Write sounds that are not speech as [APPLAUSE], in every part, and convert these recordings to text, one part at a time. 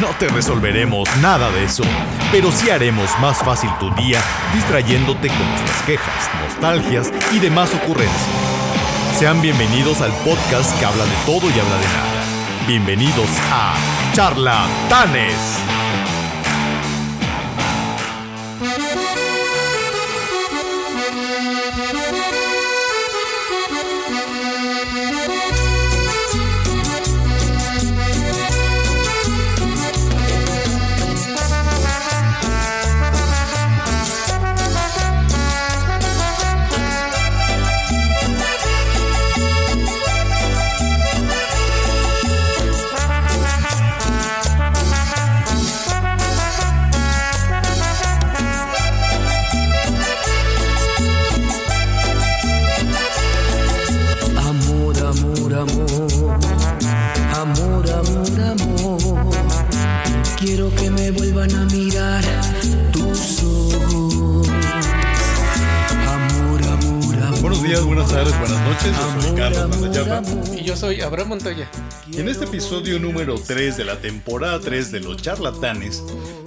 no te resolveremos nada de eso, pero sí haremos más fácil tu día distrayéndote con nuestras quejas, nostalgias y demás ocurrencias. Sean bienvenidos al podcast que habla de todo y habla de nada. Bienvenidos a Charlatanes. Tardes, buenas noches. Yo soy Carlos Mandayapa. Y yo soy Abraham Montoya. Y en este episodio número 3 de la temporada 3 de Los Charlatanes,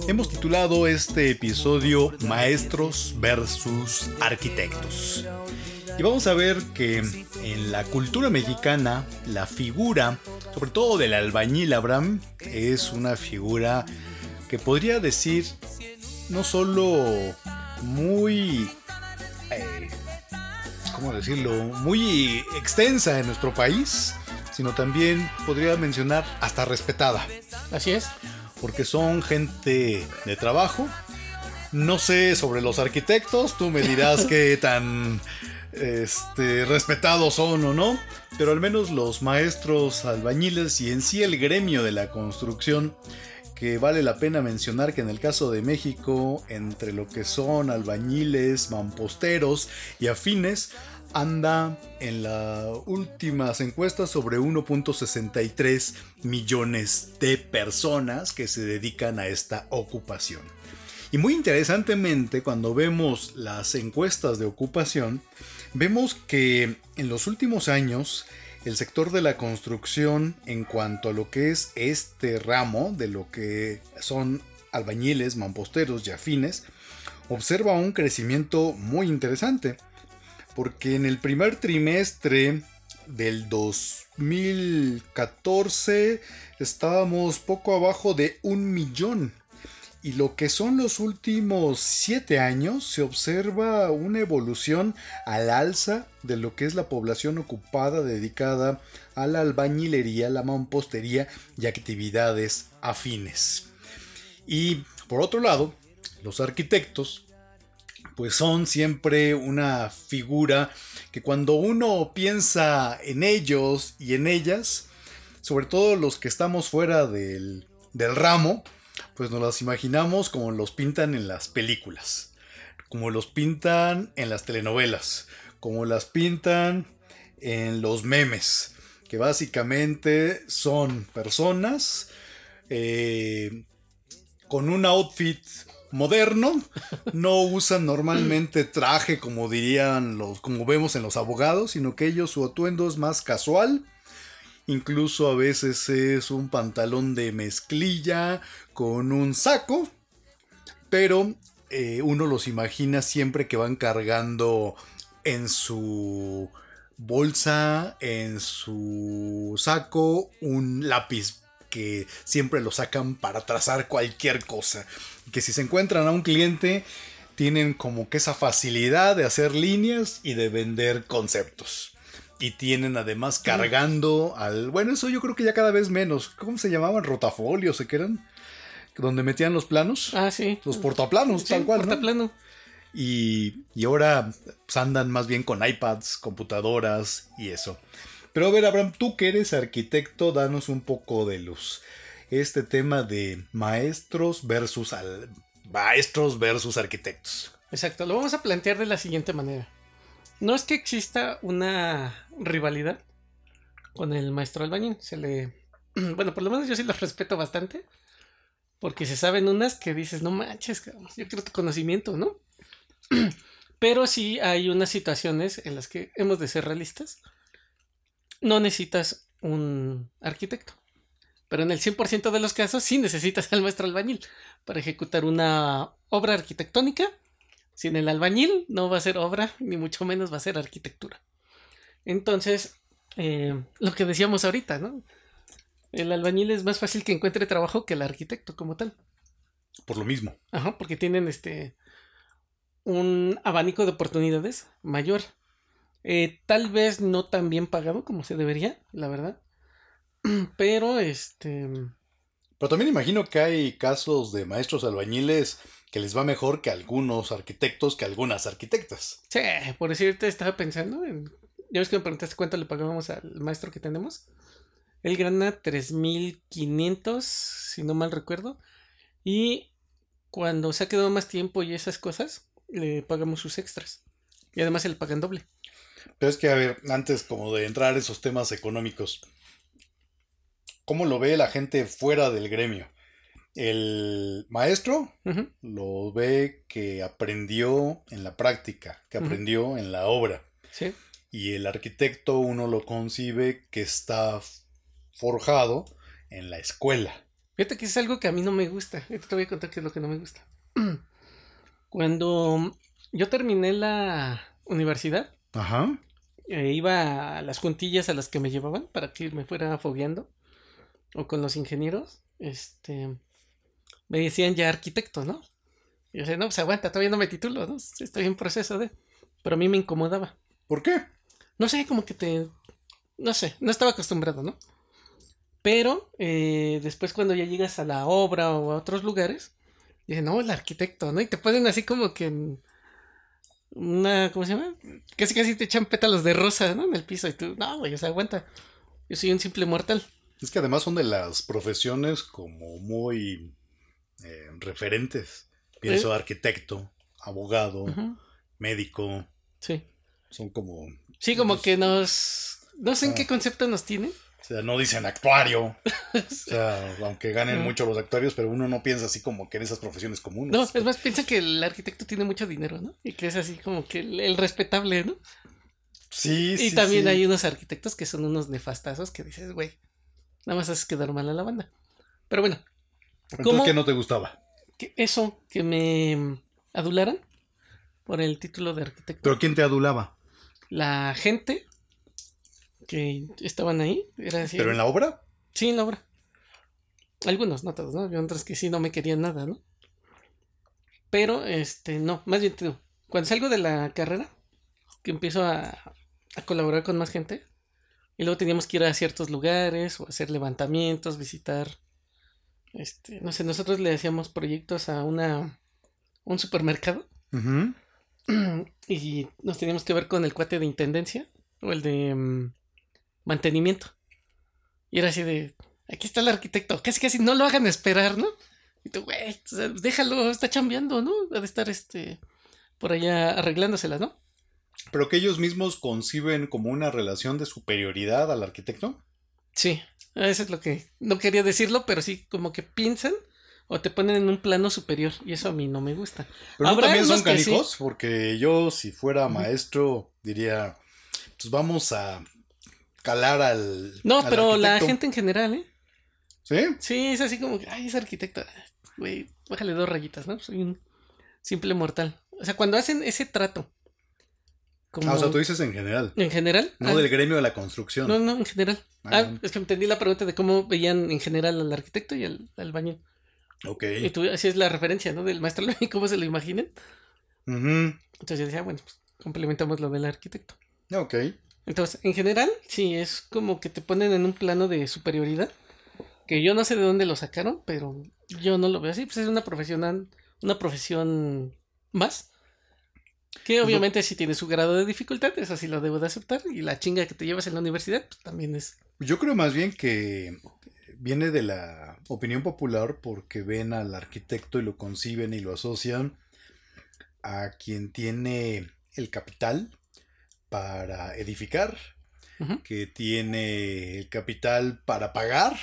hemos titulado este episodio Maestros versus Arquitectos. Y vamos a ver que en la cultura mexicana, la figura, sobre todo del albañil Abraham, es una figura que podría decir no solo muy eh, ¿cómo decirlo? Muy extensa en nuestro país, sino también podría mencionar hasta respetada, Así es. porque son gente de trabajo. No sé sobre los arquitectos, tú me dirás qué [LAUGHS] tan este, respetados son o no, pero al menos los maestros albañiles y en sí el gremio de la construcción que vale la pena mencionar que en el caso de México, entre lo que son albañiles, mamposteros y afines, anda en las últimas encuestas sobre 1.63 millones de personas que se dedican a esta ocupación. Y muy interesantemente, cuando vemos las encuestas de ocupación, vemos que en los últimos años el sector de la construcción en cuanto a lo que es este ramo de lo que son albañiles, mamposteros y afines, observa un crecimiento muy interesante. Porque en el primer trimestre del 2014 estábamos poco abajo de un millón. Y lo que son los últimos siete años se observa una evolución al alza de lo que es la población ocupada dedicada a la albañilería, la mampostería y actividades afines. Y por otro lado, los arquitectos pues son siempre una figura que cuando uno piensa en ellos y en ellas, sobre todo los que estamos fuera del, del ramo, pues nos las imaginamos como los pintan en las películas, como los pintan en las telenovelas, como las pintan en los memes, que básicamente son personas eh, con un outfit moderno, [LAUGHS] no usan normalmente traje como dirían los, como vemos en los abogados, sino que ellos su atuendo es más casual. Incluso a veces es un pantalón de mezclilla con un saco. Pero eh, uno los imagina siempre que van cargando en su bolsa, en su saco, un lápiz que siempre lo sacan para trazar cualquier cosa. Que si se encuentran a un cliente, tienen como que esa facilidad de hacer líneas y de vender conceptos. Y tienen además cargando al... Bueno, eso yo creo que ya cada vez menos. ¿Cómo se llamaban? Rotafolios, ¿se eran? Donde metían los planos. Ah, sí. Los portaplanos, Sí, tal cual. ¿no? portaplano. Y, y ahora pues, andan más bien con iPads, computadoras y eso. Pero a ver, Abraham, tú que eres arquitecto, danos un poco de luz. este tema de maestros versus al maestros versus arquitectos. Exacto, lo vamos a plantear de la siguiente manera. No es que exista una rivalidad con el maestro albañil, se le [CLEARS THROAT] bueno, por lo menos yo sí los respeto bastante. Porque se saben unas que dices, no manches, yo quiero tu conocimiento, ¿no? [CLEARS THROAT] Pero sí hay unas situaciones en las que hemos de ser realistas. No necesitas un arquitecto. Pero en el 100% de los casos sí necesitas al maestro albañil para ejecutar una obra arquitectónica. Sin el albañil no va a ser obra, ni mucho menos va a ser arquitectura. Entonces, eh, lo que decíamos ahorita, ¿no? El albañil es más fácil que encuentre trabajo que el arquitecto como tal. Por lo mismo. Ajá, porque tienen este un abanico de oportunidades mayor. Eh, tal vez no tan bien pagado como se debería, la verdad. [CLEARS THROAT] Pero este. Pero también imagino que hay casos de maestros albañiles que les va mejor que algunos arquitectos que algunas arquitectas. Sí, por decirte, estaba pensando en. Ya ves que me preguntaste cuánto le pagamos al maestro que tenemos. Él gana 3.500, si no mal recuerdo. Y cuando se ha quedado más tiempo y esas cosas, le pagamos sus extras. Y además se le pagan doble. Pero es que, a ver, antes como de entrar a esos temas económicos, ¿cómo lo ve la gente fuera del gremio? El maestro lo ve que aprendió en la práctica, que aprendió en la obra. Sí. Y el arquitecto uno lo concibe que está forjado en la escuela. Fíjate que es algo que a mí no me gusta. Ahorita te voy a contar qué es lo que no me gusta. [CLEARS THROAT] Cuando yo terminé la universidad, Ajá. eh, iba a las juntillas a las que me llevaban para que me fuera fogueando. O con los ingenieros. Este. Me decían ya arquitecto, ¿no? Y yo decía, no, pues aguanta, todavía no me titulo, ¿no? Estoy en proceso de. Pero a mí me incomodaba. ¿Por qué? No sé, como que te. No sé, no estaba acostumbrado, ¿no? Pero eh, después cuando ya llegas a la obra o a otros lugares, dije, no, el arquitecto, ¿no? Y te ponen así como que en una, ¿cómo se llama? Casi casi te echan pétalos de rosa, ¿no? En el piso y tú, no, güey, o sea, aguanta. Yo soy un simple mortal. Es que además son de las profesiones como muy eh, referentes. Pienso arquitecto, abogado, médico. Sí. Son como... Sí, como que nos... No sé en Ah. qué concepto nos tienen. O sea, no dicen actuario. [LAUGHS] O sea, aunque ganen mucho los actuarios, pero uno no piensa así como que en esas profesiones comunes. No, es más, piensa que el arquitecto tiene mucho dinero, ¿no? Y que es así como que el, el respetable, ¿no? Sí, sí. Y también sí. hay unos arquitectos que son unos nefastazos que dices, güey, nada más haces quedar mal a la banda. Pero bueno, ¿cómo? ¿qué no te gustaba? que eso, que me adularan por el título de arquitecto. ¿Pero quién te adulaba? La gente que estaban ahí, era así. ¿Pero en la obra? Sí, en la obra. Algunos, no todos, ¿no? Había otros que sí no me querían nada, ¿no? Pero, este, no, más bien cuando salgo de la carrera, que empiezo a, a colaborar con más gente, y luego teníamos que ir a ciertos lugares, o hacer levantamientos, visitar, este, no sé, nosotros le hacíamos proyectos a una, un supermercado, [CLEARS THROAT] y nos teníamos que ver con el cuate de intendencia, o el de mm, mantenimiento. Y era así de, aquí está el arquitecto, casi casi no lo hagan esperar, ¿no? Y tú, güey, déjalo, está chambeando, ¿no? Ha de estar este por allá arreglándoselas, ¿no? ¿Pero que ellos mismos conciben como una relación de superioridad al arquitecto? Sí, eso es lo que no quería decirlo, pero sí como que piensan o te ponen en un plano superior y eso a mí no me gusta. Pero no también son sí. canijos, porque yo si fuera maestro diría, pues vamos a calar al... No, al pero la arquitecto". gente en general, ¿eh? ¿Sí? Sí, es así como, que, ay, es arquitecto. Güey, bájale dos rayitas, ¿no? Soy un simple mortal. O sea, cuando hacen ese trato, como Ah, o sea, tú dices en general, en general, no ah, del gremio de la construcción. no, no, en general. Ah, Ah, es que entendí la pregunta de cómo veían en general al arquitecto y al, al baño. Ok. Y tú, así es la referencia, ¿no? Del maestro y [LAUGHS] cómo se lo imaginen. Entonces yo decía, bueno, pues complementamos lo del arquitecto. Ok. Entonces, en general, sí, es como que te ponen en un plano de superioridad. Que yo no sé de dónde lo sacaron, pero yo no lo veo así. Pues es una profesión, una profesión más. Que obviamente sí tiene su grado de dificultad, eso sí lo debo de aceptar. Y la chinga que te llevas en la universidad, pues también es. Yo creo más bien que viene de la opinión popular porque ven al arquitecto y lo conciben y lo asocian a quien tiene el capital para edificar, que tiene el capital para pagar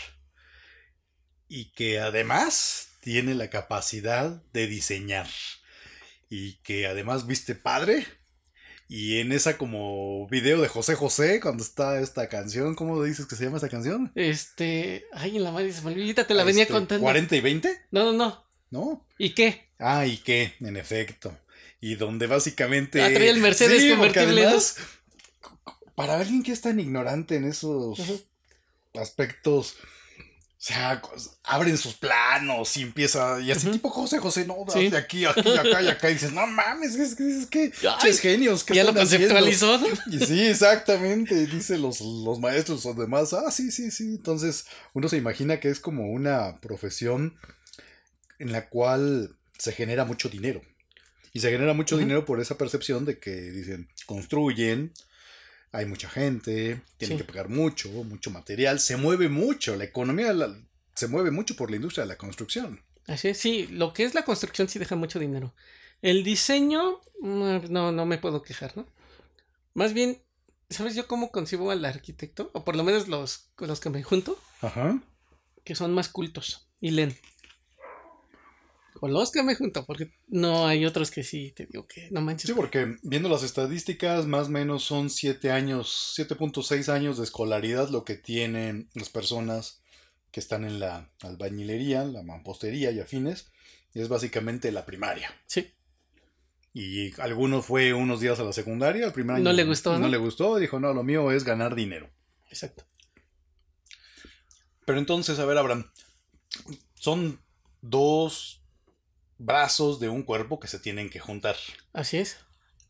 y que además tiene la capacidad de diseñar y que además viste padre y en esa como video de José José cuando está esta canción, ¿cómo dices que se llama esta canción? Este. Ay, en la madre ahorita te la venía Este, contando. 40 y 20, No, no, no. ¿no? ¿Y qué? Ah, ¿y qué? En efecto. Y donde básicamente... Ah, traía el Mercedes Sí, convertible, además, Para alguien que es tan ignorante en esos aspectos, o sea, abren sus planos y empieza, y así tipo José José, no, Sí. de aquí, aquí, acá y acá, y dices, no mames, es que, es que, pinches genios, ¿qué Ya lo haciendo?" conceptualizó, ¿no? Y sí, exactamente, dice los, los maestros o demás, ah, sí, sí, sí. Entonces uno se imagina que es como una profesión en la cual se genera mucho dinero. Y se genera mucho dinero por esa percepción de que dicen, construyen, hay mucha gente, tienen Sí. que pagar mucho, mucho material, se mueve mucho, la economía la- se mueve mucho por la industria de la construcción. Así es, sí, lo que es la construcción sí deja mucho dinero. El diseño, mm, no, no me puedo quejar, ¿no? Más bien, ¿sabes yo cómo concibo al arquitecto? O por lo menos los los que me junto, Ajá. que son más cultos y leen. Con los que me junto, porque no hay otros que sí te digo que no manches. Sí, porque viendo las estadísticas, más o menos son 7 años, 7.6 años de escolaridad lo que tienen las personas que están en la albañilería, la mampostería y afines. Y es básicamente la primaria. Sí, Y alguno fue unos días a la secundaria, el primer año. No le gustó, No ¿no? le gustó, dijo, no, lo mío es ganar dinero. exacto. Pero entonces, a ver, Abraham, son dos brazos de un cuerpo que se tienen que juntar. Así es.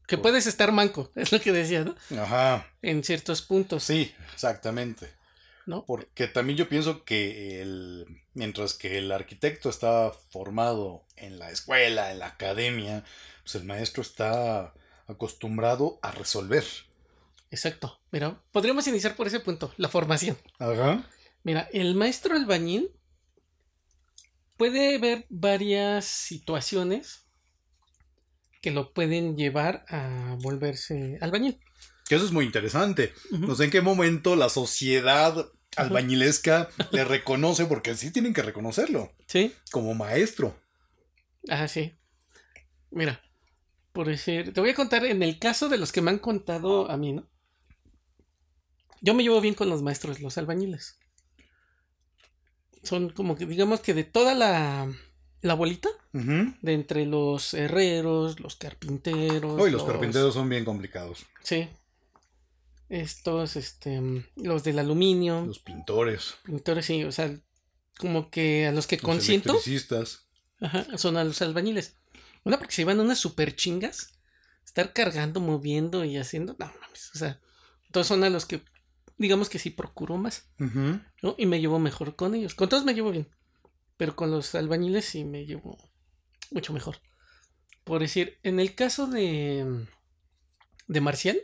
Que puedes estar manco, [LAUGHS] es lo que decía, ¿no? Ajá, En ciertos puntos, sí, exactamente. ¿no? Porque también yo pienso que el, mientras que el arquitecto está formado en la escuela, en la academia, pues el maestro está acostumbrado a resolver. Exacto. Mira, podríamos iniciar por ese punto, la formación. Ajá. Mira, el maestro albañil puede ver varias situaciones que lo pueden llevar a volverse albañil. Que eso es muy interesante. No sé en qué momento la sociedad albañilesca le reconoce, porque sí tienen que reconocerlo, Sí, como maestro. ah, sí. Mira, por decir, te voy a contar en el caso de los que me han contado a mí, ¿no? Yo me llevo bien con los maestros, los albañiles. Son como que, digamos que de toda la, la bolita, Ujú. de entre los herreros, los carpinteros. Hoy los carpinteros son bien complicados. Sí. Estos, este, los del aluminio, Los pintores, pintores, sí, o sea, como que a los que los consiento ajá, son a los albañiles. Una porque se llevan unas super chingas, estar cargando, moviendo y haciendo, no mames, o sea, todos son a los que, digamos que sí procuro más. Y me llevo mejor con ellos. Con todos me llevo bien, pero con los albañiles sí me llevo mucho mejor. Por decir, en el caso de, de Marcial,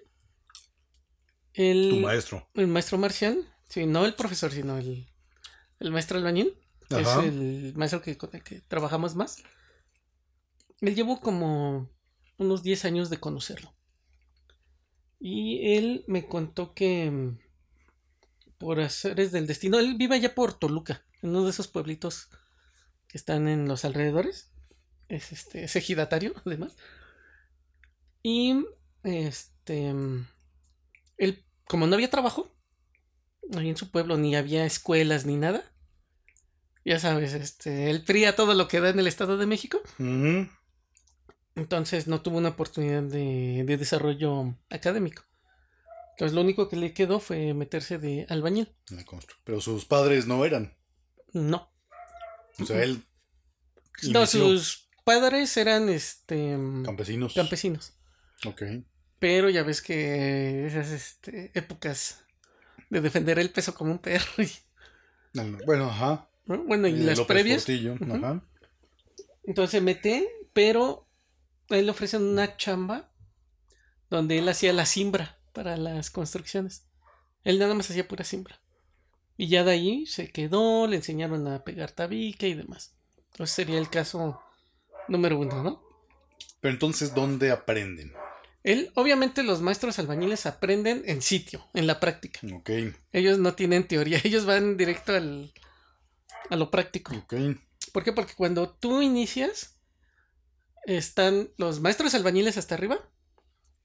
el, Tu maestro. el maestro Marcial, sí, no el profesor, sino el, el maestro albañil, que es el maestro que, con el que trabajamos más. Él llevo como unos 10 años de conocerlo. Y él me contó que por haceres del destino, él vive allá por Toluca, en uno de esos pueblitos que están en los alrededores. Es este, es ejidatario, [LAUGHS] además. Y este él, como no había trabajo, ahí en su pueblo ni había escuelas ni nada. Ya sabes, este, el PRI a todo lo que da en el Estado de México. Entonces no tuvo una oportunidad de, de desarrollo académico. Entonces lo único que le quedó fue meterse de albañil. Pero sus padres no eran. No. O sea, él. No, sus padres eran este Campesinos. campesinos. Ok. Pero ya ves que esas este, épocas de defender el peso como un perro. y- No, Bueno, ajá. ¿no? Bueno, y Eh, las López previas. Portillo. Ajá. Entonces se mete, pero a él le ofrecen una chamba donde él hacía la simbra para las construcciones. Él nada más hacía pura simbra. Y ya de ahí se quedó, le enseñaron a pegar tabique y demás. Entonces sería el caso número uno, ¿no? Pero entonces, ¿dónde aprenden? Él, obviamente los maestros albañiles aprenden en sitio, en la práctica. Ok, Ellos no tienen teoría, [LAUGHS] ellos van directo al, a lo práctico. ok. ¿Por qué? Porque cuando tú inicias, están los maestros albañiles hasta arriba,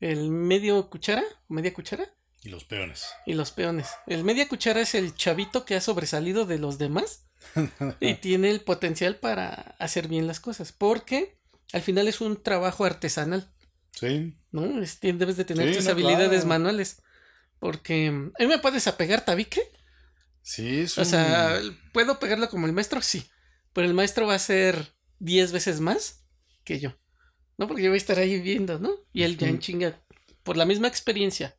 el medio cuchara, media cuchara, Y los peones. y los peones. El media cuchara es el chavito que ha sobresalido de los demás [LAUGHS] y tiene el potencial para hacer bien las cosas. Porque al final es un trabajo artesanal, Sí, ¿no? Es- debes de tener Sí, tus no, habilidades claro. manuales. Porque mm, a mí me puedes apegar tabique. sí, es O sea, ¿puedo pegarlo como el maestro? Sí. Pero el maestro va a ser 10 veces más que yo. ¿No? Porque yo voy a estar ahí viendo, ¿no? Y él ya en chinga, por la misma experiencia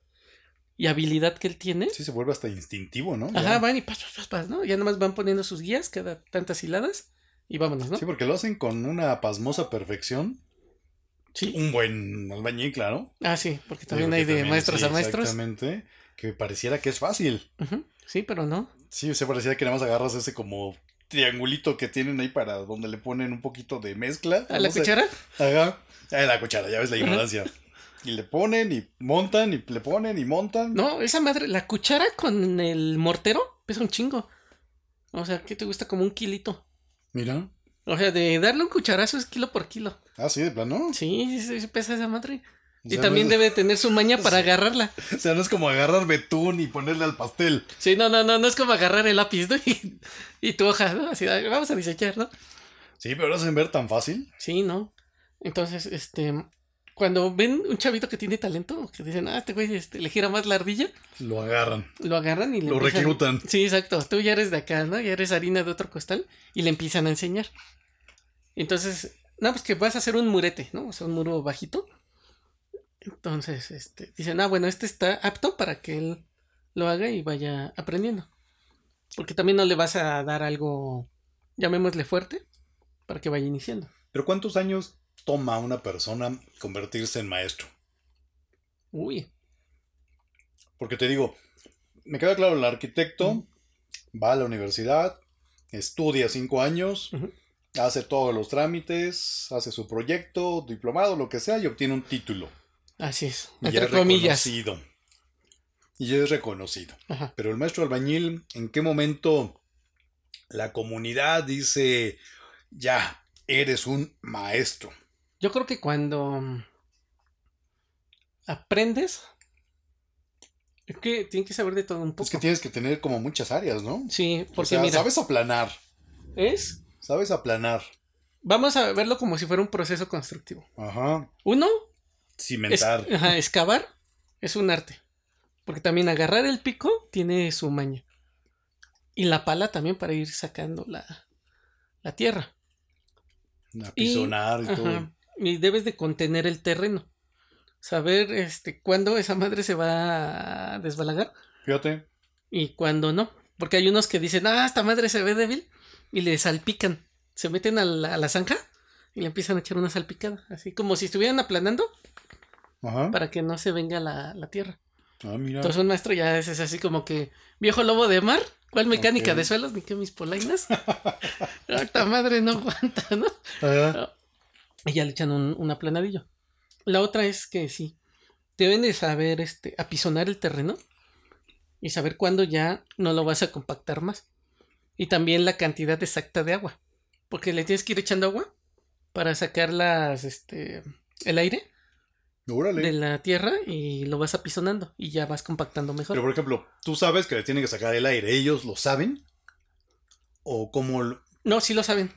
y habilidad que él tiene. Sí, se vuelve hasta instintivo, ¿no? Ya. Ajá, van y pas, pas, pas, pas, ¿no? Ya nomás van poniendo sus guías cada tantas hiladas y vámonos, ¿no? Sí, porque lo hacen con una pasmosa perfección. Sí. Un buen albañil, claro. Ah, sí, porque también hay de también, maestros sí, a maestros. Exactamente. Que pareciera que es fácil. Sí, pero no. Sí, se parecía que nada más agarras ese como triangulito que tienen ahí para donde le ponen un poquito de mezcla. ¿A la sé. cuchara? Ajá. Ah, la cuchara, ya ves la ignorancia. Y le ponen y montan y le ponen y montan. No, esa madre, la cuchara con el mortero pesa un chingo. O sea, ¿qué te gusta? Como un kilito. Mira. O sea, de darle un cucharazo es kilo por kilo. Ah, sí, de plano. Sí, sí, sí, pesa esa madre. O Y sea, también no es- debe tener su maña para [LAUGHS] agarrarla. O sea, no es como agarrar betún y ponerle al pastel. Sí, no, no, no, no es como agarrar el lápiz, ¿no? [LAUGHS] Y, y tu hoja, ¿no? Así, "Ay, vamos a diseñar, ¿no? Sí, pero lo hacen ver tan fácil. Sí, ¿no? Entonces, este, cuando ven un chavito que tiene talento, que dicen, ah, este güey este, le gira más la ardilla, Lo agarran. lo agarran y le Lo empiezan- reclutan. Sí, exacto. Tú ya eres de acá, ¿no? Ya eres harina de otro costal y le empiezan a enseñar. Entonces, no, pues que vas a hacer un murete, ¿no? O sea, un muro bajito. Entonces, este, dicen, ah, bueno, este está apto para que él lo haga y vaya aprendiendo. Porque también no le vas a dar algo, llamémosle fuerte, para que vaya iniciando. Pero ¿cuántos años toma una persona convertirse en maestro? Uy, Porque te digo, me queda claro, el arquitecto va a la universidad, estudia cinco años, hace todos los trámites, hace su proyecto, diplomado, lo que sea, y obtiene un título. Así es. Ya Entre es comillas. reconocido. Y ya es reconocido. Ajá. Pero el maestro albañil, ¿en qué momento la comunidad dice, ya, eres un maestro? Yo creo que cuando mm, aprendes, es que tienes que saber de todo un poco. Es que tienes que tener como muchas áreas, ¿no? Sí, O porque sea, mira, sabes aplanar, es, sabes aplanar. vamos a verlo como si fuera un proceso constructivo. Ajá. Uno, es, Cimentar. ajá, excavar es un arte, porque también agarrar el pico tiene su maña. Y la pala también para ir sacando la, la tierra. apisonar y, todo. Ajá, y debes de contener el terreno. Saber este cuándo esa madre se va a desbalagar Fíjate. y cuándo no. Porque hay unos que dicen, ah, esta madre se ve débil y le salpican. Se meten a la, a la zanja y le empiezan a echar una salpicada. Así como si estuvieran aplanando Ajá. para que no se venga la, la tierra. Ah, mira. Entonces un maestro ya es, es así como que, viejo lobo de mar, ¿cuál mecánica de suelos? Ni que mis polainas. [LAUGHS] esta madre no aguanta, ¿no? Ajá. Y ya le echan un, un aplanadillo. La otra es que sí, deben de saber este, apisonar el terreno y saber cuándo ya no lo vas a compactar más. Y también la cantidad exacta de agua. Porque le tienes que ir echando agua para sacar las, este, el aire Órale. de la tierra y lo vas apisonando y ya vas compactando mejor. Pero por ejemplo, tú sabes que le tienen que sacar el aire. ¿Ellos lo saben? ¿O cómo? lo- No, sí lo saben.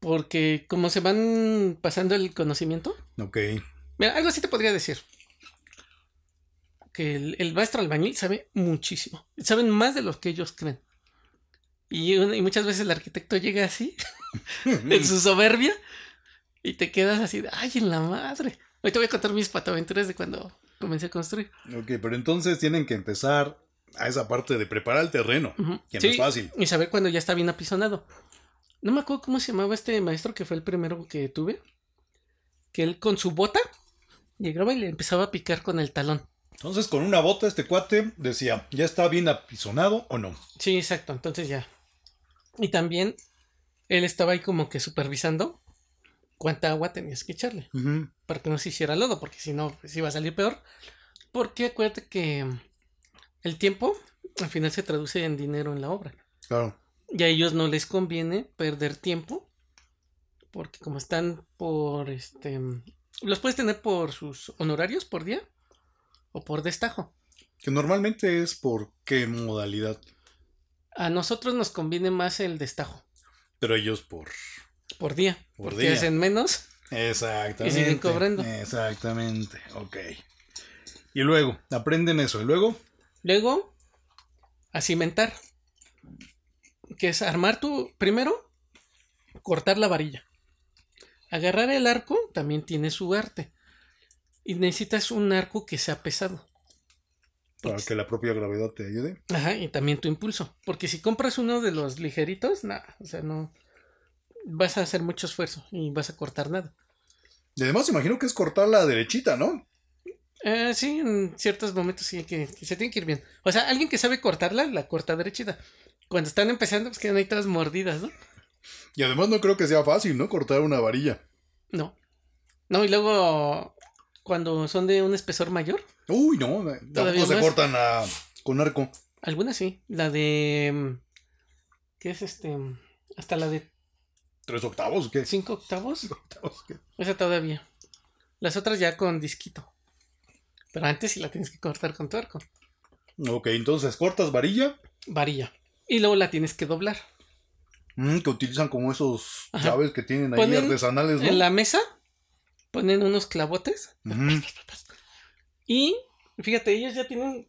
Porque como se van pasando el conocimiento, Ok. Mira, algo así te podría decir. Que el, el maestro albañil sabe muchísimo. Saben más de lo que ellos creen. Y, y muchas veces el arquitecto llega así, [LAUGHS] en su [LAUGHS] soberbia, y te quedas así de, ay, en la madre. Hoy te voy a contar mis pataventuras de cuando comencé a construir. Ok, pero entonces tienen que empezar a esa parte de preparar el terreno. Que no es fácil. Y saber cuando ya está bien apisonado. No me acuerdo cómo se llamaba este maestro que fue el primero que tuve. Que él con su bota llegaba y le empezaba a picar con el talón. Entonces, con una bota, este cuate decía, ¿ya está bien apisonado o no? Sí, exacto. Entonces ya. Y también él estaba ahí como que supervisando cuánta agua tenías que echarle. Para que no se hiciera lodo, porque si no, pues iba a salir peor. Porque acuérdate que el tiempo al final se traduce en dinero en la obra. Claro. Y a ellos no les conviene perder tiempo. Porque como están por este. Los puedes tener por sus honorarios por día. O por destajo. Que normalmente es por qué modalidad. A nosotros nos conviene más el destajo. Pero ellos por. Por día. Por porque día. hacen menos. Exactamente. Y siguen cobrando. Exactamente. Ok. Y luego, aprenden eso. Y luego, Luego, a cimentar. Que es armar tu. Primero, cortar la varilla. Agarrar el arco también tiene su arte. Y necesitas un arco que sea pesado. para que la propia gravedad te ayude. Ajá, y también tu impulso. Porque si compras uno de los ligeritos, nada, o sea, no. Vas a hacer mucho esfuerzo y vas a cortar nada. Y además, imagino que es cortar la derechita, ¿no? Eh, sí, en ciertos momentos sí que, que se tiene que ir bien. O sea, alguien que sabe cortarla, la corta derechita. Cuando están empezando, pues quedan ahí todas mordidas, ¿no? Y además, no creo que sea fácil, ¿no? Cortar una varilla. No. No, y luego, cuando son de un espesor mayor, Uy, no. Todavía Tampoco se cortan a- con arco. algunas sí. La de. mm, ¿Qué es este? Hasta la de ¿Tres octavos? ¿Qué? 5 octavos. octavos? ¿Qué? Esa todavía. Las otras ya con disquito. Pero antes sí la tienes que cortar con tu arco. Ok, entonces cortas varilla. Varilla. Y luego la tienes que doblar. mm, que utilizan como esos Ajá. llaves que tienen ahí Ponen artesanales, ¿no? En la mesa ponen unos clavotes. Y fíjate, ellos ya tienen.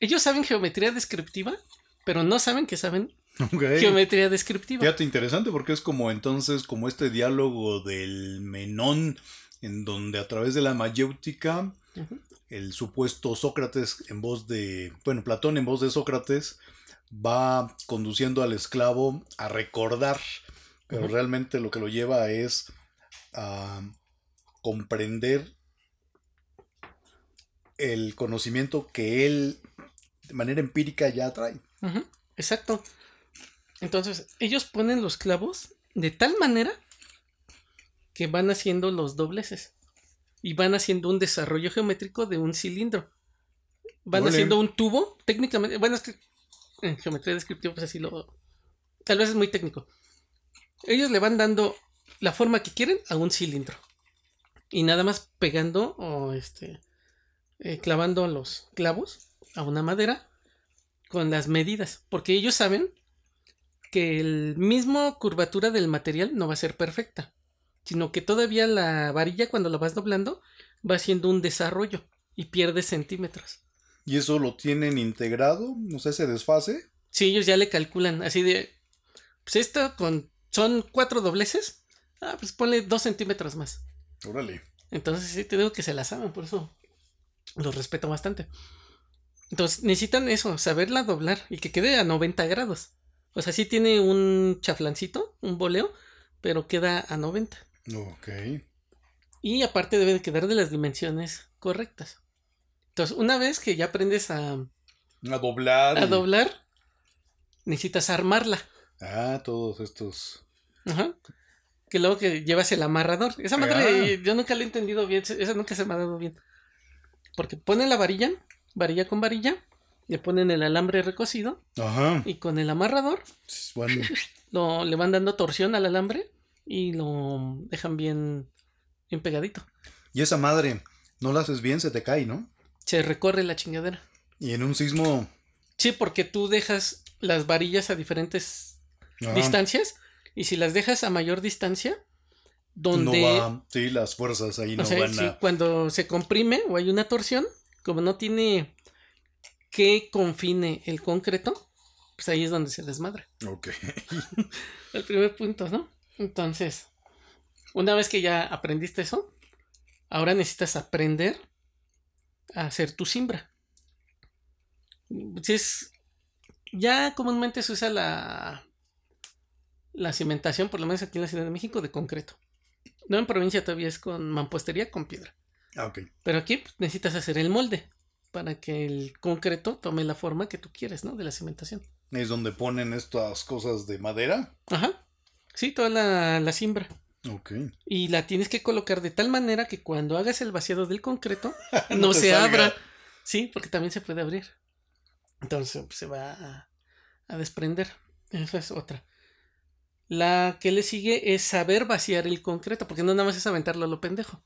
Ellos saben geometría descriptiva, pero no saben que saben Ok. geometría descriptiva. Fíjate, interesante porque es como entonces, como este diálogo del Menón, en donde a través de la mayéutica, el supuesto Sócrates en voz de, bueno, Platón en voz de Sócrates, va conduciendo al esclavo a recordar, pero realmente lo que lo lleva es a comprender el conocimiento que él de manera empírica ya trae. Exacto. Entonces, ellos ponen los clavos de tal manera que van haciendo los dobleces. Y van haciendo un desarrollo geométrico de un cilindro. Van haciendo un tubo, técnicamente. Bueno, es que en geometría descriptiva, pues así lo. Tal vez es muy técnico. Ellos le van dando la forma que quieren a un cilindro. Y nada más pegando o este. eh, clavando los clavos a una madera con las medidas, porque ellos saben que el mismo curvatura del material no va a ser perfecta, sino que todavía la varilla cuando la vas doblando va haciendo un desarrollo y pierde centímetros. Y eso lo tienen integrado, no sé, se desfase. Si ellos ya le calculan así de, pues esto con, son cuatro dobleces, ah, pues ponle dos centímetros más. Órale. Entonces sí te digo que se la saben, por eso los respeto bastante. Entonces necesitan eso, saberla doblar y que quede a 90 grados. O sea, sí tiene un chaflancito, un boleo, pero queda a 90. Ok. Y aparte debe de quedar de las dimensiones correctas. Entonces, una vez que ya aprendes a, A doblar. a y- doblar, necesitas armarla. Ah, todos estos. Ajá. Que luego que llevas el amarrador. Esa madre Ah. yo nunca la he entendido bien. Esa nunca se me ha dado bien. Porque ponen la varilla, varilla con varilla, le ponen el alambre recocido Ajá. y con el amarrador Bueno, [LAUGHS] lo, le van dando torsión al alambre y lo dejan bien, bien pegadito. y esa madre, no la haces bien, se te cae, ¿no? Se recorre la chingadera. Y en un sismo. Sí, porque tú dejas las varillas a diferentes ajá, distancias y si las dejas a mayor distancia, no donde va. Sí, las fuerzas ahí no O sea, van sí, a. cuando se comprime o hay una torsión, como no tiene que confine el concreto, pues ahí es donde se desmadra. Ok. [LAUGHS] El primer punto, ¿no? Entonces, una vez que ya aprendiste eso, ahora necesitas aprender a hacer tu simbra. Si es, ya comúnmente se usa la, la cimentación, por lo menos aquí en la Ciudad de México, de concreto. No en provincia todavía es con mampostería con piedra. Ah, ok. Pero aquí pues, necesitas hacer el molde. Para que el concreto tome la forma que tú quieres, ¿no? De la cimentación. Es donde ponen estas cosas de madera. Ajá. Sí, toda la, la siembra. Ok. Y la tienes que colocar de tal manera que cuando hagas el vaciado del concreto [LAUGHS] no, se salga. abra. Sí, porque también se puede abrir. Entonces pues, se va a, a desprender. Esa es otra. La que le sigue es saber vaciar el concreto, porque no nada más es aventarlo a lo pendejo.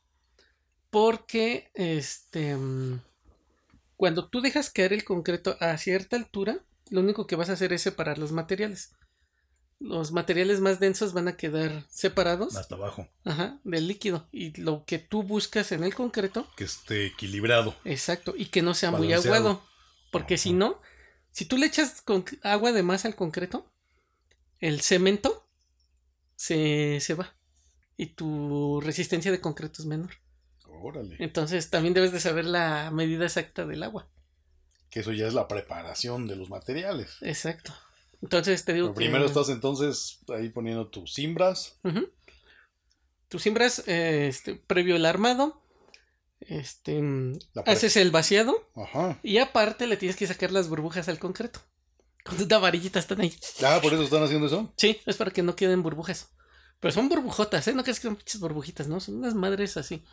Porque este mm, cuando tú dejas caer el concreto a cierta altura, lo único que vas a hacer es separar los materiales. Los materiales más densos van a quedar separados Hasta abajo. ajá, del líquido. Y lo que tú buscas en el concreto, Que esté equilibrado. exacto, y que no sea muy aguado. Porque si no, si tú le echas con agua de más al concreto, el cemento se, se va. Y tu resistencia de concreto es menor. Órale. Entonces también debes de saber la medida exacta del agua. Que eso ya es la preparación de los materiales. Exacto. Entonces te digo Pero que- primero estás entonces ahí poniendo tus cimbras. Ujú. Tú siembras eh, este, previo el armado. Este, mm, haces el vaciado. Ajá. Y aparte le tienes que sacar las burbujas al concreto. Con una varillita están ahí. Ah, por eso están haciendo eso. Sí, es para que no queden burbujas. Pero son burbujotas, ¿eh? No crees que son pinches burbujitas, ¿no? Son unas madres así.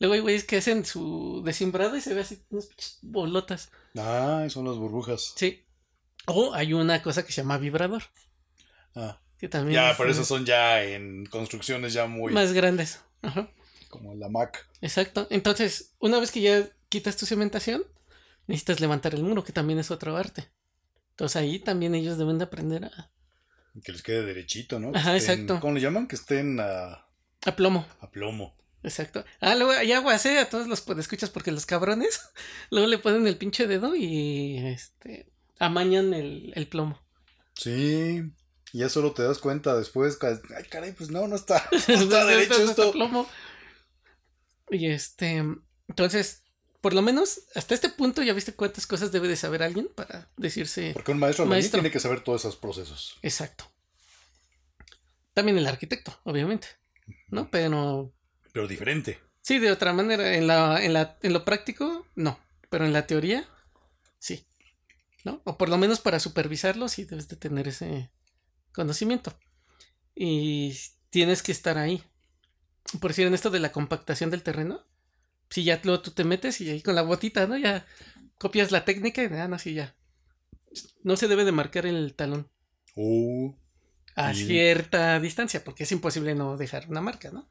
Luego hay güeyes que hacen su desimbrado y se ve así, unas bolotas. Ah, son las burbujas. Sí. O hay una cosa que se llama vibrador. Ah. Que también Ya, es, pero eh, esas son ya en construcciones ya muy más grandes. Ajá. como la Mac. Exacto. Entonces, una vez que ya quitas tu cementación, necesitas levantar el muro, que también es otro arte. Entonces ahí también ellos deben de aprender a, Que les quede derechito, ¿no? Ajá, estén- exacto. ¿Cómo le llaman? Que estén a, a plomo. a plomo. Exacto. Ah, luego hay aguas, ¿eh? A todos los escuchas porque los cabrones [LAUGHS] luego le ponen el pinche dedo y este amañan el, el plomo. Sí. Y ya solo te das cuenta después. Ay, caray, pues no, no está, [LAUGHS] no está derecho está esto. plomo. Y este, entonces, por lo menos hasta este punto ya viste cuántas cosas debe de saber alguien para decirse Porque un maestro Maestro. tiene que saber todos esos procesos. exacto. También el arquitecto, obviamente, ¿no? Pero Pero diferente. sí, de otra manera, en la, en la, en lo práctico, no, pero en la teoría, sí, ¿no? O por lo menos para supervisarlo, sí debes de tener ese conocimiento. Y tienes que estar ahí. Por decir, en esto de la compactación del terreno, si ya luego tú te metes y ahí con la botita, ¿no? Ya copias la técnica y ah, no, sí, ya. No se debe de marcar el talón Oh. a cierta distancia, porque es imposible no dejar una marca, ¿no?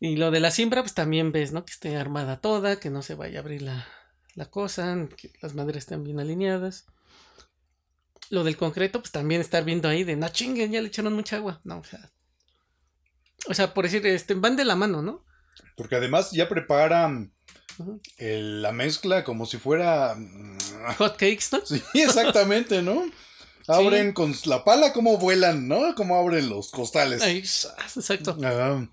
Y lo de la siembra, pues también ves, ¿no? Que esté armada toda, que no se vaya a abrir la, la cosa, que las maderas estén bien alineadas. Lo del concreto, pues también estar viendo ahí de, no chinguen, ya le echaron mucha agua. No, o sea. O sea, por decir, este, van de la mano, ¿no? Porque además ya preparan el- la mezcla como si fuera. mm, Hot cakes, ¿no? Sí, [LAUGHS] exactamente, ¿no? Abren con la pala como vuelan, ¿no? Como abren los costales. Ahí, exacto. Ah,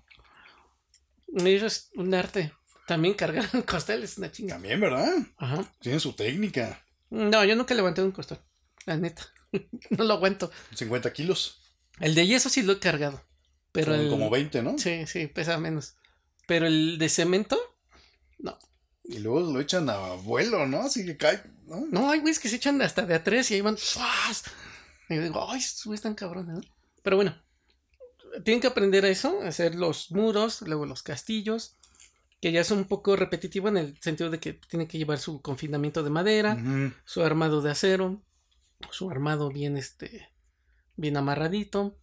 Eso es un arte. También cargar [LAUGHS] costales es una chinga. también, ¿verdad? Ajá. Tienen su técnica. No, yo nunca levanté un costal. La neta. [LAUGHS] no lo aguanto. 50 kilos. El de yeso sí lo he cargado. Pero Son el... como 20, ¿no? Sí, sí, pesa menos. Pero el de cemento, no. Y luego lo echan a vuelo, ¿no? Así que cae, ¿no? No, hay güeyes que se echan hasta de a tres y ahí van. ¡fuas! Y yo digo, ay, güeyes están cabrones, ¿no? Pero bueno, tienen que aprender a eso, a hacer los muros, luego los castillos, que ya es un poco repetitivo en el sentido de que tienen que llevar su confinamiento de madera, su armado de acero, su armado bien este bien amarradito,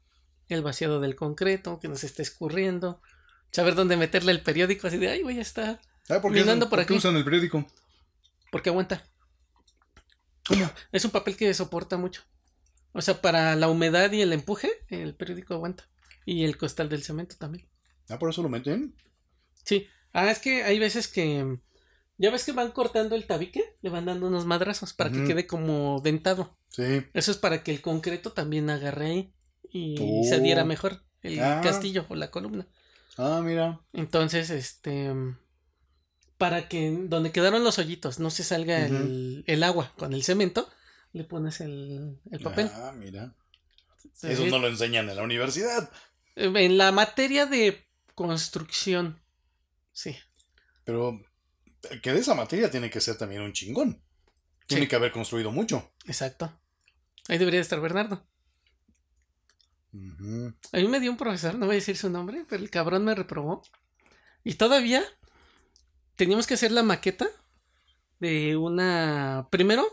el vaciado del concreto, que no se esté escurriendo, saber dónde meterle el periódico así de, ay, güey, ya está, Ah, ¿por qué, por por qué aquí. usan el periódico? porque aguanta. Es un papel que soporta mucho. O sea, para la humedad y el empuje, el periódico aguanta. Y el costal del cemento también. Ah, por eso lo meten. Sí. Ah, es que hay veces que. Ya ves que van cortando el tabique, le van dando unos madrazos para que quede como dentado. Sí. Eso es para que el concreto también agarre ahí y Oh. se adhiera mejor el Ah. castillo o la columna. Ah, mira. Entonces, este. Para que donde quedaron los hoyitos no se salga el, el agua con el cemento, le pones el, el papel. Ah, mira. Eso no lo enseñan en la universidad. En la materia de construcción. Sí. Pero Que de esa materia tiene que ser también un chingón. Tiene Sí. que haber construido mucho. Exacto. Ahí debería estar Bernardo. A mí me dio un profesor, no voy a decir su nombre, pero el cabrón me reprobó. Y todavía teníamos que hacer la maqueta de una. Primero,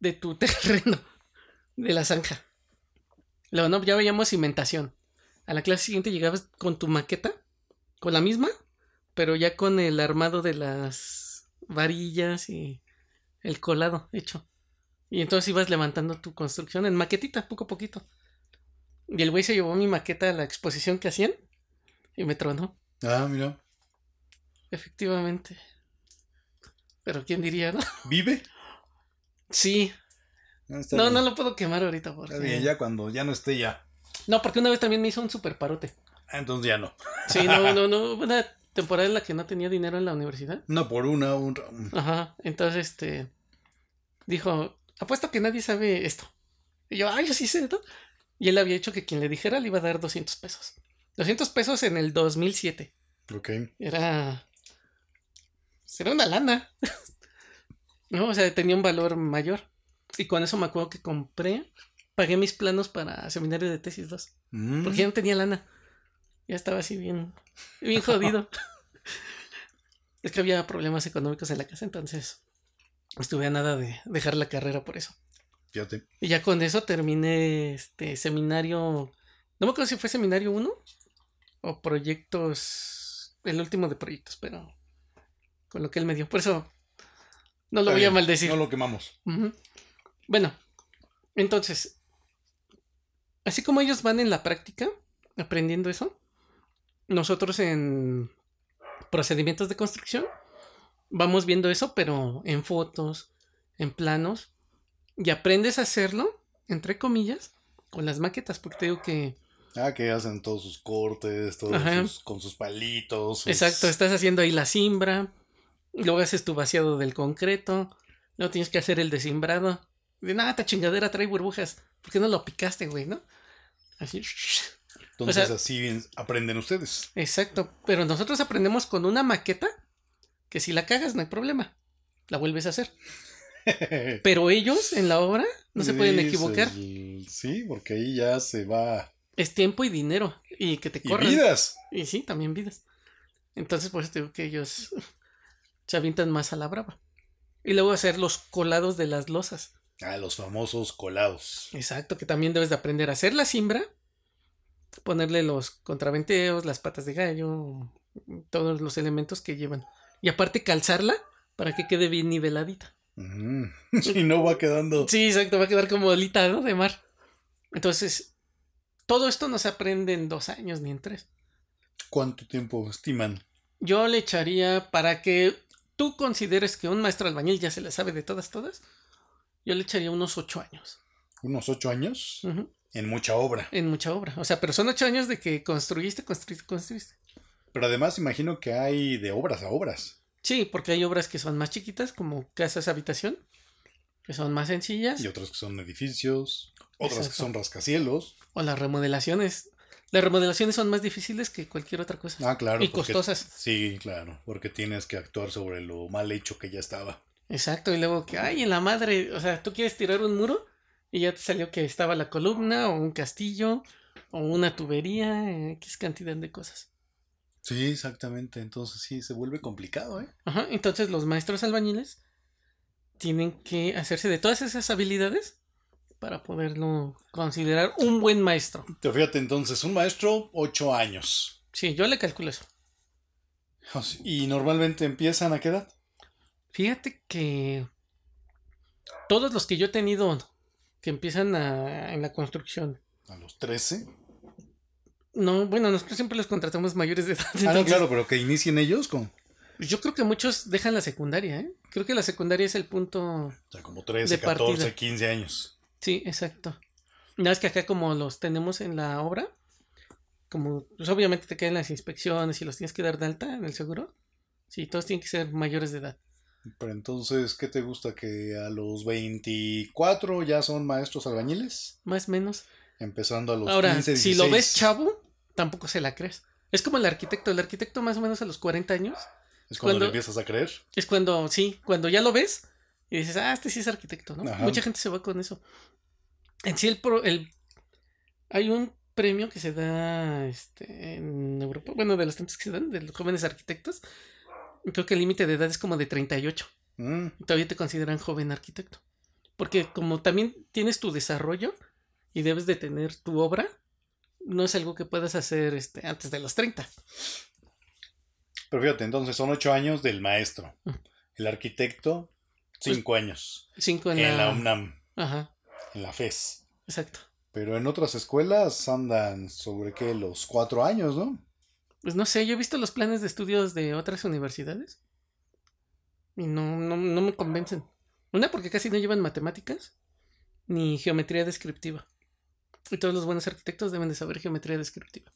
de tu [LAUGHS] terreno, de la zanja. Luego, no, ya veíamos cimentación. A la clase siguiente llegabas con tu maqueta, con la misma, pero ya con el armado de las varillas y el colado hecho. Y entonces ibas levantando tu construcción en maquetita, poco a poquito. Y el güey se llevó mi maqueta a la exposición que hacían y me tronó, Ah, mira. efectivamente. Pero quién diría, ¿no? [LAUGHS] ¿Vive? Sí. Ah, No, no lo puedo quemar ahorita. Porque... Está bien, ya cuando ya no esté ya. No, porque una vez también me hizo un super parote. Ah, Entonces ya no. Sí, no, no, no. [LAUGHS] Una temporada en la que no tenía dinero en la universidad. No por una, un... Ajá. Entonces, este. Dijo: Apuesto que nadie sabe esto. Y yo, ay, yo sí sé esto. Y él había dicho que quien le dijera le iba a dar 200 pesos. 200 pesos en el 2007. Ok. Era. Era una lana. [LAUGHS] no, o sea, tenía un valor mayor. Y con eso me acuerdo que compré. Pagué mis planos para seminario de tesis 2. Mm. Porque ya no tenía lana. Ya estaba así bien. Bien jodido. [LAUGHS] es que había problemas económicos en la casa, entonces. Estuve a nada de dejar la carrera por eso. Fíjate. Y ya con eso terminé este seminario. No me acuerdo si fue seminario 1 o proyectos. El último de proyectos, pero con lo que él me dio. Por eso no lo Está voy a bien, maldecir. No lo quemamos. Bueno, entonces, así como ellos van en la práctica aprendiendo eso, nosotros en procedimientos de construcción vamos viendo eso, pero en fotos, en planos, y aprendes a hacerlo, entre comillas, con las maquetas, porque te digo que, Ah, que hacen todos sus cortes, todos sus- con sus palitos. sus- exacto, estás haciendo ahí la simbra, luego haces tu vaciado del concreto, luego tienes que hacer el desimbrado. De nada, esta chingadera trae burbujas. ¿Por qué no lo picaste, güey, no? Así. Entonces o sea- así aprenden ustedes. Exacto. Pero nosotros aprendemos con una maqueta que si la cagas no hay problema. La vuelves a hacer. [LAUGHS] Pero ellos en la obra no se pueden equivocar. Sí, porque ahí ya se va. Es tiempo y dinero. Y que te Y corran. vidas. Y sí, también vidas. Entonces, por eso te digo que ellos se avientan más a la brava. Y luego hacer los colados de las losas. Ah, los famosos colados. Exacto, que también debes de aprender a hacer la simbra, ponerle los contraventeos, las patas de gallo, todos los elementos que llevan. Y aparte calzarla para que quede bien niveladita. [LAUGHS] Ujú. Si no va quedando. Sí, exacto, va a quedar como bolita ¿no? de mar. Entonces, todo esto no se aprende en dos años ni en tres. ¿Cuánto tiempo estiman? Yo le echaría para que tú consideres que un maestro albañil ya se le sabe de todas, todas. Yo le echaría unos ocho años. ¿Unos ocho años? En mucha obra. En mucha obra. O sea, pero son ocho años de que construiste, construiste, construiste. Pero además imagino que hay de obras a obras. Sí, porque hay obras que son más chiquitas, como casas habitación, que son más sencillas, Y otras que son edificios. Otras que son rascacielos. o las remodelaciones. Las remodelaciones son más difíciles que cualquier otra cosa. Ah, claro. y porque- costosas. Sí, claro. Porque tienes que actuar sobre lo mal hecho que ya estaba. Exacto, y luego que, ay, en la madre, o sea, tú quieres tirar un muro y ya te salió que estaba la columna o un castillo o una tubería, eh, X cantidad de cosas. Sí, exactamente. Entonces sí, se vuelve complicado, ¿eh? Ajá, entonces los maestros albañiles tienen que hacerse de todas esas habilidades para poderlo considerar un buen maestro. Te fíjate entonces, un maestro, ocho años. Sí, yo le calculo eso. Y normalmente empiezan a qué edad? Fíjate que todos los que yo he tenido que empiezan a- en la construcción, A los 13. no, bueno, nosotros siempre los contratamos mayores de edad. Ah, no, claro, pero que inicien ellos con. Yo creo que muchos dejan la secundaria, ¿eh? Creo que la secundaria es el punto. O sea, como 13, De partida. 14, 15 años. Sí, exacto. Nada más que acá, como los tenemos en la obra, como pues obviamente te quedan las inspecciones y los tienes que dar de alta en el seguro. Sí, todos tienen que ser mayores de edad. Pero entonces, ¿qué te gusta? ¿Que a los 24 ya son maestros albañiles? Más o menos. Empezando a los Ahora, 15, si lo 16. ves chavo, tampoco se la crees. Es como el arquitecto. El arquitecto más o menos a los 40 años Es cuando, Cuando- le empiezas a creer. Es cuando, sí, cuando ya lo ves y dices, ah, este sí es arquitecto, ¿no? Ajá. Mucha gente se va con eso. En sí, el, pro- el hay un premio que se da este, en Europa, bueno, de los tantos que se dan, de los jóvenes arquitectos. Creo que el límite de edad es como de 38. Mm, y Todavía te consideran joven arquitecto. Porque como también tienes tu desarrollo y debes de tener tu obra, no es algo que puedas hacer este, antes de los 30. Pero fíjate, entonces son ocho años del maestro. Mm. El arquitecto, cinco años. Cinco en, En la la... UNAM, Ajá, en la FES. exacto. Pero en otras escuelas andan sobre qué, los cuatro años, ¿no? Pues no sé, yo he visto los planes de estudios de otras universidades y no, no, no me convencen. Una, porque casi no llevan matemáticas ni geometría descriptiva. Y todos los buenos arquitectos deben de saber geometría descriptiva.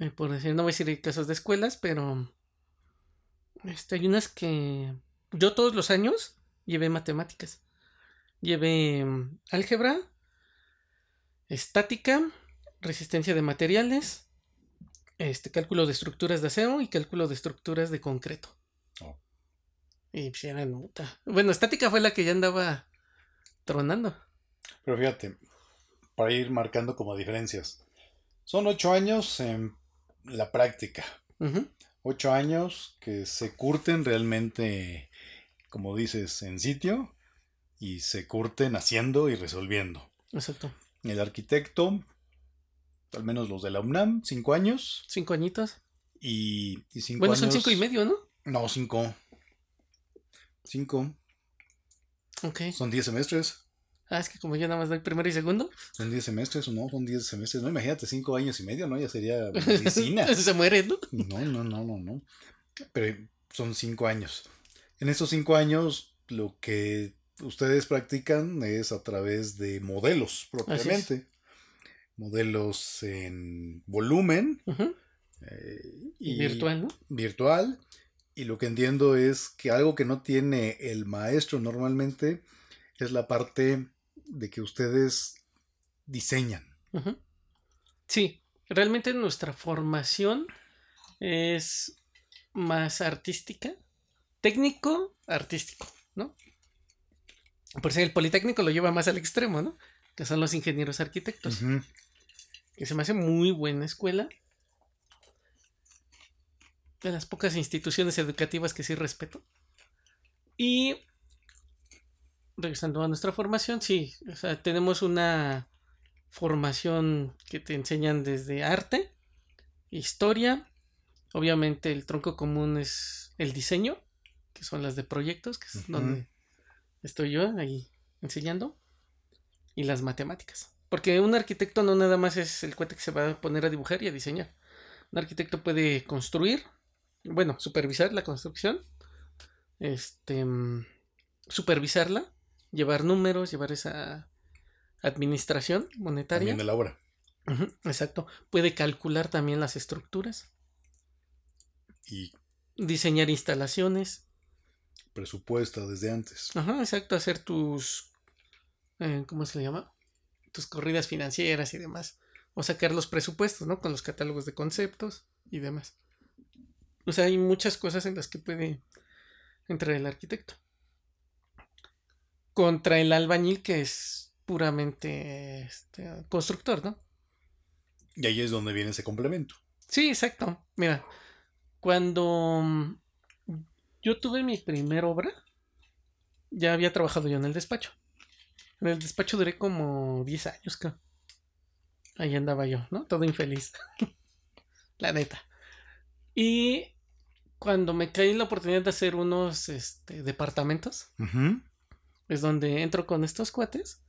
Eh, por decir, no voy a decir casos de escuelas, pero este, hay unas que yo todos los años llevé matemáticas. Llevé mm, álgebra, estática, resistencia de materiales, este cálculo de estructuras de acero y cálculo de estructuras de concreto. Oh. Y pues eran puta. Bueno, estática fue la que ya andaba tronando. Pero fíjate, para ir marcando como diferencias. Son ocho años en la práctica. Ocho años que se curten realmente, como dices, en sitio y se curten haciendo y resolviendo. Exacto. El arquitecto, al menos los de la UNAM, cinco años. Cinco añitos. Y, y cinco Bueno, años. son cinco y medio, ¿no? No, cinco. Cinco. Ok. Son diez semestres. Ah, es que como yo nada más doy primero y segundo. Son diez semestres o no, son diez semestres. No, imagínate, cinco años y medio, ¿no? Ya sería [LAUGHS] medicina. [LAUGHS] Se muere, ¿no? No, no, no, no, no. Pero son cinco años. En estos cinco años, lo que ustedes practican es a través de modelos propiamente. Modelos en volumen eh, Y virtual, ¿no? virtual. Y lo que entiendo es que algo que no tiene el maestro normalmente es la parte de que ustedes diseñan. Sí, realmente nuestra formación es más artística, técnico, artístico, ¿no? Por si el Politécnico lo lleva más al extremo, ¿no? Que son los ingenieros arquitectos, Ujú. Que se me hace muy buena escuela. De las pocas instituciones educativas que sí respeto. Y regresando a nuestra formación, sí, o sea, tenemos una formación que te enseñan desde arte, historia, obviamente el tronco común es el diseño, que son las de proyectos, que es donde estoy yo ahí enseñando, y las matemáticas. Porque un arquitecto no nada más es el cuate que se va a poner a dibujar y a diseñar. Un arquitecto puede construir, bueno, supervisar la construcción, este, supervisarla, llevar números, llevar esa administración monetaria. También de la obra. Ujú, exacto. Puede calcular también las estructuras, Y diseñar instalaciones. presupuesta desde antes. Ajá, exacto. Hacer tus. eh, ¿Cómo se le llama? Tus corridas financieras y demás. O sacar los presupuestos, ¿no? Con los catálogos de conceptos y demás. O sea, hay muchas cosas en las que puede entrar el arquitecto. Contra el albañil, que es puramente este, constructor, ¿no? Y ahí es donde viene ese complemento. Sí, exacto. Mira, cuando mm, yo tuve mi primera obra, ya había trabajado yo en el despacho. En el despacho duré como 10 años, creo. Ahí andaba yo, ¿no? Todo infeliz. [LAUGHS] la neta. Y cuando me caí la oportunidad de hacer unos este, departamentos, es donde entro con estos cuates.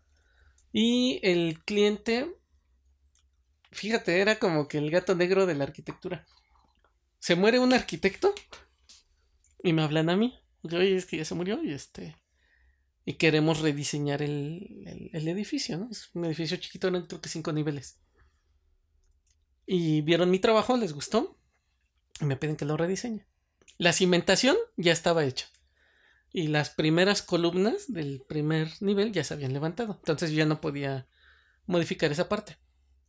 Y el cliente, fíjate, era como que el gato negro de la arquitectura. Se muere un arquitecto y me hablan a mí. Oye, es que ya se murió y este. Y queremos rediseñar el, el- edificio, ¿no? Es un edificio chiquito, no creo que cinco niveles. Y vieron mi trabajo, les gustó. Y me piden que lo rediseñe. La cimentación ya estaba hecha. Y las primeras columnas del primer nivel ya se habían levantado. Entonces yo ya no podía modificar esa parte.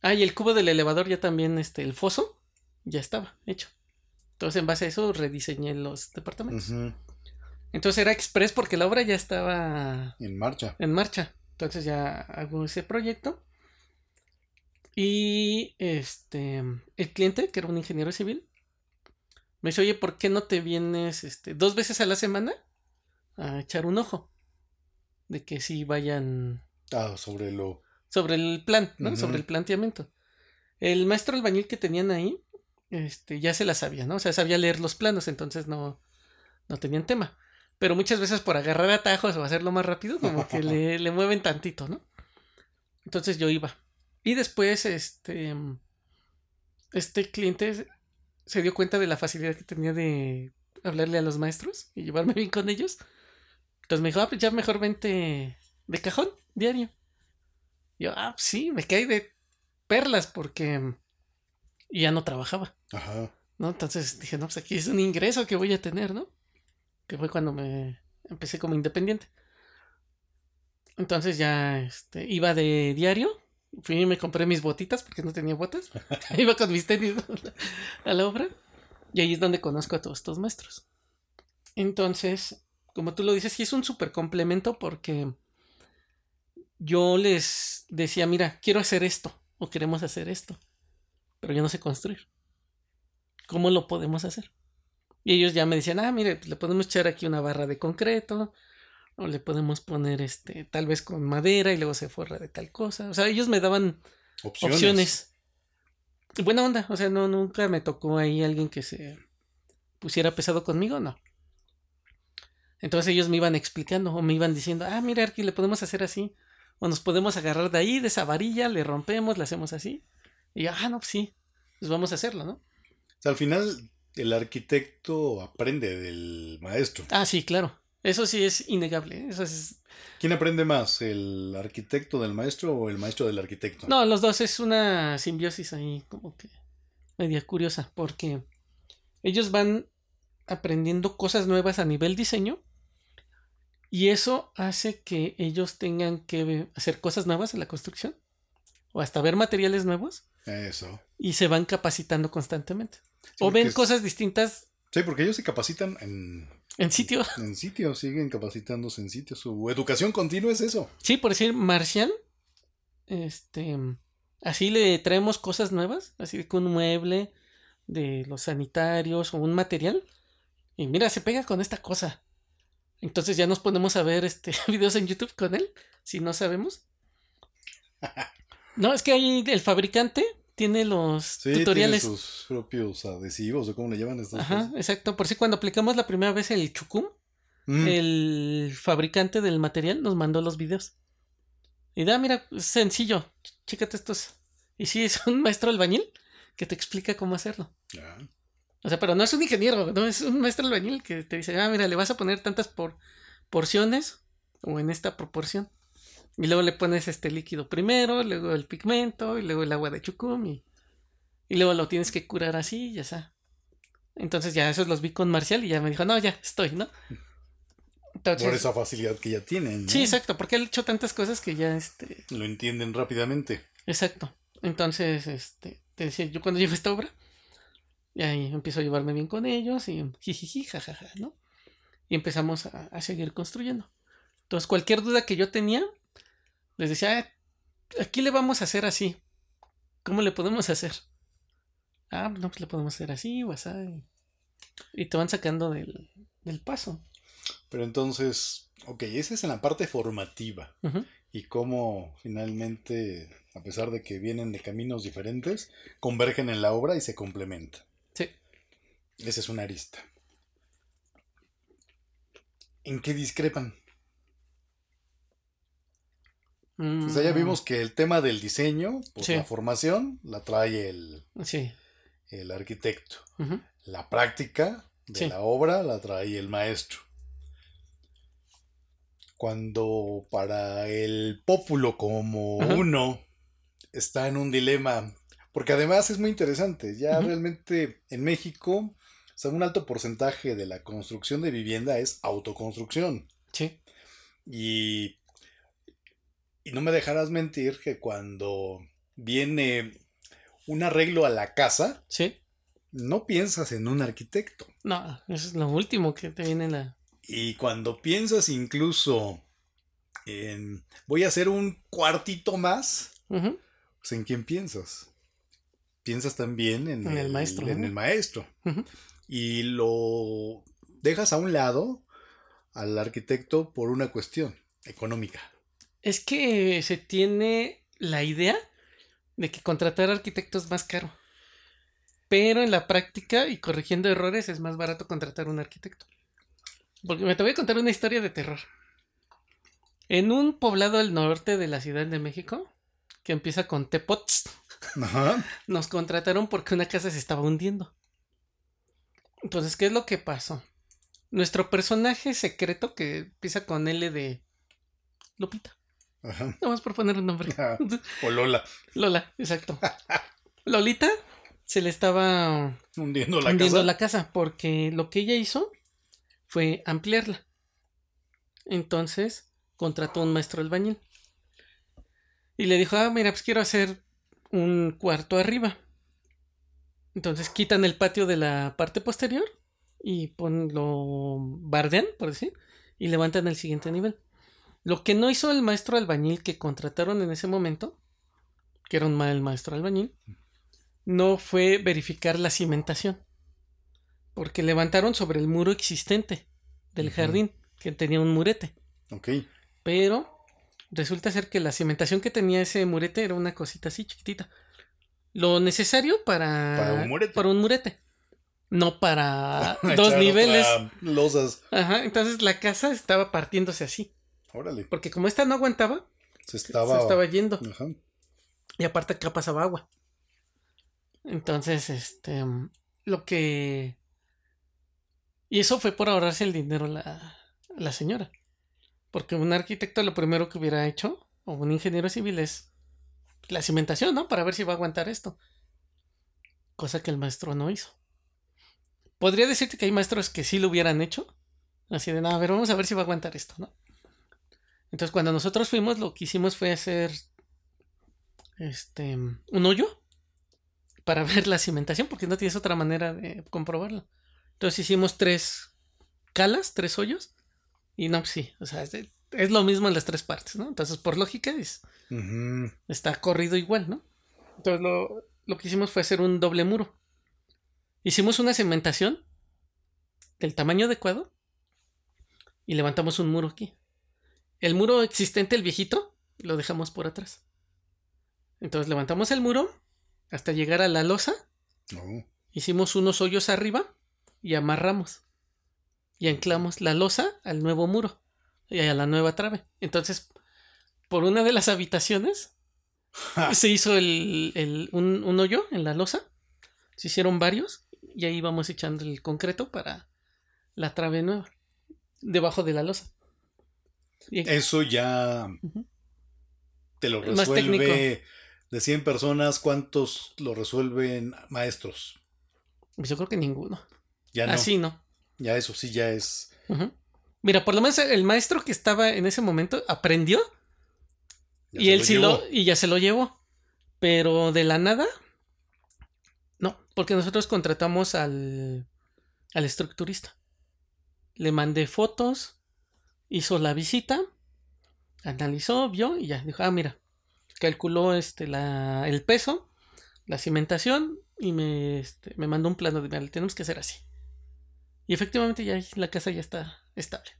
Ah, y el cubo del elevador ya también, este, el foso, ya estaba hecho. Entonces, en base a eso, rediseñé los departamentos. Entonces era express porque la obra ya estaba En marcha. en marcha. Entonces ya hago ese proyecto. Y este el cliente, que era un ingeniero civil, me dice, oye, ¿por qué no te vienes este, dos veces a la semana a echar un ojo? De que sí vayan Ah, sobre lo. sobre el plan, ¿no? Sobre el planteamiento. El maestro albañil que tenían ahí, este, ya se la sabía, ¿no? O sea, sabía leer los planos, entonces no, no tenían tema. Pero muchas veces por agarrar atajos o hacerlo más rápido, como que le, [LAUGHS] le mueven tantito, ¿no? Entonces yo iba. Y después, este, este cliente se dio cuenta de la facilidad que tenía de hablarle a los maestros y llevarme bien con ellos. Entonces me dijo, ah, pues ya mejor vente de cajón, diario. Yo, ah, sí, me caí de perlas porque ya no trabajaba, Ajá. ¿no? Entonces dije, no, pues aquí es un ingreso que voy a tener, ¿no? Que fue cuando me empecé como independiente. Entonces ya este, iba de diario. Fui y me compré mis botitas porque no tenía botas. [LAUGHS] iba con mis tenis [LAUGHS] a la obra. Y ahí es donde conozco a todos estos maestros. Entonces, como tú lo dices, sí es un súper complemento porque yo les decía, mira, quiero hacer esto o queremos hacer esto, pero yo no sé construir. ¿Cómo lo podemos hacer? Y ellos ya me decían, ah, mire, pues le podemos echar aquí una barra de concreto, o le podemos poner este, tal vez con madera y luego se forra de tal cosa. O sea, ellos me daban Opciones. opciones. Buena onda, o sea, no, nunca me tocó ahí alguien que se pusiera pesado conmigo, no. Entonces ellos me iban explicando o me iban diciendo, ah, mira, aquí le podemos hacer así. O nos podemos agarrar de ahí, de esa varilla, le rompemos, le hacemos así. Y yo, ah, no, pues sí, pues vamos a hacerlo, ¿no? O sea, al final, el arquitecto aprende del maestro. Ah, sí, claro. Eso sí es innegable. Eso es... ¿Quién aprende más? ¿El arquitecto del maestro o el maestro del arquitecto? No, los dos es una simbiosis ahí como que media curiosa, porque ellos van aprendiendo cosas nuevas a nivel diseño y eso hace que ellos tengan que hacer cosas nuevas en la construcción o hasta ver materiales nuevos Eso. Y se van capacitando constantemente. Sí, o ven cosas distintas Sí, porque ellos se capacitan en, en sitio. en sitio, siguen capacitándose en sitio. Su educación continua es eso. Sí, por decir, Marcial, este, así le traemos cosas nuevas, así que un mueble de los sanitarios o un material, y mira, se pega con esta cosa. Entonces ya nos ponemos a ver este [LAUGHS] videos en YouTube con él, si no sabemos. [LAUGHS] No, es que ahí el fabricante tiene los Sí, tutoriales. tiene sus propios adhesivos o cómo le llaman estas Ajá, cosas. exacto. Por si cuando aplicamos la primera vez el chucum, Mm, el fabricante del material nos mandó los videos. Y da, mira, es sencillo, ch- chécate estos. Y sí, es un maestro albañil que te explica cómo hacerlo. O sea, pero no es un ingeniero, no es un maestro albañil que te dice, ah, mira, le vas a poner tantas por porciones o en esta proporción. Y luego le pones este líquido primero, luego el pigmento, y luego el agua de chucum, y, y luego lo tienes que curar así, ya está. Entonces ya esos los vi con Marcial y ya me dijo, no, ya estoy, ¿no? Entonces, Por esa facilidad que ya tienen. ¿no? Sí, exacto, porque él ha hecho tantas cosas que ya, este, Lo entienden rápidamente. exacto. Entonces, este, te decía, yo cuando llego a esta obra, y ahí empiezo a llevarme bien con ellos y jijiji, jajaja, ¿no? Y empezamos a, a seguir construyendo. Entonces, cualquier duda que yo tenía, les decía, "Ah, aquí le vamos a hacer así. ¿Cómo le podemos hacer? Ah, no, pues le podemos hacer así así. Y te van sacando del, del paso. Pero entonces, ok, esa es en la parte formativa. Y cómo finalmente, a pesar de que vienen de caminos diferentes, convergen en la obra y se complementan. Sí. Esa es una arista. ¿En qué discrepan? O sea, ya Mm, vimos que el tema del diseño, pues Sí. la formación la trae el, Sí. el arquitecto. La práctica de Sí. la obra la trae el maestro. Cuando para el pópulo como uno está en un dilema, porque además es muy interesante, ya realmente en México, o sea, un alto porcentaje de la construcción de vivienda es autoconstrucción. Sí. Y, y no me dejarás mentir que cuando viene un arreglo a la casa, Sí. no piensas en un arquitecto. No, eso es lo último que te viene en la... Y cuando piensas incluso en voy a hacer un cuartito más, pues ¿en quién piensas? Piensas también en, En el maestro, En ¿no? el maestro. Y lo dejas a un lado al arquitecto por una cuestión económica. Es que se tiene la idea de que contratar arquitectos es más caro. Pero en la práctica y corrigiendo errores es más barato contratar un arquitecto. Porque me te voy a contar una historia de terror. En un poblado al norte de la Ciudad de México, que empieza con Tepots, Ajá. [LAUGHS] nos contrataron porque una casa se estaba hundiendo. Entonces, ¿qué es lo que pasó? Nuestro personaje secreto, que empieza con L de Lupita, Ajá. [LAUGHS] por poner un nombre. [LAUGHS] O Lola, Lola, exacto. Lolita se le estaba hundiendo la hundiendo casa. la casa porque lo que ella hizo fue ampliarla. Entonces contrató a un maestro albañil y le dijo: Ah, mira, pues quiero hacer un cuarto arriba. Entonces quitan el patio de la parte posterior y pon, lo bardean, por decir, y levantan el siguiente nivel. Lo que no hizo el maestro albañil que contrataron en ese momento, que era un mal maestro albañil, no fue verificar la cimentación. Porque levantaron sobre el muro existente del jardín, que tenía un murete. Ok. Pero resulta ser que la cimentación que tenía ese murete era una cosita así chiquitita. Lo necesario para, Para un murete. para un murete. No para [LAUGHS] dos niveles. Losas. Ajá, entonces la casa estaba partiéndose así. Órale. Porque como esta no aguantaba, Se estaba. se estaba yendo. Ajá. Y aparte acá pasaba agua. Entonces, este, mm, lo que... Y eso fue por ahorrarse el dinero la, la señora. Porque un arquitecto lo primero que hubiera hecho, o un ingeniero civil, es la cimentación, ¿no? Para ver si va a aguantar esto. Cosa que el maestro no hizo. Podría decirte que hay maestros que sí lo hubieran hecho. Así de, nada, a ver, vamos a ver si va a aguantar esto, ¿no? Entonces, cuando nosotros fuimos, lo que hicimos fue hacer este un hoyo para [LAUGHS] ver la cimentación, porque no tienes otra manera de comprobarlo. Entonces hicimos tres calas, tres hoyos, y no, pues sí, o sea, es, de- es lo mismo en las tres partes, ¿no? Entonces, por lógica, es- está corrido igual, ¿no? Entonces, lo, lo que hicimos fue hacer un doble muro. Hicimos una cimentación del tamaño adecuado y levantamos un muro aquí. El muro existente, el viejito, lo dejamos por atrás. Entonces levantamos el muro hasta llegar a la losa, Oh. hicimos unos hoyos arriba y amarramos. Y anclamos la losa al nuevo muro y a la nueva trave. Entonces, por una de las habitaciones se hizo el, el- un, un hoyo en la losa. Se hicieron varios y ahí vamos echando el concreto para la trave nueva. Debajo de la losa. Eso ya te lo resuelve. De 100 personas, ¿cuántos lo resuelven maestros? Pues yo creo que ninguno. Ya no. Así no. Ya eso sí ya es. Mira, por lo menos el maestro que estaba en ese momento aprendió ya y él lo sí llevó. lo y ya se lo llevó. Pero de la nada no, porque nosotros contratamos al al estructurista. Le mandé fotos, hizo la visita, analizó, vio y ya dijo, "Ah, mira, calculó este la el peso, la cimentación y me este, me mandó un plano de, "Mira, le tenemos que hacer así." Y efectivamente ya la casa ya está estable.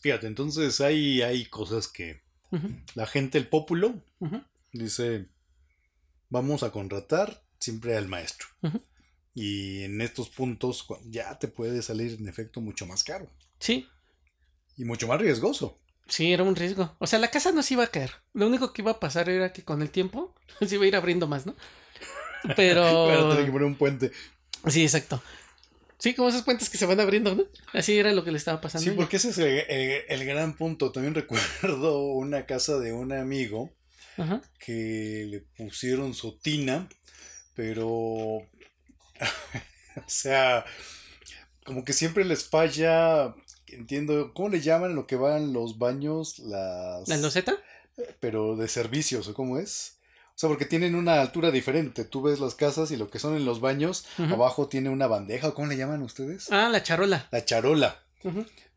Fíjate, entonces hay, hay cosas que la gente, el pópulo, ujú. dice, vamos a contratar siempre al maestro. Y en estos puntos ya te puede salir en efecto mucho más caro Sí, y mucho más riesgoso. Sí, era un riesgo. O sea, la casa no se iba a caer. Lo único que iba a pasar era que con el tiempo [LAUGHS] se iba a ir abriendo más, ¿no? Pero. [LAUGHS] Claro, tener que poner un puente. Sí, exacto. Sí, como esos puentes que se van abriendo, ¿no? Así era lo que le estaba pasando. Sí, porque ese es el, el- el gran punto. También [LAUGHS] recuerdo una casa de un amigo Ajá. que le pusieron su tina, pero, o sea, como que siempre les falla, entiendo, ¿cómo le llaman lo que van los baños? Las... ¿La loseta? Pero de servicios, ¿o cómo es? O sea, porque tienen una altura diferente. Tú ves las casas y lo que son en los baños, abajo tiene una bandeja, ¿o ¿cómo le llaman ustedes? Ah, la charola. La charola.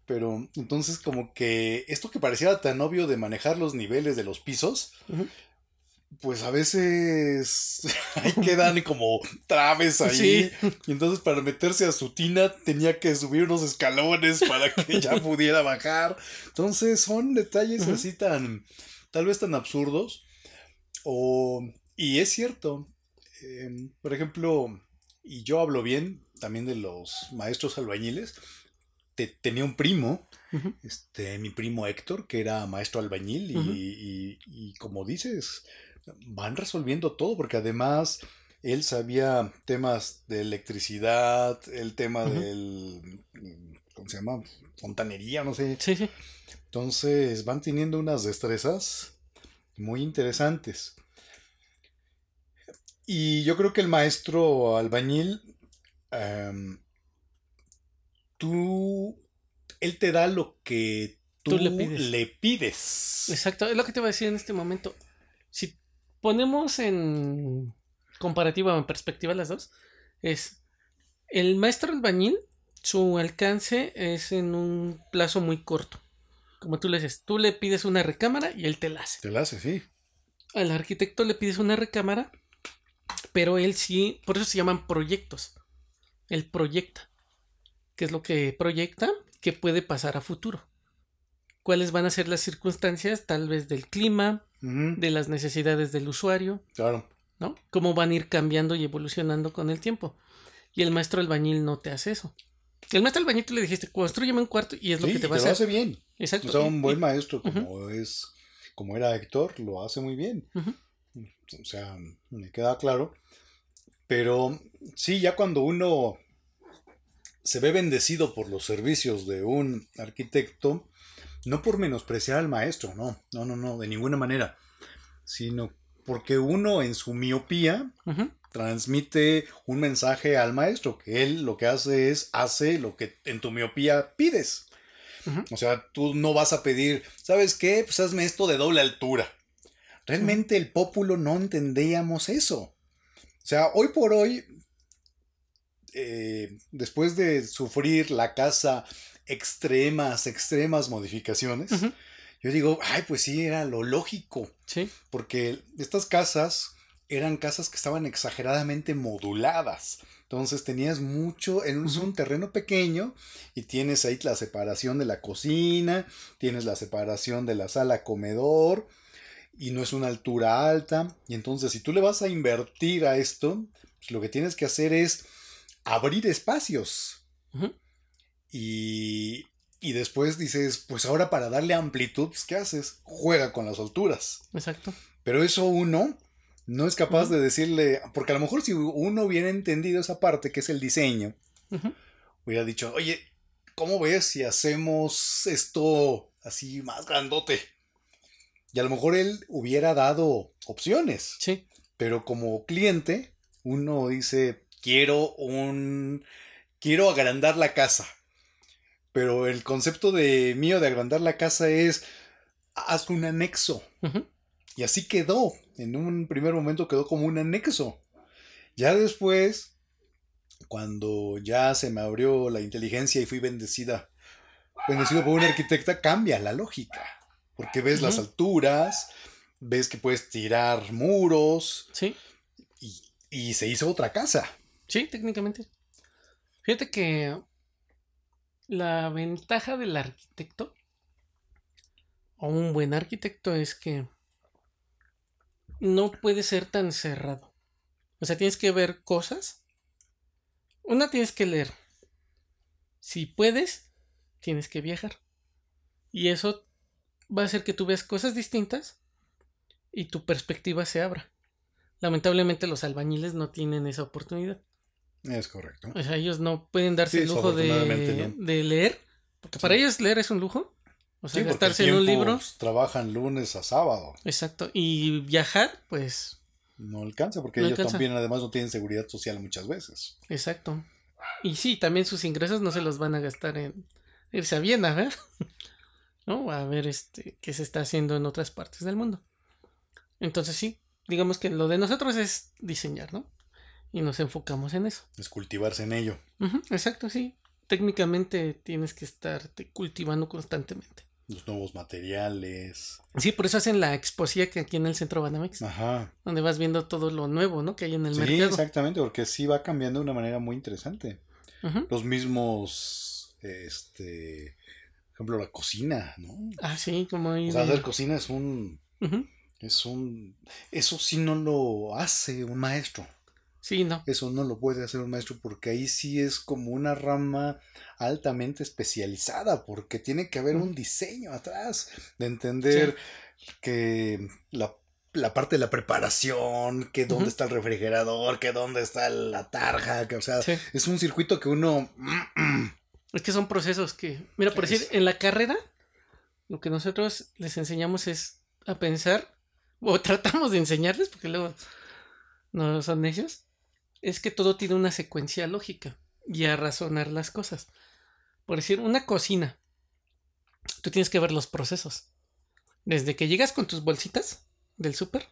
Pero entonces como que esto que pareciera tan obvio de manejar los niveles de los pisos. Pues a veces [LAUGHS] ahí [LAUGHS] quedan como traves ahí. Sí. Y entonces para meterse a su tina tenía que subir unos escalones para que ya [LAUGHS] pudiera bajar. Entonces son detalles así tan, tal vez tan absurdos. O, y es cierto, em, por ejemplo, y yo hablo bien también de los maestros albañiles. Te- tenía un primo, este, mi primo Héctor, que era maestro albañil, y- y como dices, van resolviendo todo, porque además él sabía temas de electricidad, el tema del, ¿cómo se llama? Fontanería, no sé. Sí, sí. Entonces van teniendo unas destrezas muy interesantes. Y yo creo que el maestro albañil, em, tú, él te da lo que tú, Tú le pides. le pides. Exacto, es lo que te voy a decir en este momento. Si ponemos en comparativa o en perspectiva las dos, es el maestro albañil, su alcance es en un plazo muy corto. Como tú le dices, tú le pides una recámara y él te la hace. Te la hace, sí. Al arquitecto le pides una recámara, pero él sí, por eso se llaman proyectos. Él proyecta. ¿Qué es lo que proyecta? ¿Qué puede pasar a futuro? ¿Cuáles van a ser las circunstancias tal vez del clima, De las necesidades del usuario, Claro. ¿no? Cómo van a ir cambiando y evolucionando con el tiempo. Y el maestro albañil no te hace eso. El maestro albañil tú le dijiste, construyeme un cuarto y es lo Sí, que te va a lo hacer. hace bien. Exacto. O sea, un buen maestro como es, como era Héctor, lo hace muy bien. O sea, me queda claro. Pero sí, ya cuando uno se ve bendecido por los servicios de un arquitecto, no por menospreciar al maestro, no, no, no, no, de ninguna manera, sino porque uno en su miopía transmite un mensaje al maestro, que él lo que hace es, hace lo que en tu miopía pides. O sea, tú no vas a pedir, ¿sabes qué? Pues hazme esto de doble altura. Realmente el pópulo no entendíamos eso. O sea, hoy por hoy, eh, después de sufrir la casa extremas, extremas modificaciones, yo digo, ay, pues sí, era lo lógico. Sí. Porque estas casas eran casas que estaban exageradamente moduladas. Entonces tenías mucho, en un, terreno pequeño y tienes ahí la separación de la cocina, tienes la separación de la sala comedor y no es una altura alta. Y entonces si tú le vas a invertir a esto, pues lo que tienes que hacer es abrir espacios. Y, y después dices, pues ahora para darle amplitud, pues, ¿qué haces? Juega con las alturas. Exacto. Pero eso uno no es capaz de decirle, porque a lo mejor si uno hubiera entendido esa parte que es el diseño, hubiera dicho, oye, ¿cómo ves si hacemos esto así más grandote? Y a lo mejor él hubiera dado opciones, Sí. pero como cliente, uno dice, quiero un, quiero agrandar la casa. Pero el concepto de mío de agrandar la casa es, haz un anexo. Y así quedó. En un primer momento quedó como un anexo. Ya después, cuando ya se me abrió la inteligencia y fui bendecida, bendecido por una arquitecta, cambia la lógica. Porque ves las alturas, ves que puedes tirar muros Sí. y, y se hizo otra casa. Sí, técnicamente. Fíjate que la ventaja del arquitecto o un buen arquitecto es que no puede ser tan cerrado. O sea, tienes que ver cosas. Una tienes que leer. Si puedes, tienes que viajar. Y eso va a hacer que tú veas cosas distintas y tu perspectiva se abra. Lamentablemente los albañiles no tienen esa oportunidad. Es correcto. O sea, ellos no pueden darse Sí, el lujo de, no. de leer. Porque para ellos leer es un lujo. O sea, Sí, gastarse en un libro. Trabajan lunes a sábado. Exacto. Y viajar, pues, No alcanza porque No ellos alcanza. también además no tienen seguridad social muchas veces. exacto. Y sí, también sus ingresos no se los van a gastar en irse a Viena, ¿verdad? [LAUGHS] ¿No? A ver este qué se está haciendo en otras partes del mundo. Entonces sí, digamos que lo de nosotros es diseñar, ¿no? Y nos enfocamos en eso. Es cultivarse en ello. Exacto, sí. Técnicamente tienes que estarte cultivando constantemente. Los nuevos materiales. Sí, por eso hacen la exposía que aquí en el centro Banamex, Ajá. donde vas viendo todo lo nuevo, ¿no? Que hay en el Sí, mercado. exactamente, porque sí va cambiando de una manera muy interesante. Los mismos, este, por ejemplo, la cocina, ¿no? Ah, sí, como ahí O sea, de- hacer cocina es un, es un, eso sí no lo hace un maestro. Sí, no. Eso no lo puede hacer un maestro porque ahí sí es como una rama altamente especializada porque tiene que haber un diseño atrás de entender que la, la parte de la preparación, que dónde está el refrigerador, que dónde está la tarja, que o sea, Sí. es un circuito que uno Es que son procesos que, mira, por Es- decir, en la carrera, lo que nosotros les enseñamos es a pensar, o [LAUGHS] tratamos de enseñarles, porque luego no son necios, es que todo tiene una secuencia lógica y a razonar las cosas. Por decir, una cocina, tú tienes que ver los procesos. Desde que llegas con tus bolsitas del súper,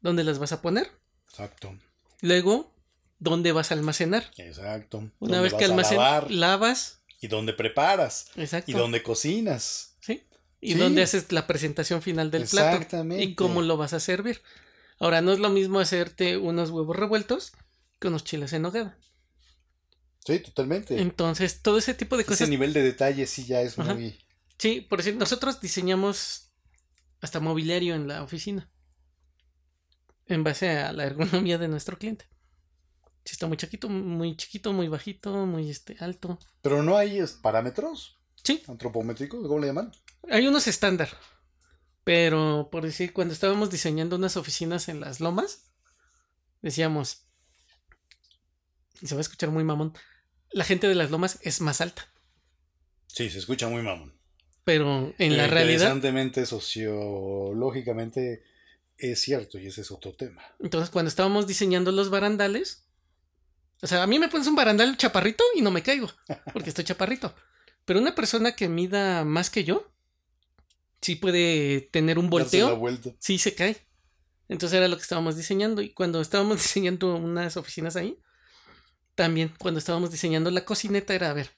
¿dónde las vas a poner? Exacto, Luego, ¿dónde vas a almacenar? exacto. Una ¿Dónde vez que almacenas, lavas, y dónde preparas exacto. y dónde cocinas. ¿Sí? Y Sí. dónde haces la presentación final del plato. Exactamente. Y cómo lo vas a servir. Ahora, no es lo mismo hacerte unos huevos revueltos que unos chiles en nogada. Sí, totalmente. Entonces, todo ese tipo de Ese cosas. nivel de detalle sí ya es Ajá. muy... Sí, por decir, nosotros diseñamos hasta mobiliario en la oficina. En base a la ergonomía de nuestro cliente. Si está muy chiquito, muy chiquito, muy bajito, muy este, alto. Pero no hay parámetros Sí, antropométricos, ¿cómo le llaman? Hay unos estándar. Pero, por decir, cuando estábamos diseñando unas oficinas en las lomas, decíamos, y se va a escuchar muy mamón, la gente de las lomas es más alta. Sí, se escucha muy mamón. Pero en la Pero realidad, Interesantemente, sociológicamente, es cierto y ese es otro tema. entonces cuando estábamos diseñando los barandales, o sea, a mí me pones un barandal chaparrito y no me caigo, porque estoy chaparrito. Pero una persona que mida más que yo, sí puede tener un volteo. sí se cae. Entonces era lo que estábamos diseñando. Y cuando estábamos [LAUGHS] diseñando unas oficinas ahí, también cuando estábamos diseñando la cocineta era a ver,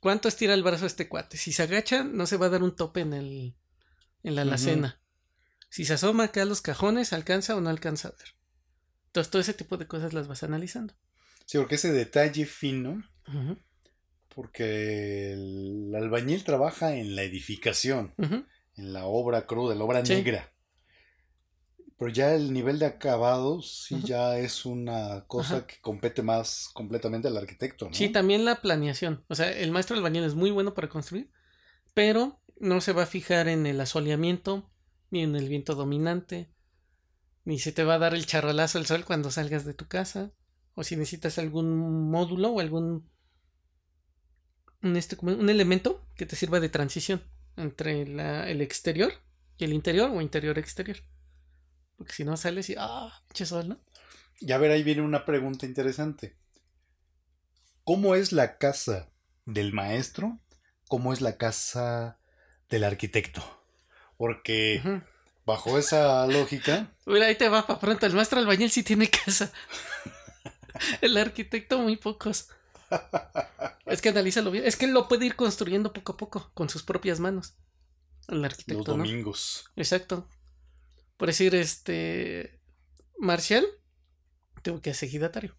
¿cuánto estira el brazo este cuate? Si se agacha, no se va a dar un tope en el en la alacena. Si se asoma acá a los cajones, ¿alcanza o no alcanza a ver? Entonces todo ese tipo de cosas las vas analizando. Sí, porque ese detalle fino, porque el albañil trabaja en la edificación, en la obra cruda, la obra Sí. negra. Pero ya el nivel de acabados sí ya es una cosa Ajá. que compete más completamente al arquitecto, ¿no? Sí, también la planeación. O sea, el maestro albañil es muy bueno para construir, pero no se va a fijar en el asoleamiento, ni en el viento dominante, ni se te va a dar el charolazo el sol cuando salgas de tu casa, o si necesitas algún módulo o algún un, este, un elemento que te sirva de transición entre la- el exterior y el interior o interior-exterior. Porque si no sales y, ah, pinche sol, ¿no? Y a ver, ahí viene una pregunta interesante. ¿Cómo es la casa del maestro? ¿Cómo es la casa del arquitecto? Porque bajo esa lógica, Mira, ahí te va para pronto. El maestro albañil sí tiene casa. [LAUGHS] El arquitecto muy pocos. Es que analízalo bien. Es que él lo puede ir construyendo poco a poco con sus propias manos. El los arquitecto, ¿no? domingos. Exacto. Por decir, este. Marcial. Tengo que ser ejidatario.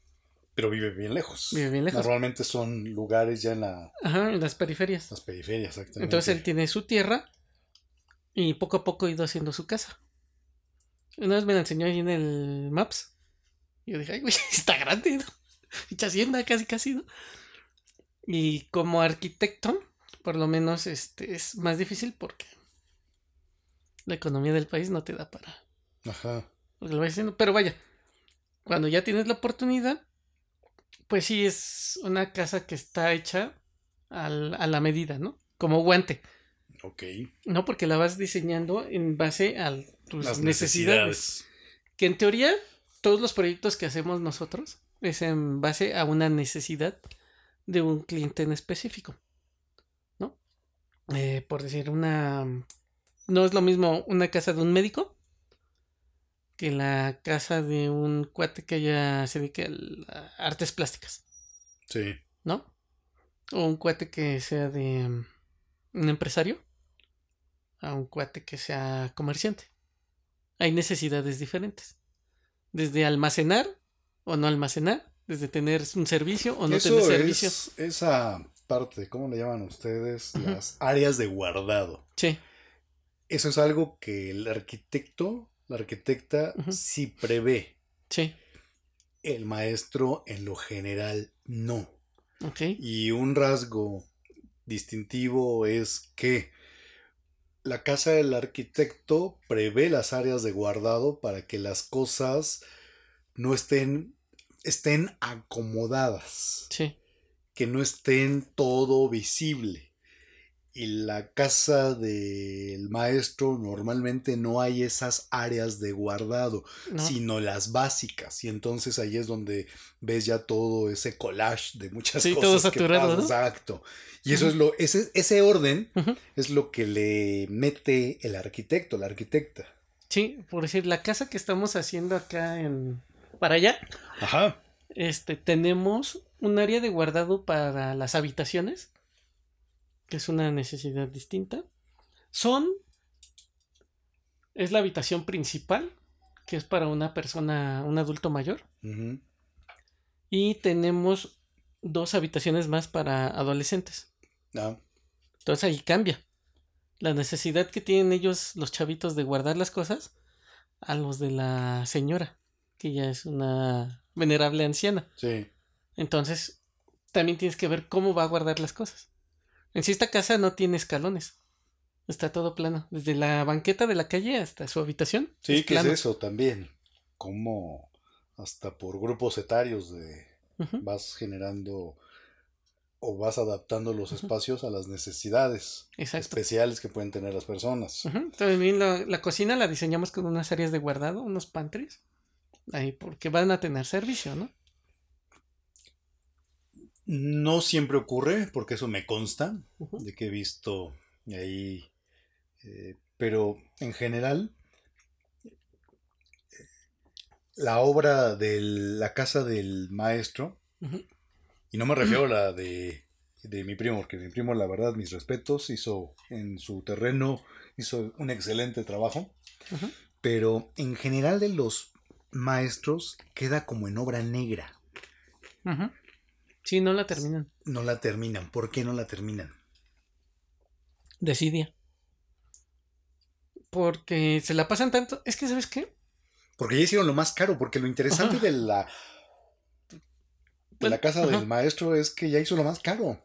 Pero vive bien lejos. Vive bien lejos. Normalmente son lugares ya en la- Ajá, en las periferias. las periferias, exactamente. Entonces él tiene su tierra. Y poco a poco ha ido haciendo su casa. Una vez me la enseñó ahí en el Maps. Y yo dije, ay, güey, [LAUGHS] está grande, ¿no? Mucha hacienda, casi, casi, ¿no? Y como arquitecto, por lo menos este es más difícil porque la economía del país no te da para Ajá. lo que lo haciendo. Pero vaya, cuando ya tienes la oportunidad, pues sí es una casa que está hecha al- a la medida, ¿no? Como guante. Ok. No, porque la vas diseñando en base a tus Las necesidades. necesidades. Que en teoría, todos los proyectos que hacemos nosotros es en base a una necesidad de un cliente en específico. ¿No? Eh, por decir, una. No es lo mismo una casa de un médico que la casa de un cuate que ya se dedica a artes plásticas. Sí. ¿No? O un cuate que sea de mm, un empresario a un cuate que sea comerciante. Hay necesidades diferentes. Desde almacenar o no almacenar, desde tener un servicio o no Eso tener servicio. es esa parte, ¿cómo le llaman ustedes? Las áreas de guardado. Sí, Eso es algo que el arquitecto, la arquitecta, sí prevé. sí, El maestro, en lo general, no. Y un rasgo distintivo es que la casa del arquitecto prevé las áreas de guardado para que las cosas no estén, estén acomodadas, Sí, que no estén todo visible. Y la casa del maestro normalmente no hay esas áreas de guardado no. sino las básicas. Y entonces ahí es donde ves ya todo ese collage de muchas Sí, cosas. todo que saturado, pasan. ¿no? Exacto. Y eso es lo, ese, ese orden es lo que le mete el arquitecto, la arquitecta. Sí, por decir, la casa que estamos haciendo acá en para allá, Ajá. este, tenemos un área de guardado para las habitaciones, que es una necesidad distinta. Son, es la habitación principal, que es para una persona, un adulto mayor, y tenemos dos habitaciones más para adolescentes. Ah, Entonces ahí cambia la necesidad que tienen ellos, los chavitos, de guardar las cosas, a los de la señora, que ya es una venerable anciana. sí. Entonces, también tienes que ver cómo va a guardar las cosas. En sí, esta casa no tiene escalones. Está todo plano. Desde la banqueta de la calle hasta su habitación. Sí, es que es eso también. Como hasta por grupos etarios de vas generando o vas adaptando los espacios a las necesidades Exacto. especiales que pueden tener las personas. También la, la cocina la diseñamos con unas áreas de guardado, unos pantries. Ahí, porque van a tener servicio, ¿no? No siempre ocurre, porque eso me consta, de que he visto ahí, eh, pero en general, la obra de la casa del maestro, y no me refiero a [CLEARS THROAT] la de, de mi primo, porque mi primo, la verdad, mis respetos, hizo en su terreno, hizo un excelente trabajo, pero en general de los maestros queda como en obra negra. Ujú. Sí, no la terminan. No la terminan. ¿Por qué no la terminan? Decidia. Porque se la pasan tanto. Es que, ¿sabes qué? Porque ya hicieron lo más caro, porque lo interesante Ajá. de la de Bueno, la casa ajá. del maestro es que ya hizo lo más caro.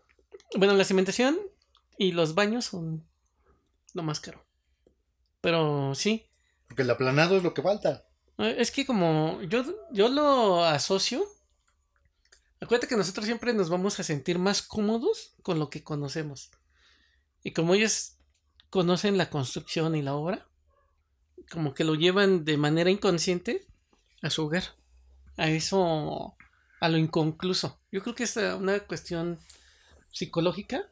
Bueno, la cimentación y los baños son lo más caro. Pero sí. Porque el aplanado es lo que falta. Eh, Es que como yo, yo lo asocio. Acuérdate que nosotros siempre nos vamos a sentir más cómodos con lo que conocemos. Y como ellos conocen la construcción y la obra, como que lo llevan de manera inconsciente a su hogar. A eso, a lo inconcluso. Yo creo que es una cuestión psicológica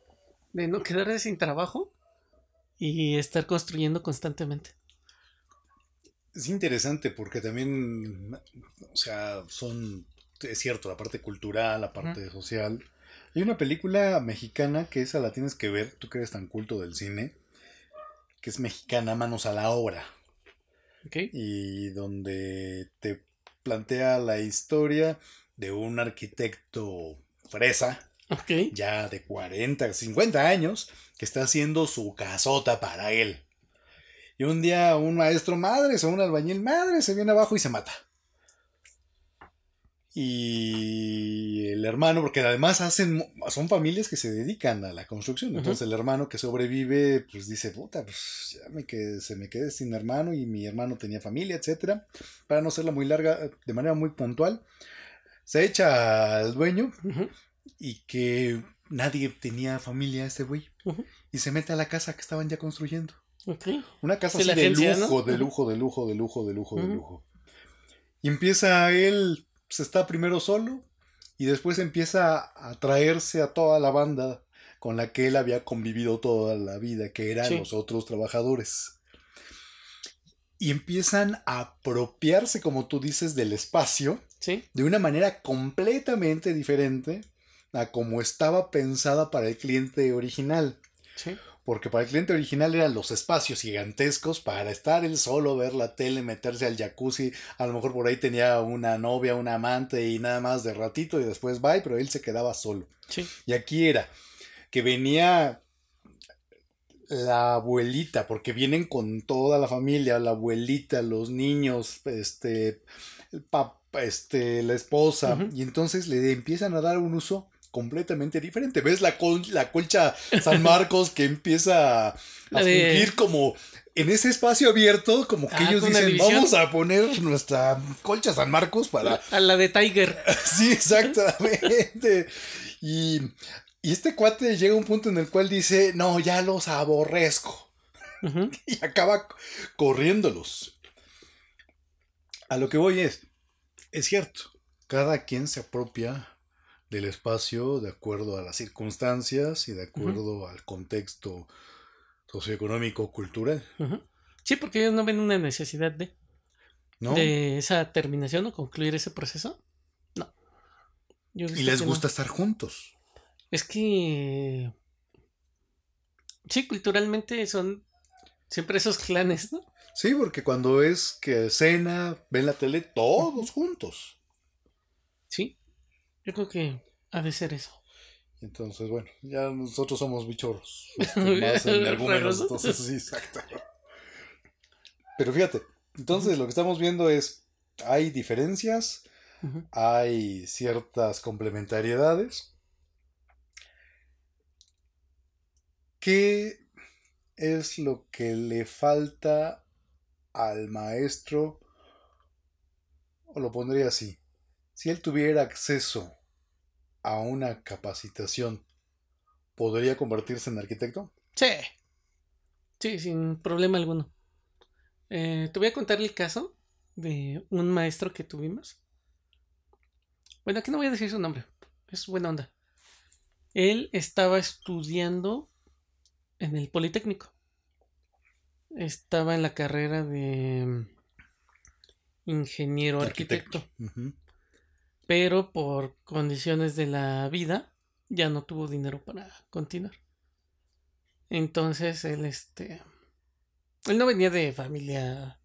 de no quedarse sin trabajo y estar construyendo constantemente. Es interesante porque también, o sea, son, es cierto, la parte cultural, la parte social. Hay una película mexicana que esa la tienes que ver, tú que eres tan culto del cine, que es mexicana, Manos a la Obra. ¿Ok? y donde te plantea la historia de un arquitecto fresa, ya de 40, 50 años, que está haciendo su casota para él. Y un día un maestro madre o un albañil madre se viene abajo y se mata. Y el hermano, porque además hacen, son familias que se dedican a la construcción. Entonces el hermano que sobrevive, pues dice, puta, pues ya me quedé, se me quedé sin hermano y mi hermano tenía familia, etcétera. Para no hacerla muy larga, de manera muy puntual, se echa al dueño y que nadie tenía familia ese güey. Y se mete a la casa que estaban ya construyendo. Ok. Una casa Sí, así la de agencia, lujo, ¿no? de lujo, de lujo, de lujo, de lujo, de lujo. Y empieza él, se está primero solo y después empieza a traerse a toda la banda con la que él había convivido toda la vida, que eran Sí. los otros trabajadores. y empiezan a apropiarse, como tú dices, del espacio Sí, de una manera completamente diferente a como estaba pensada para el cliente original. sí. Porque para el cliente original eran los espacios gigantescos para estar él solo, ver la tele, meterse al jacuzzi. A lo mejor por ahí tenía una novia, un amante y nada más de ratito y después bye, pero él se quedaba solo. Sí, Y aquí era que venía la abuelita, porque vienen con toda la familia, la abuelita, los niños, este, el papá, este, la esposa, y entonces le empiezan a dar un uso completamente diferente. ¿Ves la, col- la colcha San Marcos que empieza a, fungir como en ese espacio abierto, como que Ah, ellos dicen, vamos a poner nuestra colcha San Marcos para [LAUGHS] a la de Tiger. [LAUGHS] Sí, exactamente. Y, y este cuate llega a un punto en el cual dice, no, ya los aborrezco. [LAUGHS] Y acaba corriéndolos. A lo que voy es, es cierto, cada quien se apropia del espacio de acuerdo a las circunstancias y de acuerdo al contexto socioeconómico cultural. Sí, porque ellos no ven una necesidad de, ¿no? de esa terminación o concluir ese proceso. No. Yo Y les no. gusta estar juntos. Es que. Sí, culturalmente son siempre esos clanes, ¿no? Sí, porque cuando es que cena, ven la tele, todos juntos. Sí. Yo creo que ha de ser eso. Entonces, bueno, ya nosotros somos bichorros. este, [LAUGHS] más energúmenos, Raros, ¿no? entonces sí, exacto. Pero fíjate, entonces lo que estamos viendo es, hay diferencias, hay ciertas complementariedades. ¿Qué es lo que le falta al maestro? O lo pondría así, si él tuviera acceso a una capacitación, ¿podría convertirse en arquitecto? Sí. Sí, sin problema alguno. Eh, te voy a contar el caso de un maestro que tuvimos. Bueno, aquí no voy a decir su nombre. Es buena onda. Él estaba estudiando en el Politécnico. Estaba en la carrera de mm, ingeniero arquitecto. Pero por condiciones de la vida ya no tuvo dinero para continuar. Entonces él este él no venía de familia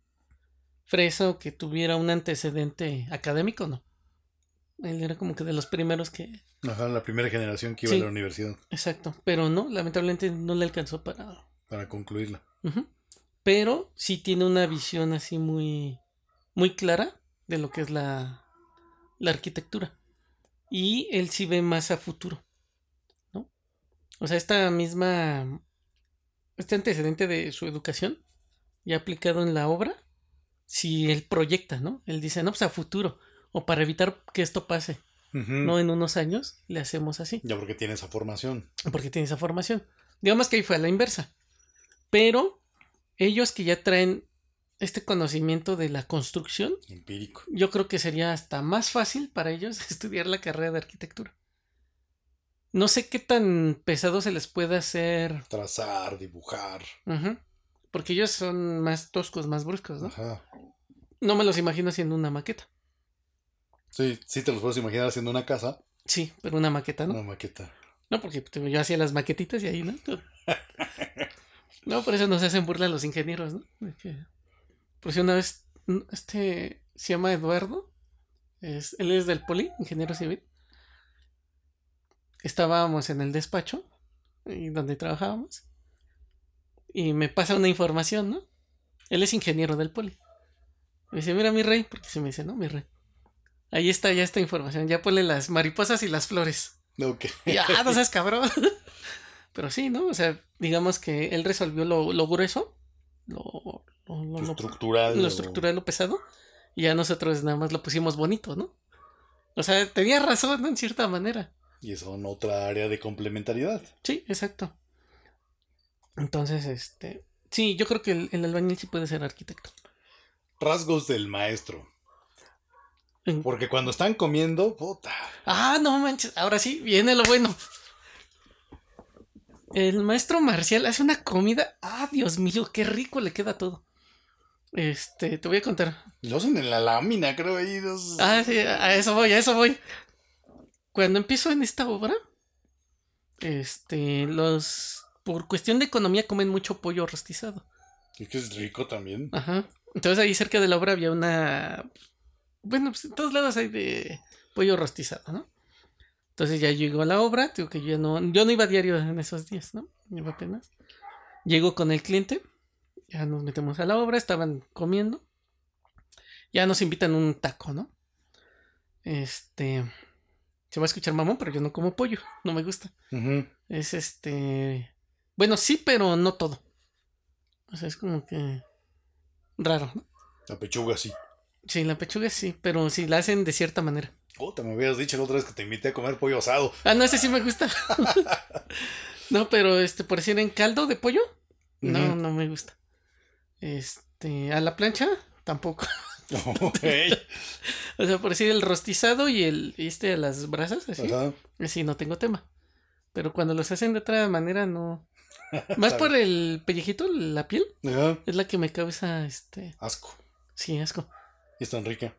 fresa o que tuviera un antecedente académico, no. Él era como que de los primeros que Ajá, la primera generación que iba Sí. a la universidad exacto, pero no, lamentablemente no le alcanzó para para concluirla. Pero sí tiene una visión así muy, muy clara de lo que es la, la arquitectura. Y él sí ve más a futuro. ¿no? O sea, esta misma. Este antecedente de su educación, ya aplicado en la obra, si él proyecta, ¿no? Él dice, no, pues a futuro. O para evitar que esto pase, no en unos años, le hacemos así Ya porque tiene esa formación. porque tiene esa formación. Digamos que ahí fue a la inversa. Pero ellos que ya traen este conocimiento de la construcción, Empírico. yo creo que sería hasta más fácil para ellos [LAUGHS] estudiar la carrera de arquitectura. No sé qué tan pesado se les puede hacer, Trazar, dibujar. porque ellos son más toscos, más bruscos, ¿no? Ajá. No me los imagino haciendo una maqueta. Sí, sí te los puedes imaginar haciendo una casa. Sí, pero una maqueta, ¿no? Una maqueta. No, porque pues, yo hacía las maquetitas y ahí, ¿no? [LAUGHS] No, por eso nos hacen burla los ingenieros, ¿no? De que- Si una vez, este se llama Eduardo, es, él es del Poli, ingeniero civil. Estábamos en el despacho, y donde trabajábamos, y me pasa una información, ¿no? Él es ingeniero del Poli. Me dice, mira mi rey, porque se me dice, no, mi rey. Ahí está ya esta información, ya ponle las mariposas y las flores. Ok. Y, ah, no seas cabrón. [LAUGHS] Pero sí, ¿no? O sea, digamos que él resolvió lo, lo grueso, lo, lo, lo- Lo estructural. lo o- estructural, lo pesado, y ya nosotros nada más lo pusimos bonito, ¿no? O sea, tenía razón, ¿no? En cierta manera. Y son otra área de complementariedad. Sí, exacto. Entonces, este. Sí, yo creo que el, el albañil sí puede ser arquitecto. Rasgos del maestro. En- Porque cuando están comiendo, puta. Ah, no manches, ahora sí, viene lo bueno. El maestro Marcial hace una comida. Ah, Dios mío, qué rico le queda todo. Este, te voy a contar. Lo hacen en la lámina, creo ahí. los- Ah, sí, a eso voy, a eso voy. Cuando empiezo en esta obra, este, los, por cuestión de economía comen mucho pollo rostizado. Es que es rico también. Ajá. Entonces ahí cerca de la obra había una, bueno, pues en todos lados hay de pollo rostizado, ¿no? Entonces ya llegó a la obra, digo que yo no, yo no iba a diario en esos días, ¿no? Iba apenas. Llego con el cliente, ya nos metemos a la obra, estaban comiendo. Ya nos invitan un taco, ¿no? Este. Se va a escuchar mamón, pero yo no como pollo, no me gusta. Es este. Bueno, sí, pero no todo. O sea, es como que. Raro, ¿no? La pechuga sí. Sí, la pechuga sí, pero sí la hacen de cierta manera. Puta, me habías dicho la otra vez que te invité a comer pollo asado. Ah, no, ese sí me gusta. [LAUGHS] [LAUGHS] no, pero este, por decir en caldo de pollo, no, no me gusta. Este, a la plancha, tampoco. [LAUGHS] O sea, por decir el rostizado y el este a las brasas, así, Ajá. sí, no tengo tema. Pero cuando los hacen de otra manera, no. [LAUGHS] Más por el pellejito, la piel, Ajá. es la que me causa, este, Asco. sí, asco. Y es tan rica.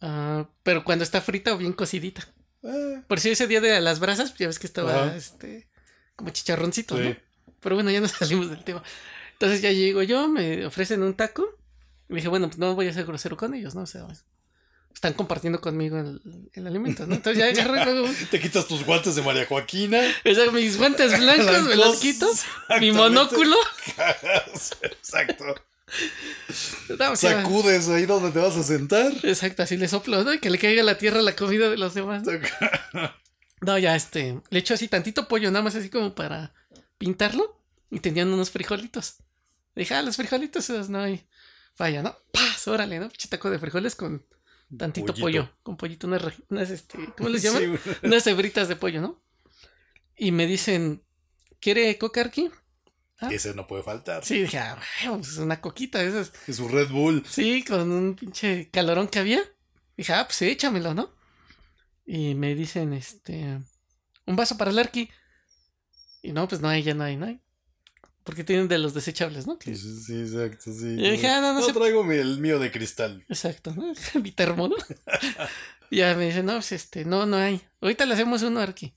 Ah, pero cuando está frita o bien cocidita. Eh, Por si ese día de las brasas, ya ves que estaba, Ajá. este, como chicharroncito, sí. ¿no? Pero bueno, ya nos [LAUGHS] salimos del tema. Entonces ya llego yo, me ofrecen un taco. Y dije, bueno, pues no voy a ser grosero con ellos, ¿no? O sea, están compartiendo conmigo el, el alimento, ¿no? Entonces ya [LAUGHS] luego, Te quitas tus guantes de María Joaquina. o sea, mis guantes blancos, me los Blancos. quito, mi monóculo. Exacto. No, o sea, Sacudes ahí donde te vas a sentar. exacto, así le soplo, ¿no? Y que le caiga a la tierra la comida de los demás. ¿no? No, ya este, le echo así tantito pollo, nada más así como para pintarlo. Y tenían unos frijolitos. Dije, ah, los frijolitos, esos no hay falla, ¿no? ¡Paz! Órale, ¿no? Pinche taco de frijoles con tantito Pollito. pollo. Con pollito, unas, unas, este, ¿cómo les [LAUGHS] llaman? Sí, Unas hebritas de pollo, ¿no? Y me dicen, ¿quiere coca aquí? Ah. Ese no puede faltar. Sí, dije, ah, pues una coquita, esas. Es un Red Bull. Sí, con un pinche calorón que había. Dije, ah, pues échamelo, ¿no? Y me dicen, este, un vaso para el arqui. Y no, pues no hay, ya no hay, no hay. Porque tienen de los desechables, ¿no? Que- Sí, sí, exacto, sí. Y dije, ah, no, no No traigo mi- el mío de cristal. Exacto, ¿no? [LAUGHS] Mi termo, ¿no? Y [LAUGHS] ya me dicen, no, pues este, no, no hay. Ahorita le hacemos uno arqui.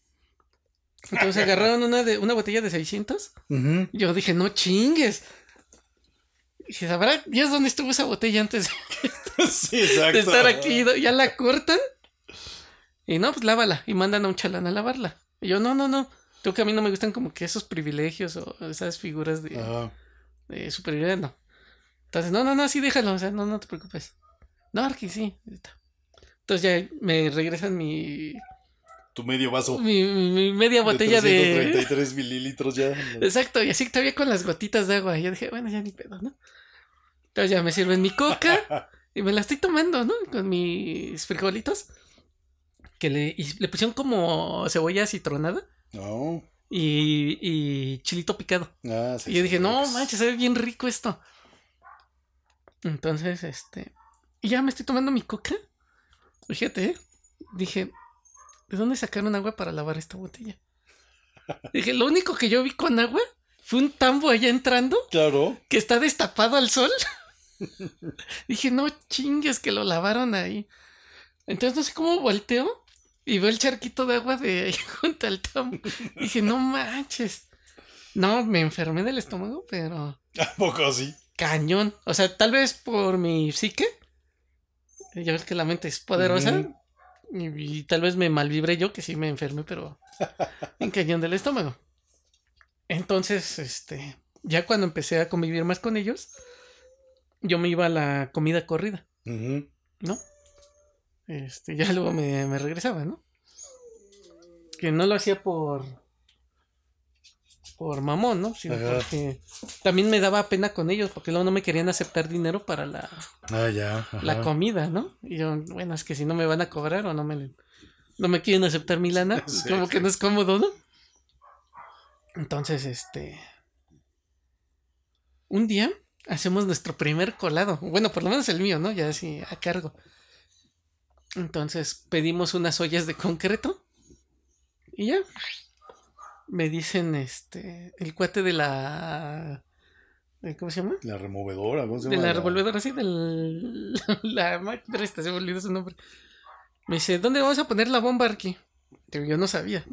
Entonces agarraron una de una botella de 600. Ujú. Yo dije, no chingues. Dije, ¿sabrá Dios dónde estuvo esa botella antes [LAUGHS] Sí, exacto. de estar aquí? Ya la cortan. Y no, pues lávala. Y mandan a un chalán a lavarla. Y yo, no, no, no. Tú que a mí no me gustan como que esos privilegios o esas figuras de, Ajá. de superioridad, no. Entonces, no, no, no, sí, déjalo. O sea, no, no te preocupes. No, Arqui, sí. Entonces ya me regresan mi, Tu medio vaso. mi, mi- mi media botella de... 333 mililitros ya. Exacto, y así todavía con las gotitas de agua. Y yo dije, bueno, ya ni pedo, ¿no? Entonces ya me sirven mi coca [LAUGHS] y me la estoy tomando, ¿no? Con mis frijolitos. Que le, y le pusieron como cebolla citronada No. y, y chilito picado. Ah, sí, Y yo sí, dije, no manches, se ve bien rico esto. Entonces, este. Y ya me estoy tomando mi coca. Fíjate, ¿eh? Dije, ¿de dónde sacaron agua para lavar esta botella? [LAUGHS] Dije, lo único que yo vi con agua fue un tambo allá entrando Claro. que está destapado al sol. [LAUGHS] Dije, no chingues que lo lavaron ahí. Entonces no sé cómo volteo y veo el charquito de agua de ahí [LAUGHS] junto al tambo. Dije, no manches. No, me enfermé del estómago, pero ¿A poco así? cañón. O sea, tal vez por mi psique. Ya ves que la mente es poderosa. Y, y tal vez me malvibré yo, que sí me enfermé, pero [LAUGHS] en cañón del estómago. Entonces, este, ya cuando empecé a convivir más con ellos, yo me iba a la comida corrida. ¿no? Este, ya luego me, me regresaba, ¿no? Que no lo hacía por por mamón, ¿no? Sino Ajá. porque también me daba pena con ellos, porque luego no me querían aceptar dinero para la, Ah, ya. la comida, ¿no? Y yo, bueno, es que si no me van a cobrar o no me, no me quieren aceptar mi lana, [LAUGHS] Sí, como sí. que no es cómodo, ¿no? Entonces, este... Un día hacemos nuestro primer colado. Bueno, por lo menos el mío, ¿no? Ya así a cargo. Entonces pedimos unas ollas de concreto. Y ya. Me dicen, este, el cuate de la eh, ¿Cómo se llama? La removedora, ¿cómo se De llama? la revolvedora, sí, del. [LAUGHS] La máquina se me olvidó su nombre. Me dice, ¿dónde vamos a poner la bomba aquí? Digo, yo no sabía.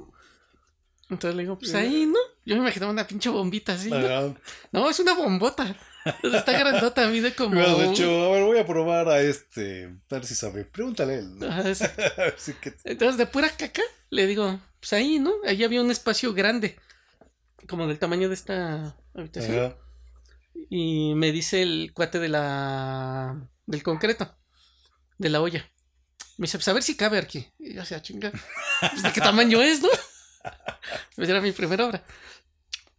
Entonces le digo, pues ahí, ¿no? Yo me imaginaba una pinche bombita así. ¿no? No, es una bombota. Está grandota, mide como. Me has dicho, a ver, voy a probar a este. A ver si sabe. Pregúntale a él. ¿no? Ajá, es- [LAUGHS] que- Entonces, de pura caca, le digo, pues ahí, ¿no? Ahí había un espacio grande. Como del tamaño de esta habitación. Ajá. Y me dice el cuate de la. del concreto. De la olla. Me dice, pues a ver si cabe aquí. Y yo, sea, chinga. Pues, ¿De qué tamaño es, no? [LAUGHS] Pues era mi primera obra.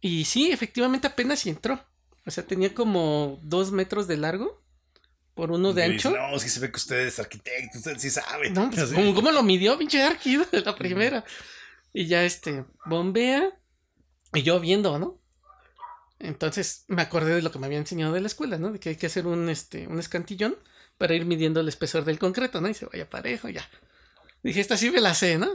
Y sí, efectivamente apenas si entró. O sea, tenía como dos metros de largo por uno de ancho. dice, No, sí se ve que usted es arquitecto, usted sí sabe. No, pues. ¿cómo, cómo lo midió, pinche Arqui? [LAUGHS] La primera. Y ya este, bombea. Y yo viendo, ¿no? Entonces me acordé de lo que me había enseñado de la escuela, ¿no? De que hay que hacer un, este, un escantillón para ir midiendo el espesor del concreto, ¿no? Y se vaya parejo, ya. Dije, esta sí me la sé, ¿no?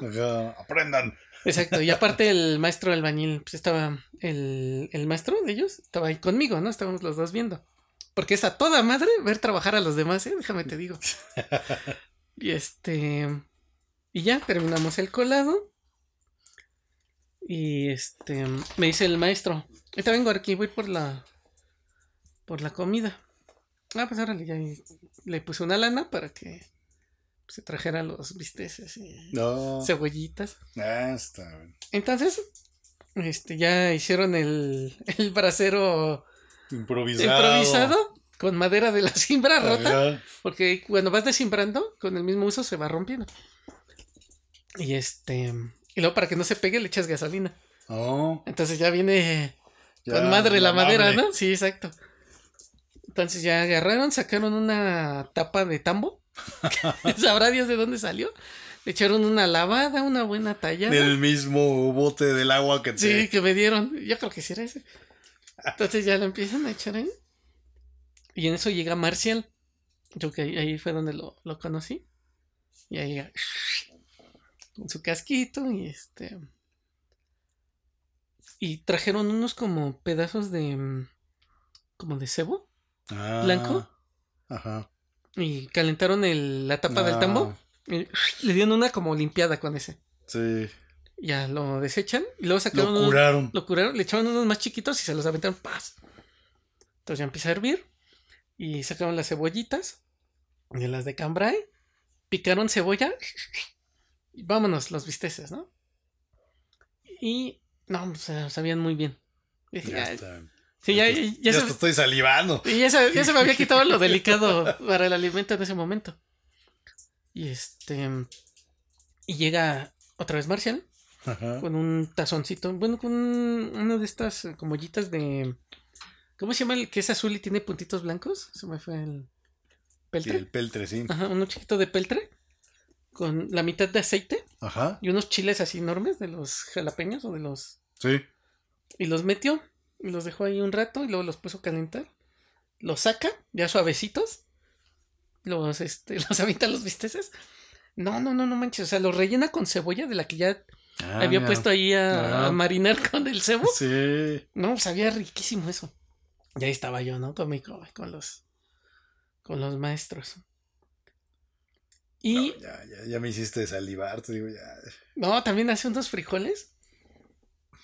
Aprendan. Exacto. Y aparte el maestro albañil, pues estaba, el, el maestro de ellos estaba ahí conmigo, ¿no? Estábamos los dos viendo. Porque es a toda madre ver trabajar a los demás, ¿eh? Déjame te digo. [LAUGHS] y este... Y ya terminamos el colado. Y este... Me dice el maestro, ahorita vengo aquí, voy por la... Por la comida. Ah, pues ya y le puse una lana para que se trajera los bisteces y No. cebollitas. Ah, está bien. Entonces, este, ya hicieron el, el brasero Improvisado. improvisado con madera de la [LAUGHS] cimbra rota. Porque cuando vas desimbrando, con el mismo uso se va rompiendo. Y este. Y luego para que no se pegue le echas gasolina. Oh, Entonces ya viene ya, con madre la madera, amable. ¿no? Sí, exacto. Entonces ya agarraron, sacaron una tapa de tambo. [LAUGHS] Sabrá Dios de dónde salió. Le echaron una lavada, una buena tallada. Del mismo bote del agua que te. Sí, que me dieron. Yo creo que sí era ese. Entonces ya lo empiezan a echar ahí. Y en eso llega Marcial. Yo que ahí, ahí fue donde lo, lo conocí. Y ahí llega con su casquito y este. Y trajeron unos como pedazos de. mm, como de cebo. Ah, blanco. Ajá. Y calentaron el- la tapa del tambo. Y le dieron una como limpiada con ese. Sí. Ya lo desechan. Y luego sacaron Lo unos- curaron. Lo curaron, le echaron unos más chiquitos y se los aventaron. ¡Paz! Entonces ya empieza a hervir. Y sacaron las cebollitas. De las de cambray. Picaron cebolla. Y vámonos, los bisteces, ¿no? Y. No, o sea, sabían muy bien. Dije, Ya ya- está. Sí, ya, Ya, ya, ya se, hasta estoy salivando. y ya se- ya se me había [LAUGHS] quitado lo delicado para el alimento en ese momento. Y este. Y llega otra vez Marcial Ajá. con un tazoncito, bueno, con un- una de estas eh, como ollitas de... ¿Cómo se llama el que es azul y tiene puntitos blancos? Se me fue el... Sí, Peltre. el peltre, sí. Ajá, uno chiquito de peltre con la mitad de aceite Ajá. y unos chiles así enormes de los jalapeños o de los... Sí. Y los metió los dejó ahí un rato y luego los puso a calentar. Los saca, ya suavecitos. Los, este, [LAUGHS] los avienta los bisteces. No, no, no, no manches. O sea, los rellena con cebolla de la que ya Ah, había mira. puesto ahí a, marinar con el cebo. Sí. No, sabía riquísimo eso. Y ahí estaba yo, ¿no? Con, mi- con, con los con los maestros. Y No, ya, ya, ya me hiciste salivar, te digo, ya. no, también hace unos frijoles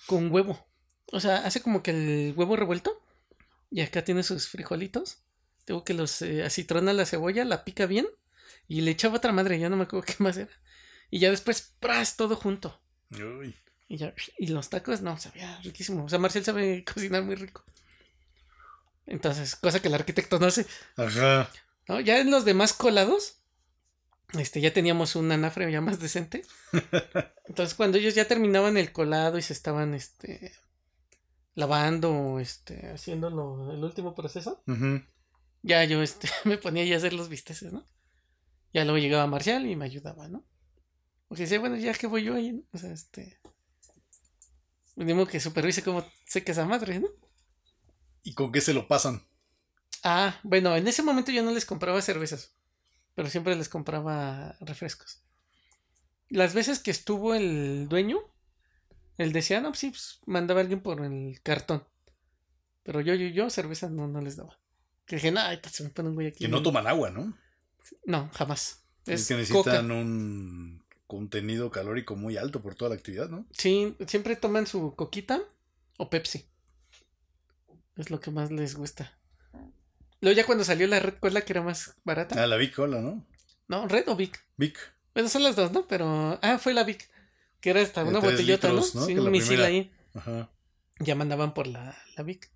con huevo. O sea, hace como que el huevo revuelto. Y acá tiene sus frijolitos. Tengo que los eh, acitrona la cebolla, la pica bien. Y le echaba otra madre, ya no me acuerdo [LAUGHS] qué más era. Y ya después, ¡pras! todo junto. Uy. Y ya, y los tacos, no, sabía riquísimo. O sea, Marcel sabe [LAUGHS] cocinar muy rico. Entonces, cosa que el arquitecto no hace. Ajá. ¿no? Ya en los demás colados, este, ya teníamos un anafre ya más decente. [LAUGHS] Entonces, cuando ellos ya terminaban el colado y se estaban, este, lavando, este, haciendo lo- el último proceso, ya yo, este, [LAUGHS] me ponía ahí a hacer los bisteces, ¿no? Ya luego llegaba Marcial y me ayudaba, ¿no? Porque decía, bueno, ya que voy yo ahí, ¿no? O sea, este, mismo que supervise cómo seca esa madre, ¿no? ¿Y con qué se lo pasan? Ah, bueno, en ese momento yo no les compraba cervezas, pero siempre les compraba refrescos. Las veces que estuvo el dueño, él decía, no, pues sí, pues, mandaba a alguien por el cartón. Pero yo, yo, yo, cerveza no, no les daba. Que dije, no, se me pone un güey aquí. Que no toman agua, ¿no? No, jamás. Es, Es, que coca. necesitan un contenido calórico muy alto por toda la actividad, ¿no? Sí, siempre toman su coquita o Pepsi. Es lo que más les gusta. Luego ya cuando salió la Red Cola, que era más barata. Ah, la Big Cola, ¿no? No, Red o Vic. Vic. Bueno, son las dos, ¿no? Pero. Ah, fue la Vic. Que era hasta una botellota, litros, ¿no? ¿no? Sí, un misil primera. ahí. Ajá. Ya mandaban por la, la Vic.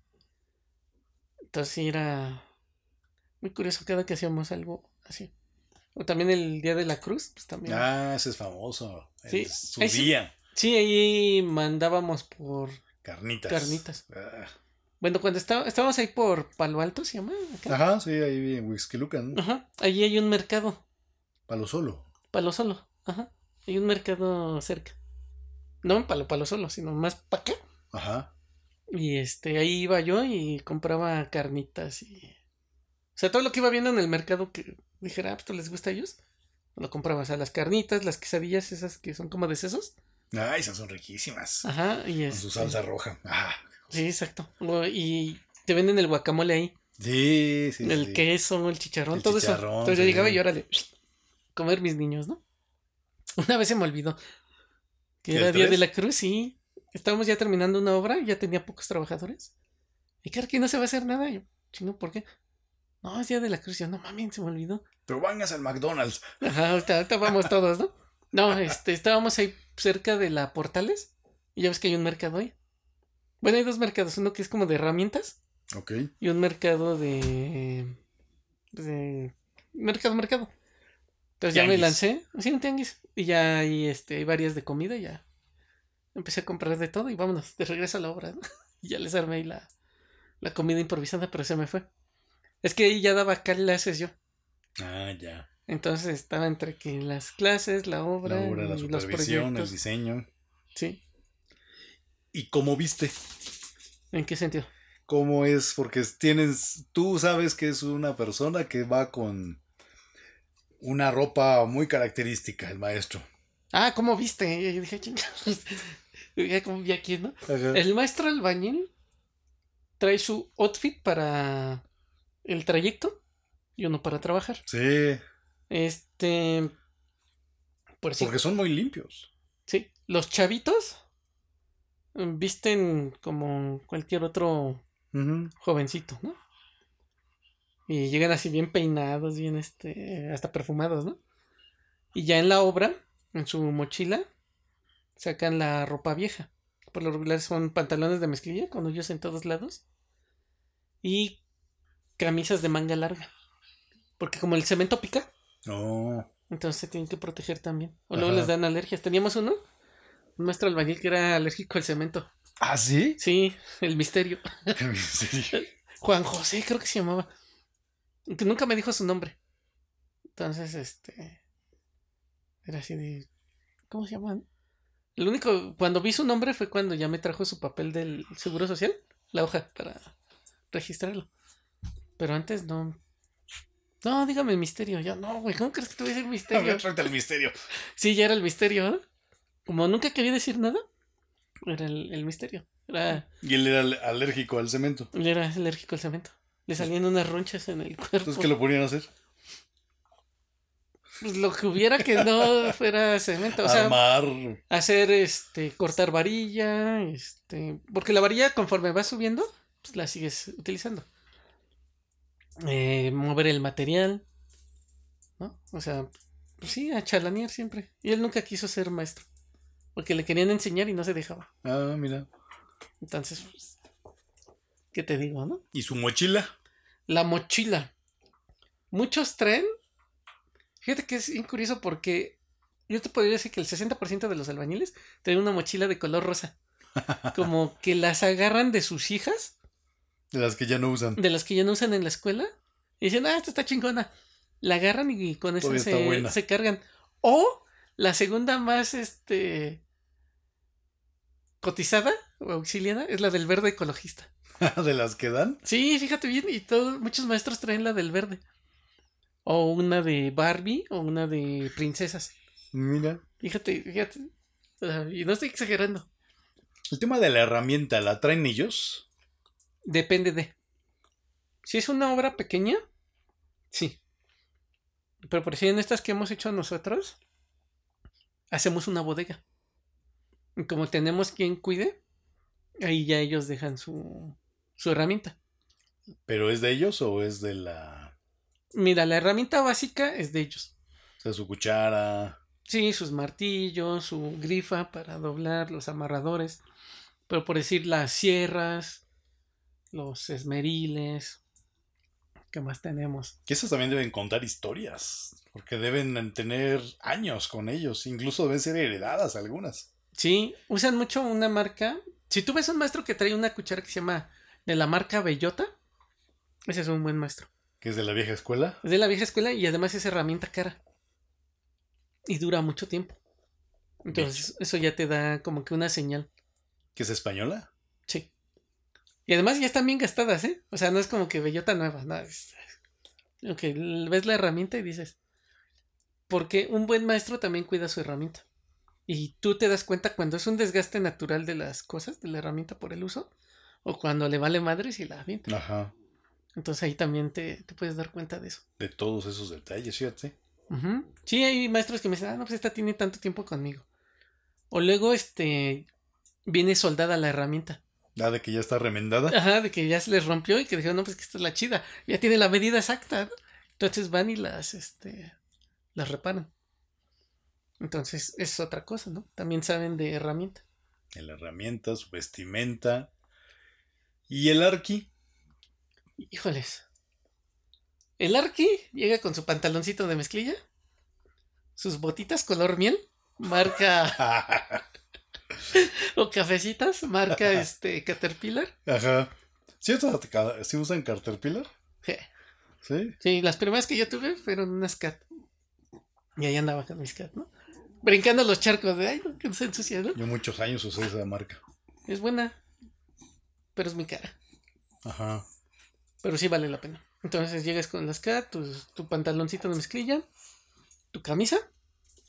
Entonces sí era muy curioso cada que hacíamos algo así. O también el Día de la Cruz, pues también. Ah, ese es famoso. Sí, Es su ahí día. Sí, ahí mandábamos por Carnitas. carnitas. Ah. Bueno, cuando está- estábamos ahí por Palo Alto, se llama. acá. Ajá, sí, ahí en Huixquilucan. Ajá. Allí hay un mercado. Palo solo. Palo Solo. Ajá. Hay un mercado cerca. No en Palo Palo Solo, sino más para acá. Ajá. Y este, ahí iba yo y compraba carnitas y. O sea, todo lo que iba viendo en el mercado que dijera, ah, pues, ¿esto les gusta a ellos? Lo compraba. O sea, las carnitas, las quesadillas, esas que son como de sesos. Ay, esas son riquísimas. Ajá. Y Con su este- salsa roja. Ah. Sí, exacto. Y te venden el guacamole ahí. Sí, sí, el sí. queso, el chicharrón, El todo chicharrón, eso. Entonces yo llegaba y órale, comer mis niños, ¿no? [LAUGHS] Una vez se me olvidó que ¿El era Día de la Cruz y estábamos ya terminando una obra, ya tenía pocos trabajadores. Y claro que no se va a hacer nada. Yo, chino, ¿por qué? No, es Día de la Cruz. Yo, no mames, se me olvidó. Pero vangas al McDonald's. Ajá, ahorita, ahorita vamos todos, ¿no? No, este, estábamos ahí cerca de la Portales y ya ves que hay un mercado ahí. Bueno, hay dos mercados, uno que es como de herramientas Ok. y un mercado de. de mercado, mercado. Entonces ya me lancé. Sí, un tianguis. Y ya hay, este, hay varias de comida. y Ya empecé a comprar de todo y vámonos, de regreso a la obra. ¿no? [LAUGHS] Y ya les armé la, la comida improvisada, pero se me fue. Es que ahí ya daba clases yo. Ah, ya. Entonces estaba entre que las clases, la obra, La obra, la los supervisión, el diseño. Sí. ¿Y cómo viste? ¿En qué sentido? ¿Cómo es? Porque tienes, tú sabes que es una persona que va con una ropa muy característica, el maestro. Ah, ¿cómo viste? Yo dije, chingados. [LAUGHS] Ya como vi aquí, ¿no? El maestro albañil trae su outfit para el trayecto y uno para trabajar. Sí, Este. Por porque son muy limpios. Sí, los chavitos visten como cualquier otro jovencito, ¿no? Y llegan así bien peinados, bien este, hasta perfumados, ¿no? Y ya en la obra, en su mochila, sacan la ropa vieja. Por lo regular son pantalones de mezclilla con hoyos en todos lados. Y camisas de manga larga. Porque como el cemento pica, No. entonces se tienen que proteger también. O luego Ajá. les dan alergias. Teníamos uno, un maestro albañil que era alérgico al cemento. ¿Ah, sí? Sí, el misterio. [LAUGHS] ¿En serio? Juan José, creo que se llamaba. Que nunca me dijo su nombre. Entonces, este. Era así de. ¿Cómo se llama? Lo único. Cuando vi su nombre fue cuando ya me trajo su papel del seguro social. La hoja para registrarlo. Pero antes no. No, dígame el misterio. Ya no, güey. ¿Cómo crees que te voy a decir A misterio? ver, tráete el misterio. Sí, ya era el misterio. ¿eh? Como nunca quería decir nada, era el, el misterio. Era, Y él era al- alérgico al cemento. él era alérgico al cemento. Le salían unas ronchas en el cuerpo. Entonces, ¿qué lo ponían a hacer? Pues lo que hubiera que no [LAUGHS] fuera cemento. O sea, Armar. hacer este, cortar varilla, este, porque la varilla conforme va subiendo, pues la sigues utilizando. Eh, mover el material, ¿no? O sea, pues sí, a chalanear siempre. Y él nunca quiso ser maestro, porque le querían enseñar y no se dejaba. Ah, mira. Entonces, pues, ¿qué te digo, no? ¿Y su mochila? La mochila. Muchos traen. Fíjate que es bien curioso porque yo te podría decir que el 60% de los albañiles traen una mochila de color rosa. [LAUGHS] Como que las agarran de sus hijas, De las que ya no usan. de las que ya no usan en la escuela, y dicen, ah, esta está chingona. La agarran y con eso se, se cargan. O la segunda más este cotizada o auxiliada es la del verde ecologista. [LAUGHS] de las que dan. Sí, fíjate bien, y todos, muchos maestros traen la del verde. O una de Barbie o una de princesas. Mira. Fíjate, fíjate. Y no estoy exagerando. El tema de la herramienta, ¿la traen ellos? Depende de. Si es una obra pequeña, sí. Pero por si en estas que hemos hecho nosotros, hacemos una bodega. Y como tenemos quien cuide, ahí ya ellos dejan su, su herramienta. ¿Pero es de ellos o es de la... Mira, la herramienta básica es de ellos. O sea, su cuchara? Sí, sus martillos, su grifa para doblar, los amarradores. Pero por decir las sierras, los esmeriles. ¿Qué más tenemos? Que esos también deben contar historias. Porque deben tener años con ellos. Incluso deben ser heredadas algunas. Sí, usan mucho una marca. Si tú ves un maestro que trae una cuchara que se llama de la marca Bellota, ese es un buen maestro. ¿Que es de la vieja escuela? Es de la vieja escuela y además es herramienta cara. Y dura mucho tiempo. Entonces, eso ya te da como que una señal. ¿Que es española? Sí. Y además ya están bien gastadas, ¿eh? O sea, no es como que bellota nueva, no. Es... Ok, ves la herramienta y dices. Porque un buen maestro también cuida su herramienta. Y tú te das cuenta cuando es un desgaste natural de las cosas, de la herramienta por el uso, o cuando le vale madres y la avienta. Ajá. Entonces ahí también te, te, puedes dar cuenta de eso. De todos esos detalles, fíjate. Uh -huh. Sí, hay maestros que me dicen, ah, no, pues esta tiene tanto tiempo conmigo. O luego, este, viene soldada la herramienta. Ah, de que ya está remendada. Ajá, de que ya se les rompió y que dijeron, no, pues que esta es la chida. Ya tiene la medida exacta. Entonces van y las, este, las reparan. Entonces, es otra cosa, ¿no? También saben de herramienta. El herramienta, su vestimenta. ¿Y el arqui? Híjoles. El arqui llega con su pantaloncito de mezclilla, sus botitas color miel, marca. [LAUGHS] o cafecitas, marca este Caterpillar. Ajá. ¿Sí, ¿Sí usan Caterpillar? Sí. ¿Sí? Sí, las primeras que yo tuve fueron unas cat. Y ahí andaba con mis cat, ¿no? Brincando los charcos de ay, que se ensucia, ¿no? Yo muchos años usé esa marca. Es buena, pero es muy cara. Ajá. Pero sí vale la pena. Entonces llegas con las cat, tu, tu pantaloncito de mezclilla, tu camisa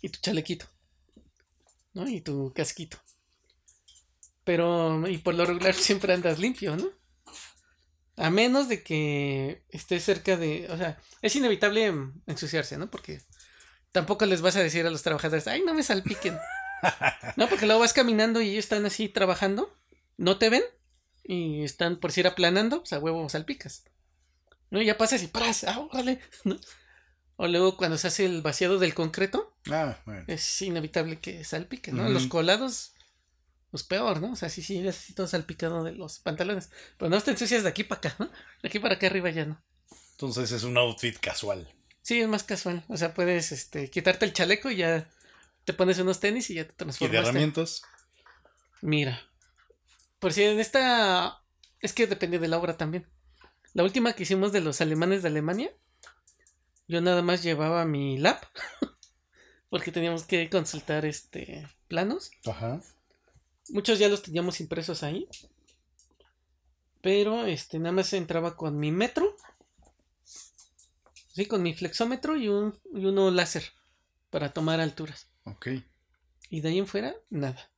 y tu chalequito. ¿No? Y tu casquito. Pero, y por lo regular [LAUGHS] siempre andas limpio, ¿no? A menos de que estés cerca de. O sea, es inevitable ensuciarse, ¿no? Porque tampoco les vas a decir a los trabajadores, ay, no me salpiquen. [LAUGHS] no, porque luego vas caminando y ellos están así trabajando, no te ven y están por si ir aplanando, pues a huevo salpicas. ¿No? Y ya pasas y ¡pras! ¡Ah, órale! [LAUGHS] ¿No? O luego cuando se hace el vaciado del concreto, ah, bueno. es inevitable que salpique, ¿no? Uh -huh. Los colados, pues peor, ¿no? O sea, sí, sí, es así todo salpicado de los pantalones. Pero no te ensucias de aquí para acá, ¿no? De aquí para acá arriba ya no. Entonces es un outfit casual. Sí, es más casual. O sea, puedes este, quitarte el chaleco y ya te pones unos tenis y ya te transformas. ¿Y de herramientas? Mira. Por si en esta. Es que depende de la obra también. La última que hicimos de los alemanes de Alemania. Yo nada más llevaba mi lap. [LAUGHS] porque teníamos que consultar este planos. Ajá. Muchos ya los teníamos impresos ahí. Pero este nada más entraba con mi metro. Sí, con mi flexómetro y, un, y uno láser. Para tomar alturas. Ok. Y de ahí en fuera, nada.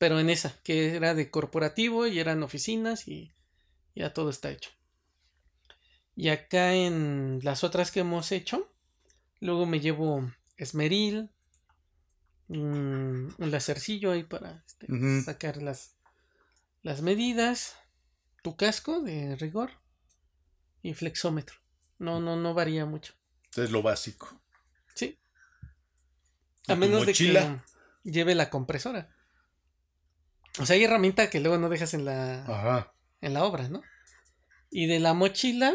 Pero en esa, que era de corporativo y eran oficinas y ya todo está hecho. Y acá en las otras que hemos hecho, luego me llevo esmeril, un, un lacercillo ahí para este, uh -huh. sacar las, las medidas, tu casco de rigor y flexómetro. No, no, no varía mucho. Es lo básico. Sí. A menos de que lleve la compresora. O sea, hay herramienta que luego no dejas en la Ajá. en la obra, ¿no? Y de la mochila,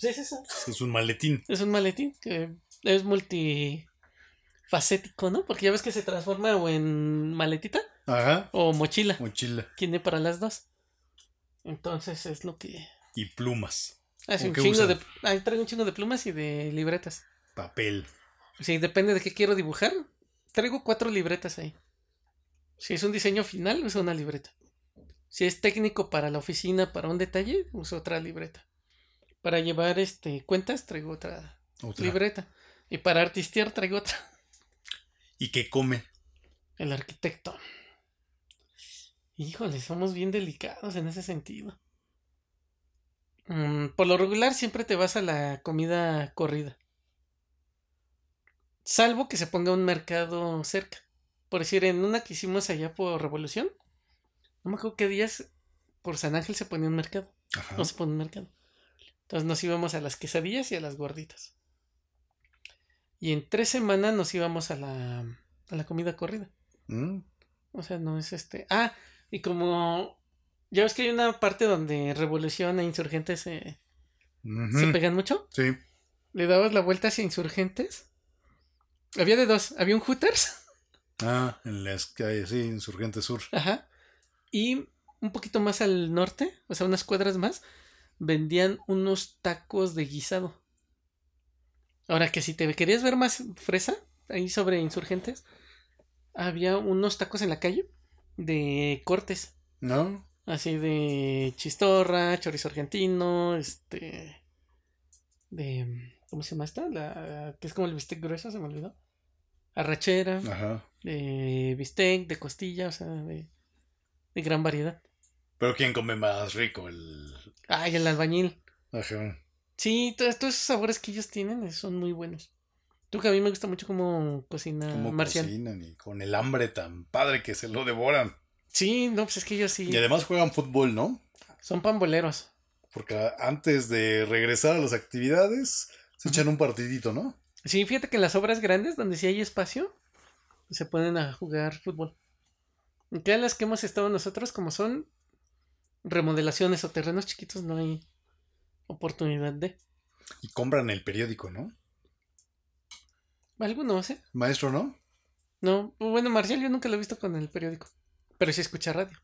pues es eso. Es un maletín. Es un maletín que es multifacético, ¿no? Porque ya ves que se transforma o en maletita Ajá. o mochila. Mochila. Tiene para las dos. Entonces es lo que. Y plumas. Hace un chingo usan? de. Ahí traigo un chingo de plumas y de libretas. Papel. Sí, depende de qué quiero dibujar. Traigo cuatro libretas ahí. Si es un diseño final, uso una libreta. Si es técnico para la oficina, para un detalle, uso otra libreta. Para llevar este cuentas, traigo otra, ¿Otra? libreta. Y para artistear, traigo otra. ¿Y qué come? El arquitecto. Híjole, somos bien delicados en ese sentido. mm, por lo regular siempre te vas a la comida corrida. Salvo que se ponga un mercado cerca. Por decir, en una que hicimos allá por Revolución, no me acuerdo qué días por San Ángel se ponía un mercado. Ajá. No se pone un mercado. Entonces nos íbamos a las quesadillas y a las gorditas. Y en tres semanas nos íbamos a la, a la comida corrida. Mm, O sea, no es este. Ah, y como. Ya ves que hay una parte donde Revolución e Insurgentes se, se pegan mucho. Sí. Le dabas la vuelta hacia Insurgentes. Había de dos. Había un Hooters. Ah, en las calles, sí, Insurgente Sur. Ajá. Y un poquito más al norte, o sea, unas cuadras más, vendían unos tacos de guisado. Ahora que si te querías ver más fresa, ahí sobre Insurgentes, había unos tacos en la calle de cortes. ¿No? Así de chistorra, chorizo argentino, este. De. ¿Cómo se llama esta? La, que es como el bistec grueso, se me olvidó. Arrachera, Ajá. de bistec, de costilla, o sea, de, de gran variedad. Pero ¿quién come más rico? El. Ay, el albañil. Ajá. Sí, todos, todos esos sabores que ellos tienen eh, son muy buenos. Tú que a mí me gusta mucho cómo cocina Como Marcial. cocinan y con el hambre tan padre que se lo devoran. Sí, no, pues es que ellos sí Y además juegan fútbol, ¿no? son pamboleros. Porque antes de regresar a las actividades, se echan un partidito, ¿no? Sí, fíjate que en las obras grandes, donde sí hay espacio, se ponen a jugar fútbol. En todas las que hemos estado nosotros, como son remodelaciones o terrenos chiquitos, no hay oportunidad de. Y compran el periódico, ¿no? Algunos, ¿eh? Maestro, ¿no? No, bueno, Marcial yo nunca lo he visto con el periódico, pero sí escucha radio.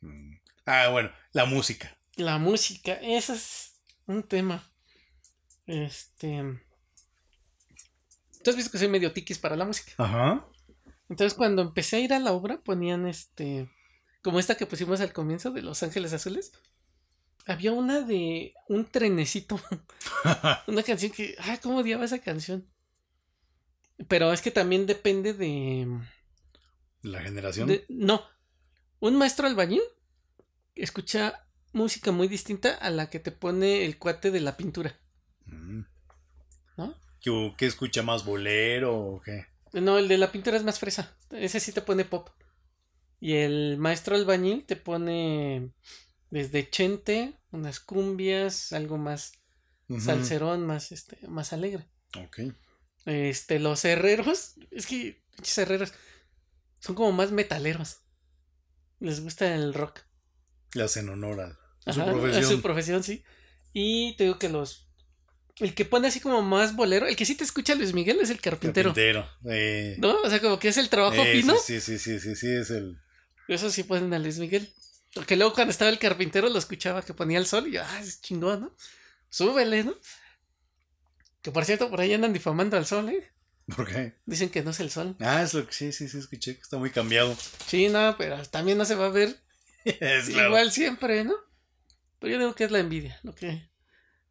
Mm. Ah, bueno, la música. La música, ese es un tema. Este. Tú has visto que soy medio tiquis para la música. Ajá. Entonces, cuando empecé a ir a la obra, ponían este. Como esta que pusimos al comienzo de Los Ángeles Azules. Había una de un trenecito. [LAUGHS] una canción que. ¡Ay, cómo odiaba esa canción! Pero es que también depende de. La generación. de- no. Un maestro albañil escucha música muy distinta a la que te pone el cuate de la pintura. Mm. ¿No? ¿Qué, qué escucha más bolero o qué? No, el de la pintura es más fresa. Ese sí te pone pop. Y el maestro albañil te pone desde chente, unas cumbias, algo más salserón, más este, más alegre. Ok. Este, los herreros, es que pinches herreros son como más metaleros. Les gusta el rock. Le hacen honor a, su profesión. A su profesión, sí. Y te digo que los. El que pone así como más bolero, el que sí te escucha Luis Miguel es el carpintero. Carpintero. Eh, ¿No? O sea, como que es el trabajo eh, fino. Sí, sí, sí, sí, sí, es el. Eso sí ponen a Luis Miguel. Porque luego cuando estaba el carpintero lo escuchaba que ponía el sol y yo, ah, es chingón, ¿no? Súbele, ¿no? Que por cierto, por ahí andan difamando al sol, ¿eh? ¿Por qué? Dicen que no es el sol. Ah, es lo que sí, sí, sí, escuché que está muy cambiado. Sí, no, pero también no se va a ver [LAUGHS] es claro. igual siempre, ¿no? Pero yo digo que es la envidia lo que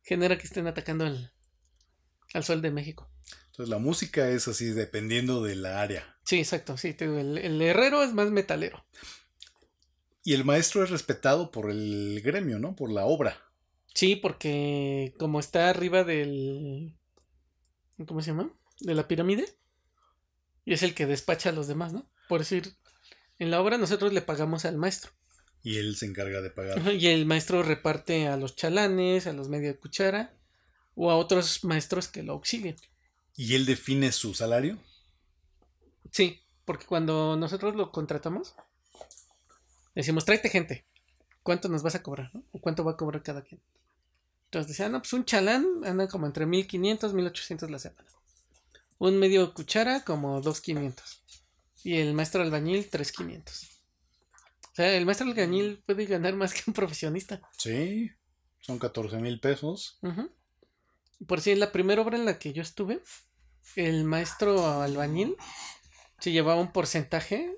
genera que estén atacando al, al sol de México. Entonces la música es así dependiendo de la área. Sí, exacto, sí, el, el herrero es más metalero. Y el maestro es respetado por el gremio, ¿no? Por la obra. Sí, porque como está arriba del... ¿Cómo se llama? De la pirámide. Y es el que despacha a los demás, ¿no? Por decir, en la obra nosotros le pagamos al maestro. Y él se encarga de pagar. Y el maestro reparte a los chalanes, a los media cuchara o a otros maestros que lo auxilien. Y él define su salario. Sí, porque cuando nosotros lo contratamos, decimos, tráete gente. ¿Cuánto nos vas a cobrar? no? ¿O cuánto va a cobrar cada quien? Entonces decían, no, pues un chalán anda como entre 1500, 1800 la semana. Un medio cuchara como 2500. Y el maestro albañil 3500. O sea, el maestro albañil puede ganar más que un profesionista. Sí. Son 14 mil pesos. Por si en la primera obra en la que yo estuve, el maestro albañil se llevaba un porcentaje.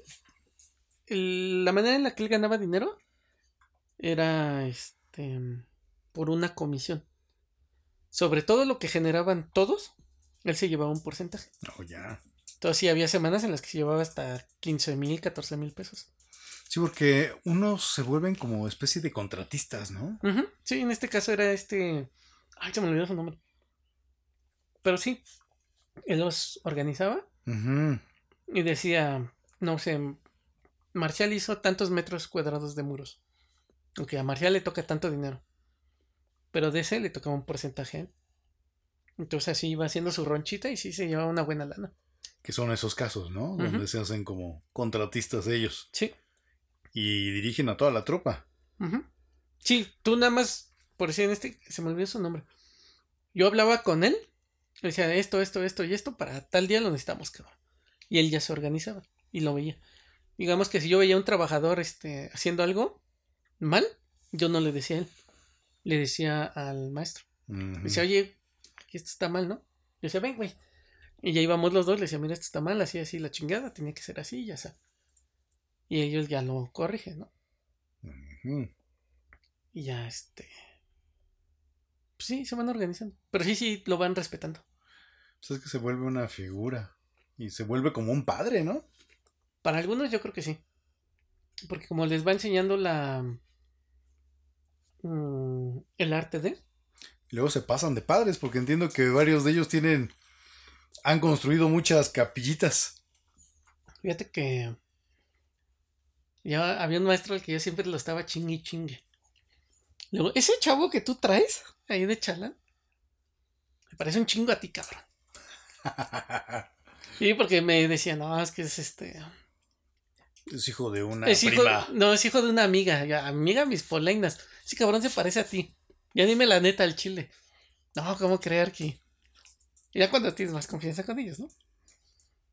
El- la manera en la que él ganaba dinero era este por una comisión. Sobre todo lo que generaban todos, él se llevaba un porcentaje. Oh, ya. Entonces sí había semanas en las que se llevaba hasta 15 mil, 14 mil pesos. Sí, porque unos se vuelven como especie de contratistas, ¿no? Sí, en este caso era este. Ay, se me olvidó su nombre. Pero sí, él los organizaba y decía, no sé, Marcial hizo tantos metros cuadrados de muros. Aunque a Marcial le toca tanto dinero. Pero de ese le tocaba un porcentaje. Entonces así iba haciendo su ronchita y sí se llevaba una buena lana. Que son esos casos, ¿no? Donde se hacen como contratistas ellos. Sí. Y dirigen a toda la tropa. Sí, tú nada más, por decir en este, se me olvidó su nombre. Yo hablaba con él, le decía esto, esto, esto y esto, para tal día lo necesitamos, cabrón. Y él ya se organizaba y lo veía. Digamos que si yo veía a un trabajador este, haciendo algo mal, yo no le decía a él, le decía al maestro. Ujú. Le decía, oye, aquí esto está mal, ¿no? Yo decía, ven, güey. Y ya íbamos los dos, le decía, mira, esto está mal, así, así, la chingada, tenía que ser así, ya está. Y ellos ya lo corrigen, ¿no? Y ya, este. Pues sí, se van organizando. Pero sí, sí, lo van respetando. Pues es que se vuelve una figura. Y se vuelve como un padre, ¿no? Para algunos yo creo que sí. Porque como les va enseñando la... mm, el arte de... Y luego se pasan de padres, porque entiendo que varios de ellos tienen. han construido muchas capillitas. Fíjate que... Ya había un maestro al que yo siempre lo estaba chingue y chingue. Luego, ese chavo que tú traes ahí de chalán, me parece un chingo a ti, cabrón. [LAUGHS] Sí, porque me decía, no, es que es este... Es hijo de una Es hijo, prima. no, es hijo de una amiga, amiga mis polainas. Ese cabrón se parece a ti. Ya dime la neta al chile. No, ¿cómo creer que? Ya cuando tienes más confianza con ellos, ¿no?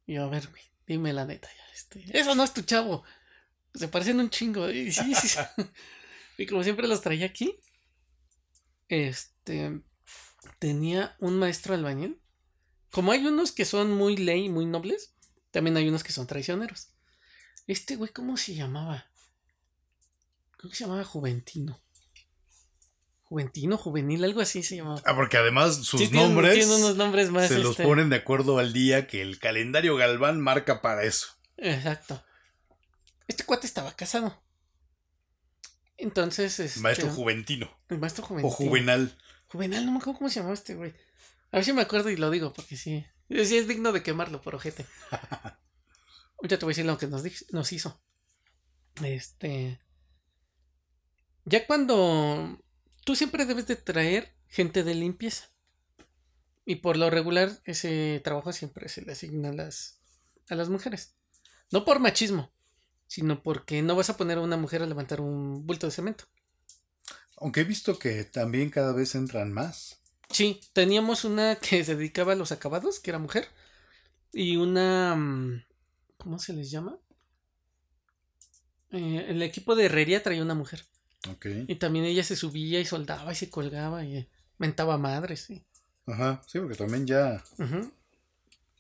Y yo, a ver, dime la neta ya. Este, eso no es tu chavo. Se parecen un chingo. Y sí, sí, sí. [LAUGHS] Y como siempre los traía aquí, este, tenía un maestro albañil. Como hay unos que son muy ley, muy nobles, también hay unos que son traicioneros. Este güey, ¿cómo se llamaba? Creo que se llamaba Juventino. Juventino, juvenil, algo así se llamaba. Ah, porque además sus Sí, nombres tiene unos nombres más. se los este, ponen de acuerdo al día que el calendario Galván marca para eso. Exacto. Este cuate estaba casado. Entonces, este, Maestro Juventino. el maestro Juventino. O Juvenal. Juvenal, no me acuerdo cómo se llamaba este güey. A ver si me acuerdo y lo digo, porque sí. Sí es digno de quemarlo por ojete. [LAUGHS] Ahorita te voy a decir lo que nos, nos hizo. Este. Ya cuando. Tú siempre debes de traer gente de limpieza. Y por lo regular, ese trabajo siempre se le asigna a las, a las mujeres. No por machismo, sino porque no vas a poner a una mujer a levantar un bulto de cemento. Aunque he visto que también cada vez entran más. Sí, teníamos una que se dedicaba a los acabados, que era mujer, y una... mm, ¿Cómo se les llama? Eh, el equipo de herrería traía una mujer. Ok. Y también ella se subía y soldaba y se colgaba y mentaba madres. Sí, Ajá. Sí, porque también ya.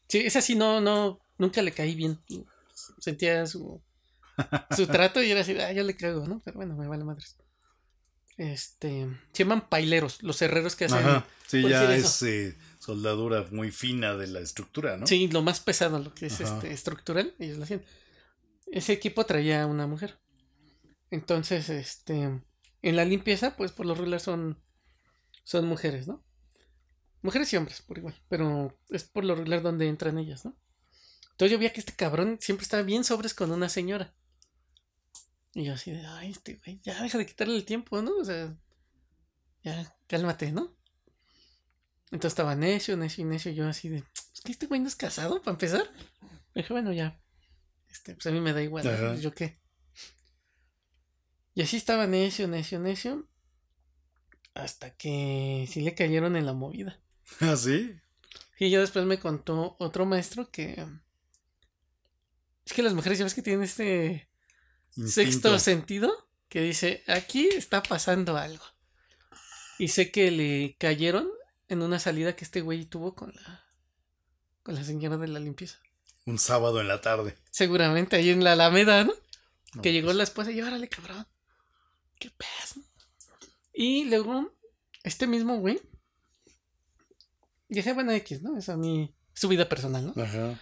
Sí esa sí no, no, nunca le caí bien. Sentía su, su trato y era así, ah, yo le cago, ¿no? Pero bueno, me vale madres. Este, se llaman paileros, los herreros que hacen Ajá. Sí, por ya es eh, soldadura muy fina de la estructura, ¿no? Sí, lo más pesado, lo que es este estructural, ellos lo hacían. Ese equipo traía a una mujer. Entonces, este, en la limpieza, pues por lo regular son, son mujeres, ¿no? Mujeres y hombres, por igual, pero es por lo regular donde entran ellas, ¿no? Entonces yo veía que este cabrón siempre estaba bien sobres con una señora. Y yo así de, ay, este güey, ya deja de quitarle el tiempo, ¿no? O sea, ya, cálmate, ¿no? Entonces estaba necio, necio y necio. Yo así de, es que este güey no es casado, para empezar. Me dije, bueno, ya. Este, pues a mí me da igual. ¿Yo qué? Y así estaba necio, necio, necio. Hasta que sí le cayeron en la movida. ¿Ah, sí? Y yo después me contó otro maestro que. Es que las mujeres ya ves que tienen este sexto sentido que dice, aquí está pasando algo. Y sé que le cayeron en una salida que este güey tuvo con la con la señora de la limpieza. Un sábado en la tarde. Seguramente ahí en la Alameda, ¿no? No, que llegó pues, la esposa y órale, cabrón. ¿Qué pasa? Y luego, este mismo güey. Dije, bueno, X, ¿no? Esa es mi su vida personal, ¿no? Ajá.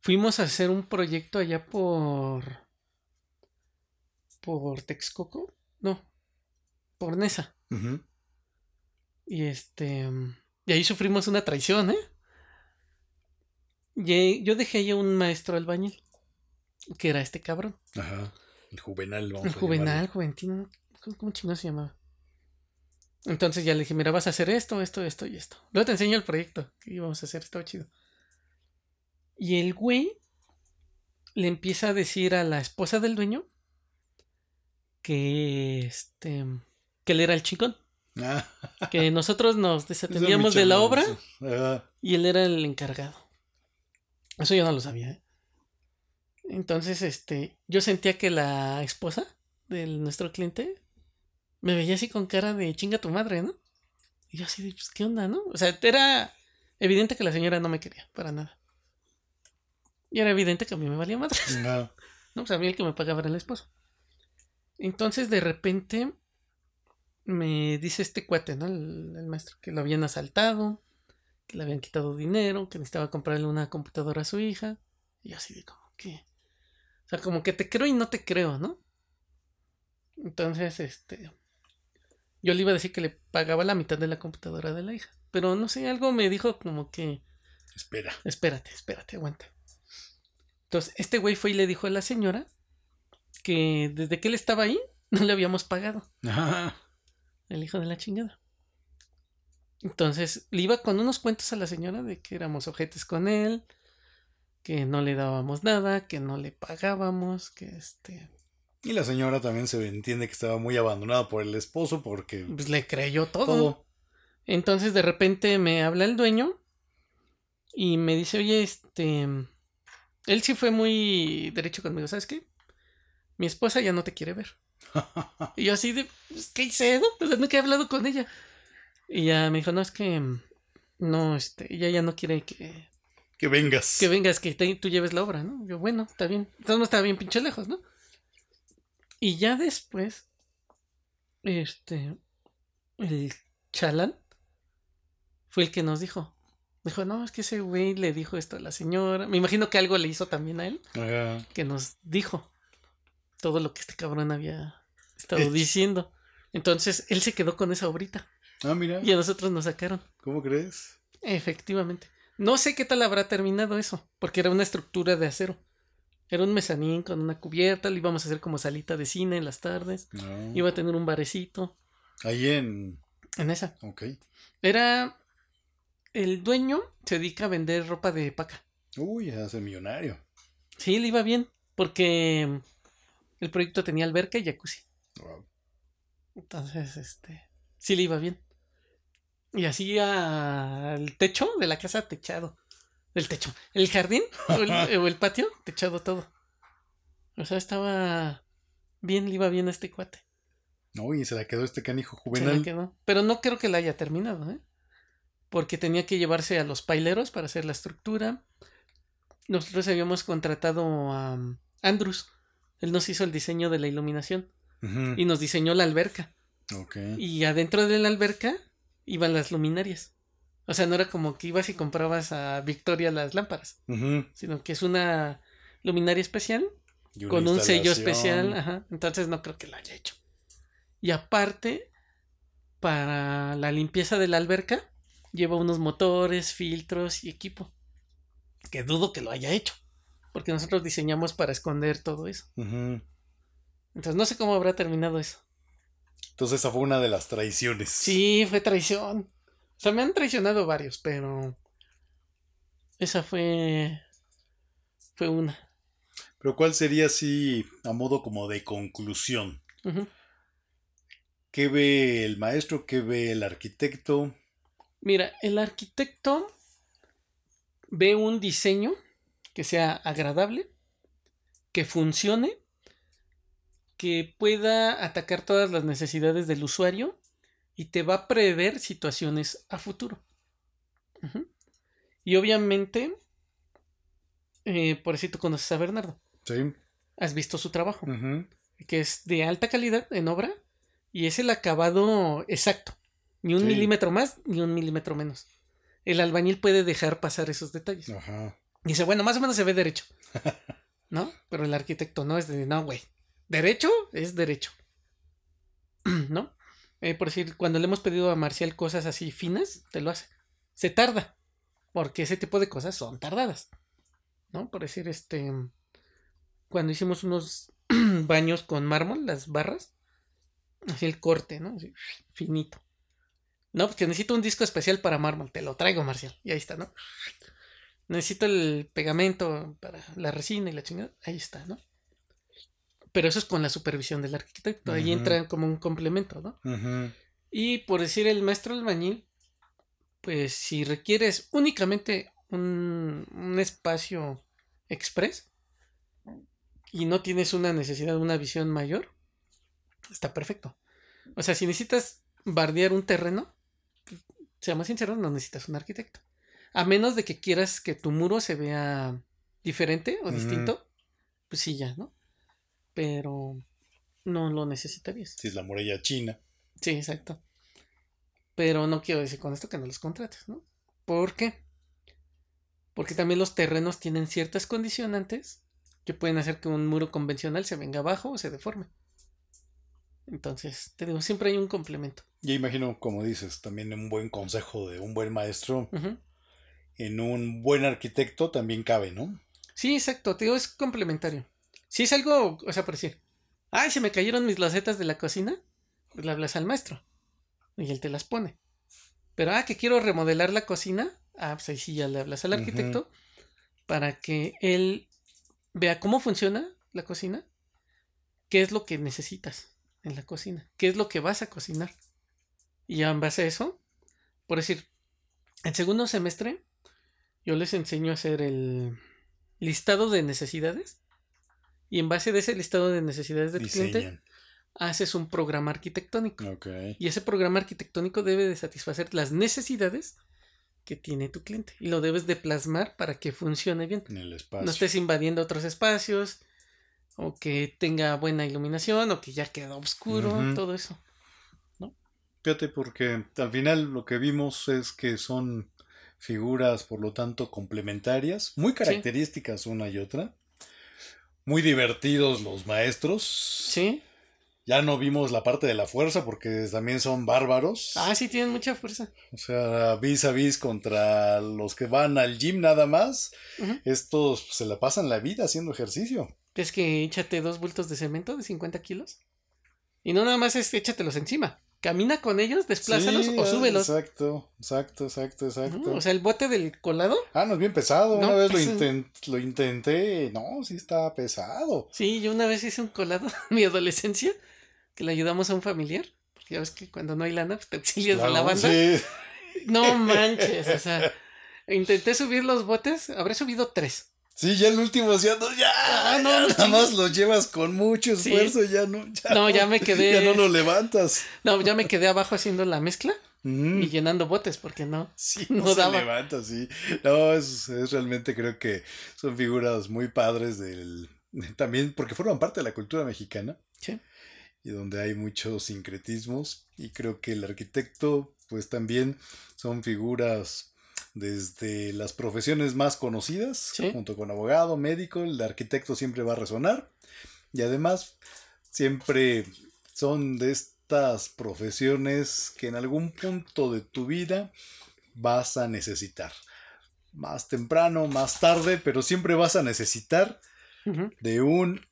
Fuimos a hacer un proyecto allá por. Por Texcoco. No, por Nesa. Y este. Y ahí sufrimos una traición, ¿eh? Y yo dejé ahí a un maestro albañil. Que era este cabrón. Ajá. El juvenal, vamos El a juvenal, juventino. ¿Cómo, cómo chingado se llamaba? Entonces ya le dije, mira, vas a hacer esto, esto, esto y esto. Luego te enseño el proyecto que íbamos a hacer, estaba chido. Y el güey le empieza a decir a la esposa del dueño que este que él era el chingón. Ah, Que nosotros nos desatendíamos de la obra y él era el encargado. Eso yo no lo sabía, ¿eh? Entonces, este, yo sentía que la esposa de nuestro cliente me veía así con cara de chinga tu madre, ¿no? Y yo así de, pues, ¿qué onda, no? O sea, era evidente que la señora no me quería, para nada. Y era evidente que a mí me valía madre. Ajá. [LAUGHS] No, pues a mí el que me pagaba era el esposo. Entonces, de repente, me dice este cuate, ¿no? El, el maestro, que lo habían asaltado, que le habían quitado dinero, que necesitaba comprarle una computadora a su hija. Y yo así de como que. O sea, como que te creo y no te creo, ¿no? Entonces, este. Yo le iba a decir que le pagaba la mitad de la computadora de la hija. Pero no sé, algo me dijo como que. Espera. Espérate, espérate, aguanta. Entonces, este güey fue y le dijo a la señora que desde que él estaba ahí [LAUGHS] no le habíamos pagado. Ajá. El hijo de la chingada. Entonces, le iba con unos cuentos a la señora de que éramos ojetes con él, que no le dábamos nada, que no le pagábamos, que este. Y la señora también se entiende que estaba muy abandonada por el esposo porque Pues le creyó todo. todo. Entonces de repente me habla el dueño y me dice, oye, este, él sí fue muy derecho conmigo, ¿sabes qué? Mi esposa ya no te quiere ver. [LAUGHS] Y yo así de, pues, ¿qué hice? no? O sea, nunca he hablado con ella. Y ya me dijo, no, es que, mm, no, este, ella ya no quiere que, Que vengas. que vengas, que te- tú lleves la obra, ¿no? Yo, bueno, está bien. Entonces no estaba bien pinche lejos, ¿no? Y ya después, este, el chalán fue el que nos dijo. Dijo, no, es que ese güey le dijo esto a la señora. Me imagino que algo le hizo también a él, que nos dijo todo lo que este cabrón había estado diciendo. Entonces, él se quedó con esa obrita Ah, mira. y a nosotros nos sacaron. ¿Cómo crees? Efectivamente. No sé qué tal habrá terminado eso, porque era una estructura de acero. Era un mezanín con una cubierta, le íbamos a hacer como salita de cine en las tardes. No. Iba a tener un barecito Ahí en. en esa. Ok. Era. El dueño se dedica a vender ropa de paca. Uy, ya hace millonario. Sí, le iba bien, porque el proyecto tenía alberca y jacuzzi. Wow. Entonces, este. Sí le iba bien. Y hacía el techo de la casa techado. El techo. El jardín o el, [LAUGHS] o el patio techado todo. O sea, estaba bien, le iba bien a este cuate. No, y se la quedó este canijo Se la quedó. Pero no creo que la haya terminado, ¿eh? Porque tenía que llevarse a los paileros para hacer la estructura. Nosotros habíamos contratado a um, Andrews. Él nos hizo el diseño de la iluminación y nos diseñó la alberca. Ok. Y adentro de la alberca iban las luminarias. O sea, no era como que ibas y comprabas a Victoria las lámparas, sino que es una luminaria especial con un sello especial. Ajá. Entonces no creo que la haya hecho. Y aparte, para la limpieza de la alberca, lleva unos motores, filtros y equipo. Que dudo que lo haya hecho. Porque nosotros diseñamos para esconder todo eso. Entonces no sé cómo habrá terminado eso. Entonces esa fue una de las traiciones. Sí, fue traición. O sea, me han traicionado varios, pero. Esa fue. Fue una. Pero ¿cuál sería así a modo como de conclusión? ¿Qué ve el maestro? ¿Qué ve el arquitecto? Mira, el arquitecto ve un diseño que sea agradable, que funcione, que pueda atacar todas las necesidades del usuario y te va a prever situaciones a futuro. Y obviamente, eh, por eso tú conoces a Bernardo, Sí. has visto su trabajo, que es de alta calidad en obra y es el acabado exacto, ni un Sí. milímetro más ni un milímetro menos. El albañil puede dejar pasar esos detalles. Ajá. Dice, bueno, más o menos se ve derecho. [LAUGHS] ¿No? Pero el arquitecto no es de, no, güey. derecho es derecho. [CLEARS THROAT] ¿No? Eh, por decir, cuando le hemos pedido a Marcial cosas así finas, te lo hace. Se tarda, porque ese tipo de cosas son tardadas. ¿No? Por decir, este, cuando hicimos unos [CLEARS THROAT] baños con mármol, las barras, así el corte, ¿no? Así, finito. No, porque necesito un disco especial para mármol, te lo traigo, Marcial. Y ahí está, ¿no? Necesito el pegamento para la resina y la chingada. Ahí está, ¿no? Pero eso es con la supervisión del arquitecto. Ahí entra como un complemento, ¿no? Y por decir el maestro albañil, pues si requieres únicamente un, un espacio express y no tienes una necesidad, una visión mayor, está perfecto. O sea, si necesitas bardear un terreno, pues, seamos sinceros, no necesitas un arquitecto. A menos de que quieras que tu muro se vea diferente o distinto, pues sí, ya, ¿no? Pero no lo necesitarías. Si es la muralla china. Sí, exacto. Pero no quiero decir con esto que no los contrates, ¿no? ¿Por qué? Porque también los terrenos tienen ciertas condicionantes que pueden hacer que un muro convencional se venga abajo o se deforme. Entonces, te digo, siempre hay un complemento. Y imagino, como dices, también un buen consejo de un buen maestro. En un buen arquitecto también cabe, ¿no? Sí, exacto, te digo, es complementario. Si es algo, o sea, por decir, ay, se me cayeron mis losetas de la cocina, pues le hablas al maestro y él te las pone. Pero, ah, que quiero remodelar la cocina, ah, pues ahí sí ya le hablas al arquitecto para que él vea cómo funciona la cocina, qué es lo que necesitas en la cocina, qué es lo que vas a cocinar. Y ya en base a eso, por decir, en segundo semestre, yo les enseño a hacer el listado de necesidades. Y en base de ese listado de necesidades del cliente, haces un programa arquitectónico. Y ese programa arquitectónico debe de satisfacer las necesidades que tiene tu cliente. Y lo debes de plasmar para que funcione bien. En el espacio. No estés invadiendo otros espacios. O que tenga buena iluminación. O que ya queda oscuro. Todo eso. Fíjate, porque al final lo que vimos es que son figuras, por lo tanto, complementarias, muy características una y otra. Muy divertidos los maestros. Sí. Ya no vimos la parte de la fuerza porque también son bárbaros. Ah, sí, tienen mucha fuerza. O sea, vis a vis contra los que van al gym nada más. Estos se la pasan la vida haciendo ejercicio. Es que échate dos bultos de cemento de 50 kilos. Y no nada más es échatelos encima. Camina con ellos, desplázalos Sí, o súbelos. Exacto, exacto, exacto, exacto. Ujú, O sea, el bote del colado. ah, no es bien pesado. No, Una vez lo, inten- lo intenté. No, sí está pesado. Sí, yo una vez hice un colado [LAUGHS] en mi adolescencia que le ayudamos a un familiar. Porque ya ves que cuando no hay lana, pues te auxilias de la banda. sí. No [LAUGHS] manches, o sea, intenté subir los botes, habré subido tres. Sí, ya el último ya no, ya, Ah, no, ya nada más lo llevas con mucho Sí. esfuerzo, ya no, ya No, ya me quedé- ya no lo levantas. No, ya me quedé abajo haciendo la mezcla Mm. y llenando botes porque no. Sí, [LAUGHS] no no, se daba. levanta, sí. No, es, es realmente creo que son figuras muy padres del también porque forman parte de la cultura mexicana Sí. y donde hay muchos sincretismos y creo que el arquitecto pues también son figuras desde las profesiones más conocidas, Sí. junto con abogado, médico, el arquitecto siempre va a resonar y además siempre son de estas profesiones que en algún punto de tu vida vas a necesitar. Más temprano, más tarde, pero siempre vas a necesitar de un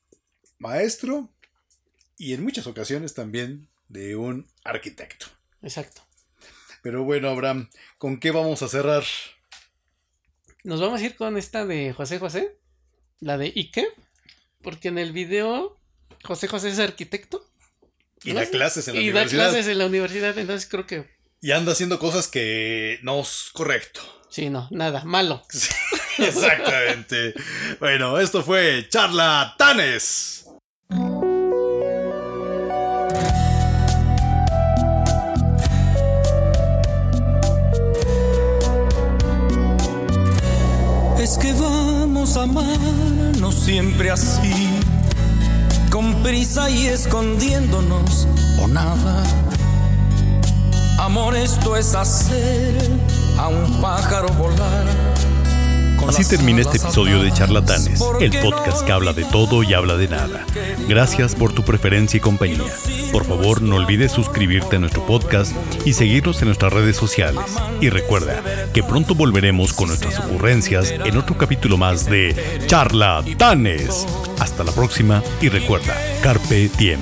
maestro y en muchas ocasiones también de un arquitecto. Exacto. Pero bueno, Abraham, ¿con qué vamos a cerrar? Nos vamos a ir con esta de José José, la de Ike, porque en el video José José es arquitecto. Y da clases en la y da universidad. clases en la universidad, entonces creo que Y anda haciendo cosas que no es correcto. sí, no, nada, malo. [LAUGHS] Exactamente. bueno, esto fue Charlatanes. Amarnos siempre así, con prisa y escondiéndonos o nada. Amor, esto es hacer a un pájaro volar Así termina este episodio de Charlatanes, el podcast que habla de todo y habla de nada. Gracias por tu preferencia y compañía. Por favor, no olvides suscribirte a nuestro podcast y seguirnos en nuestras redes sociales. Y recuerda que pronto volveremos con nuestras ocurrencias en otro capítulo más de Charlatanes. Hasta la próxima y recuerda, Carpe Diem.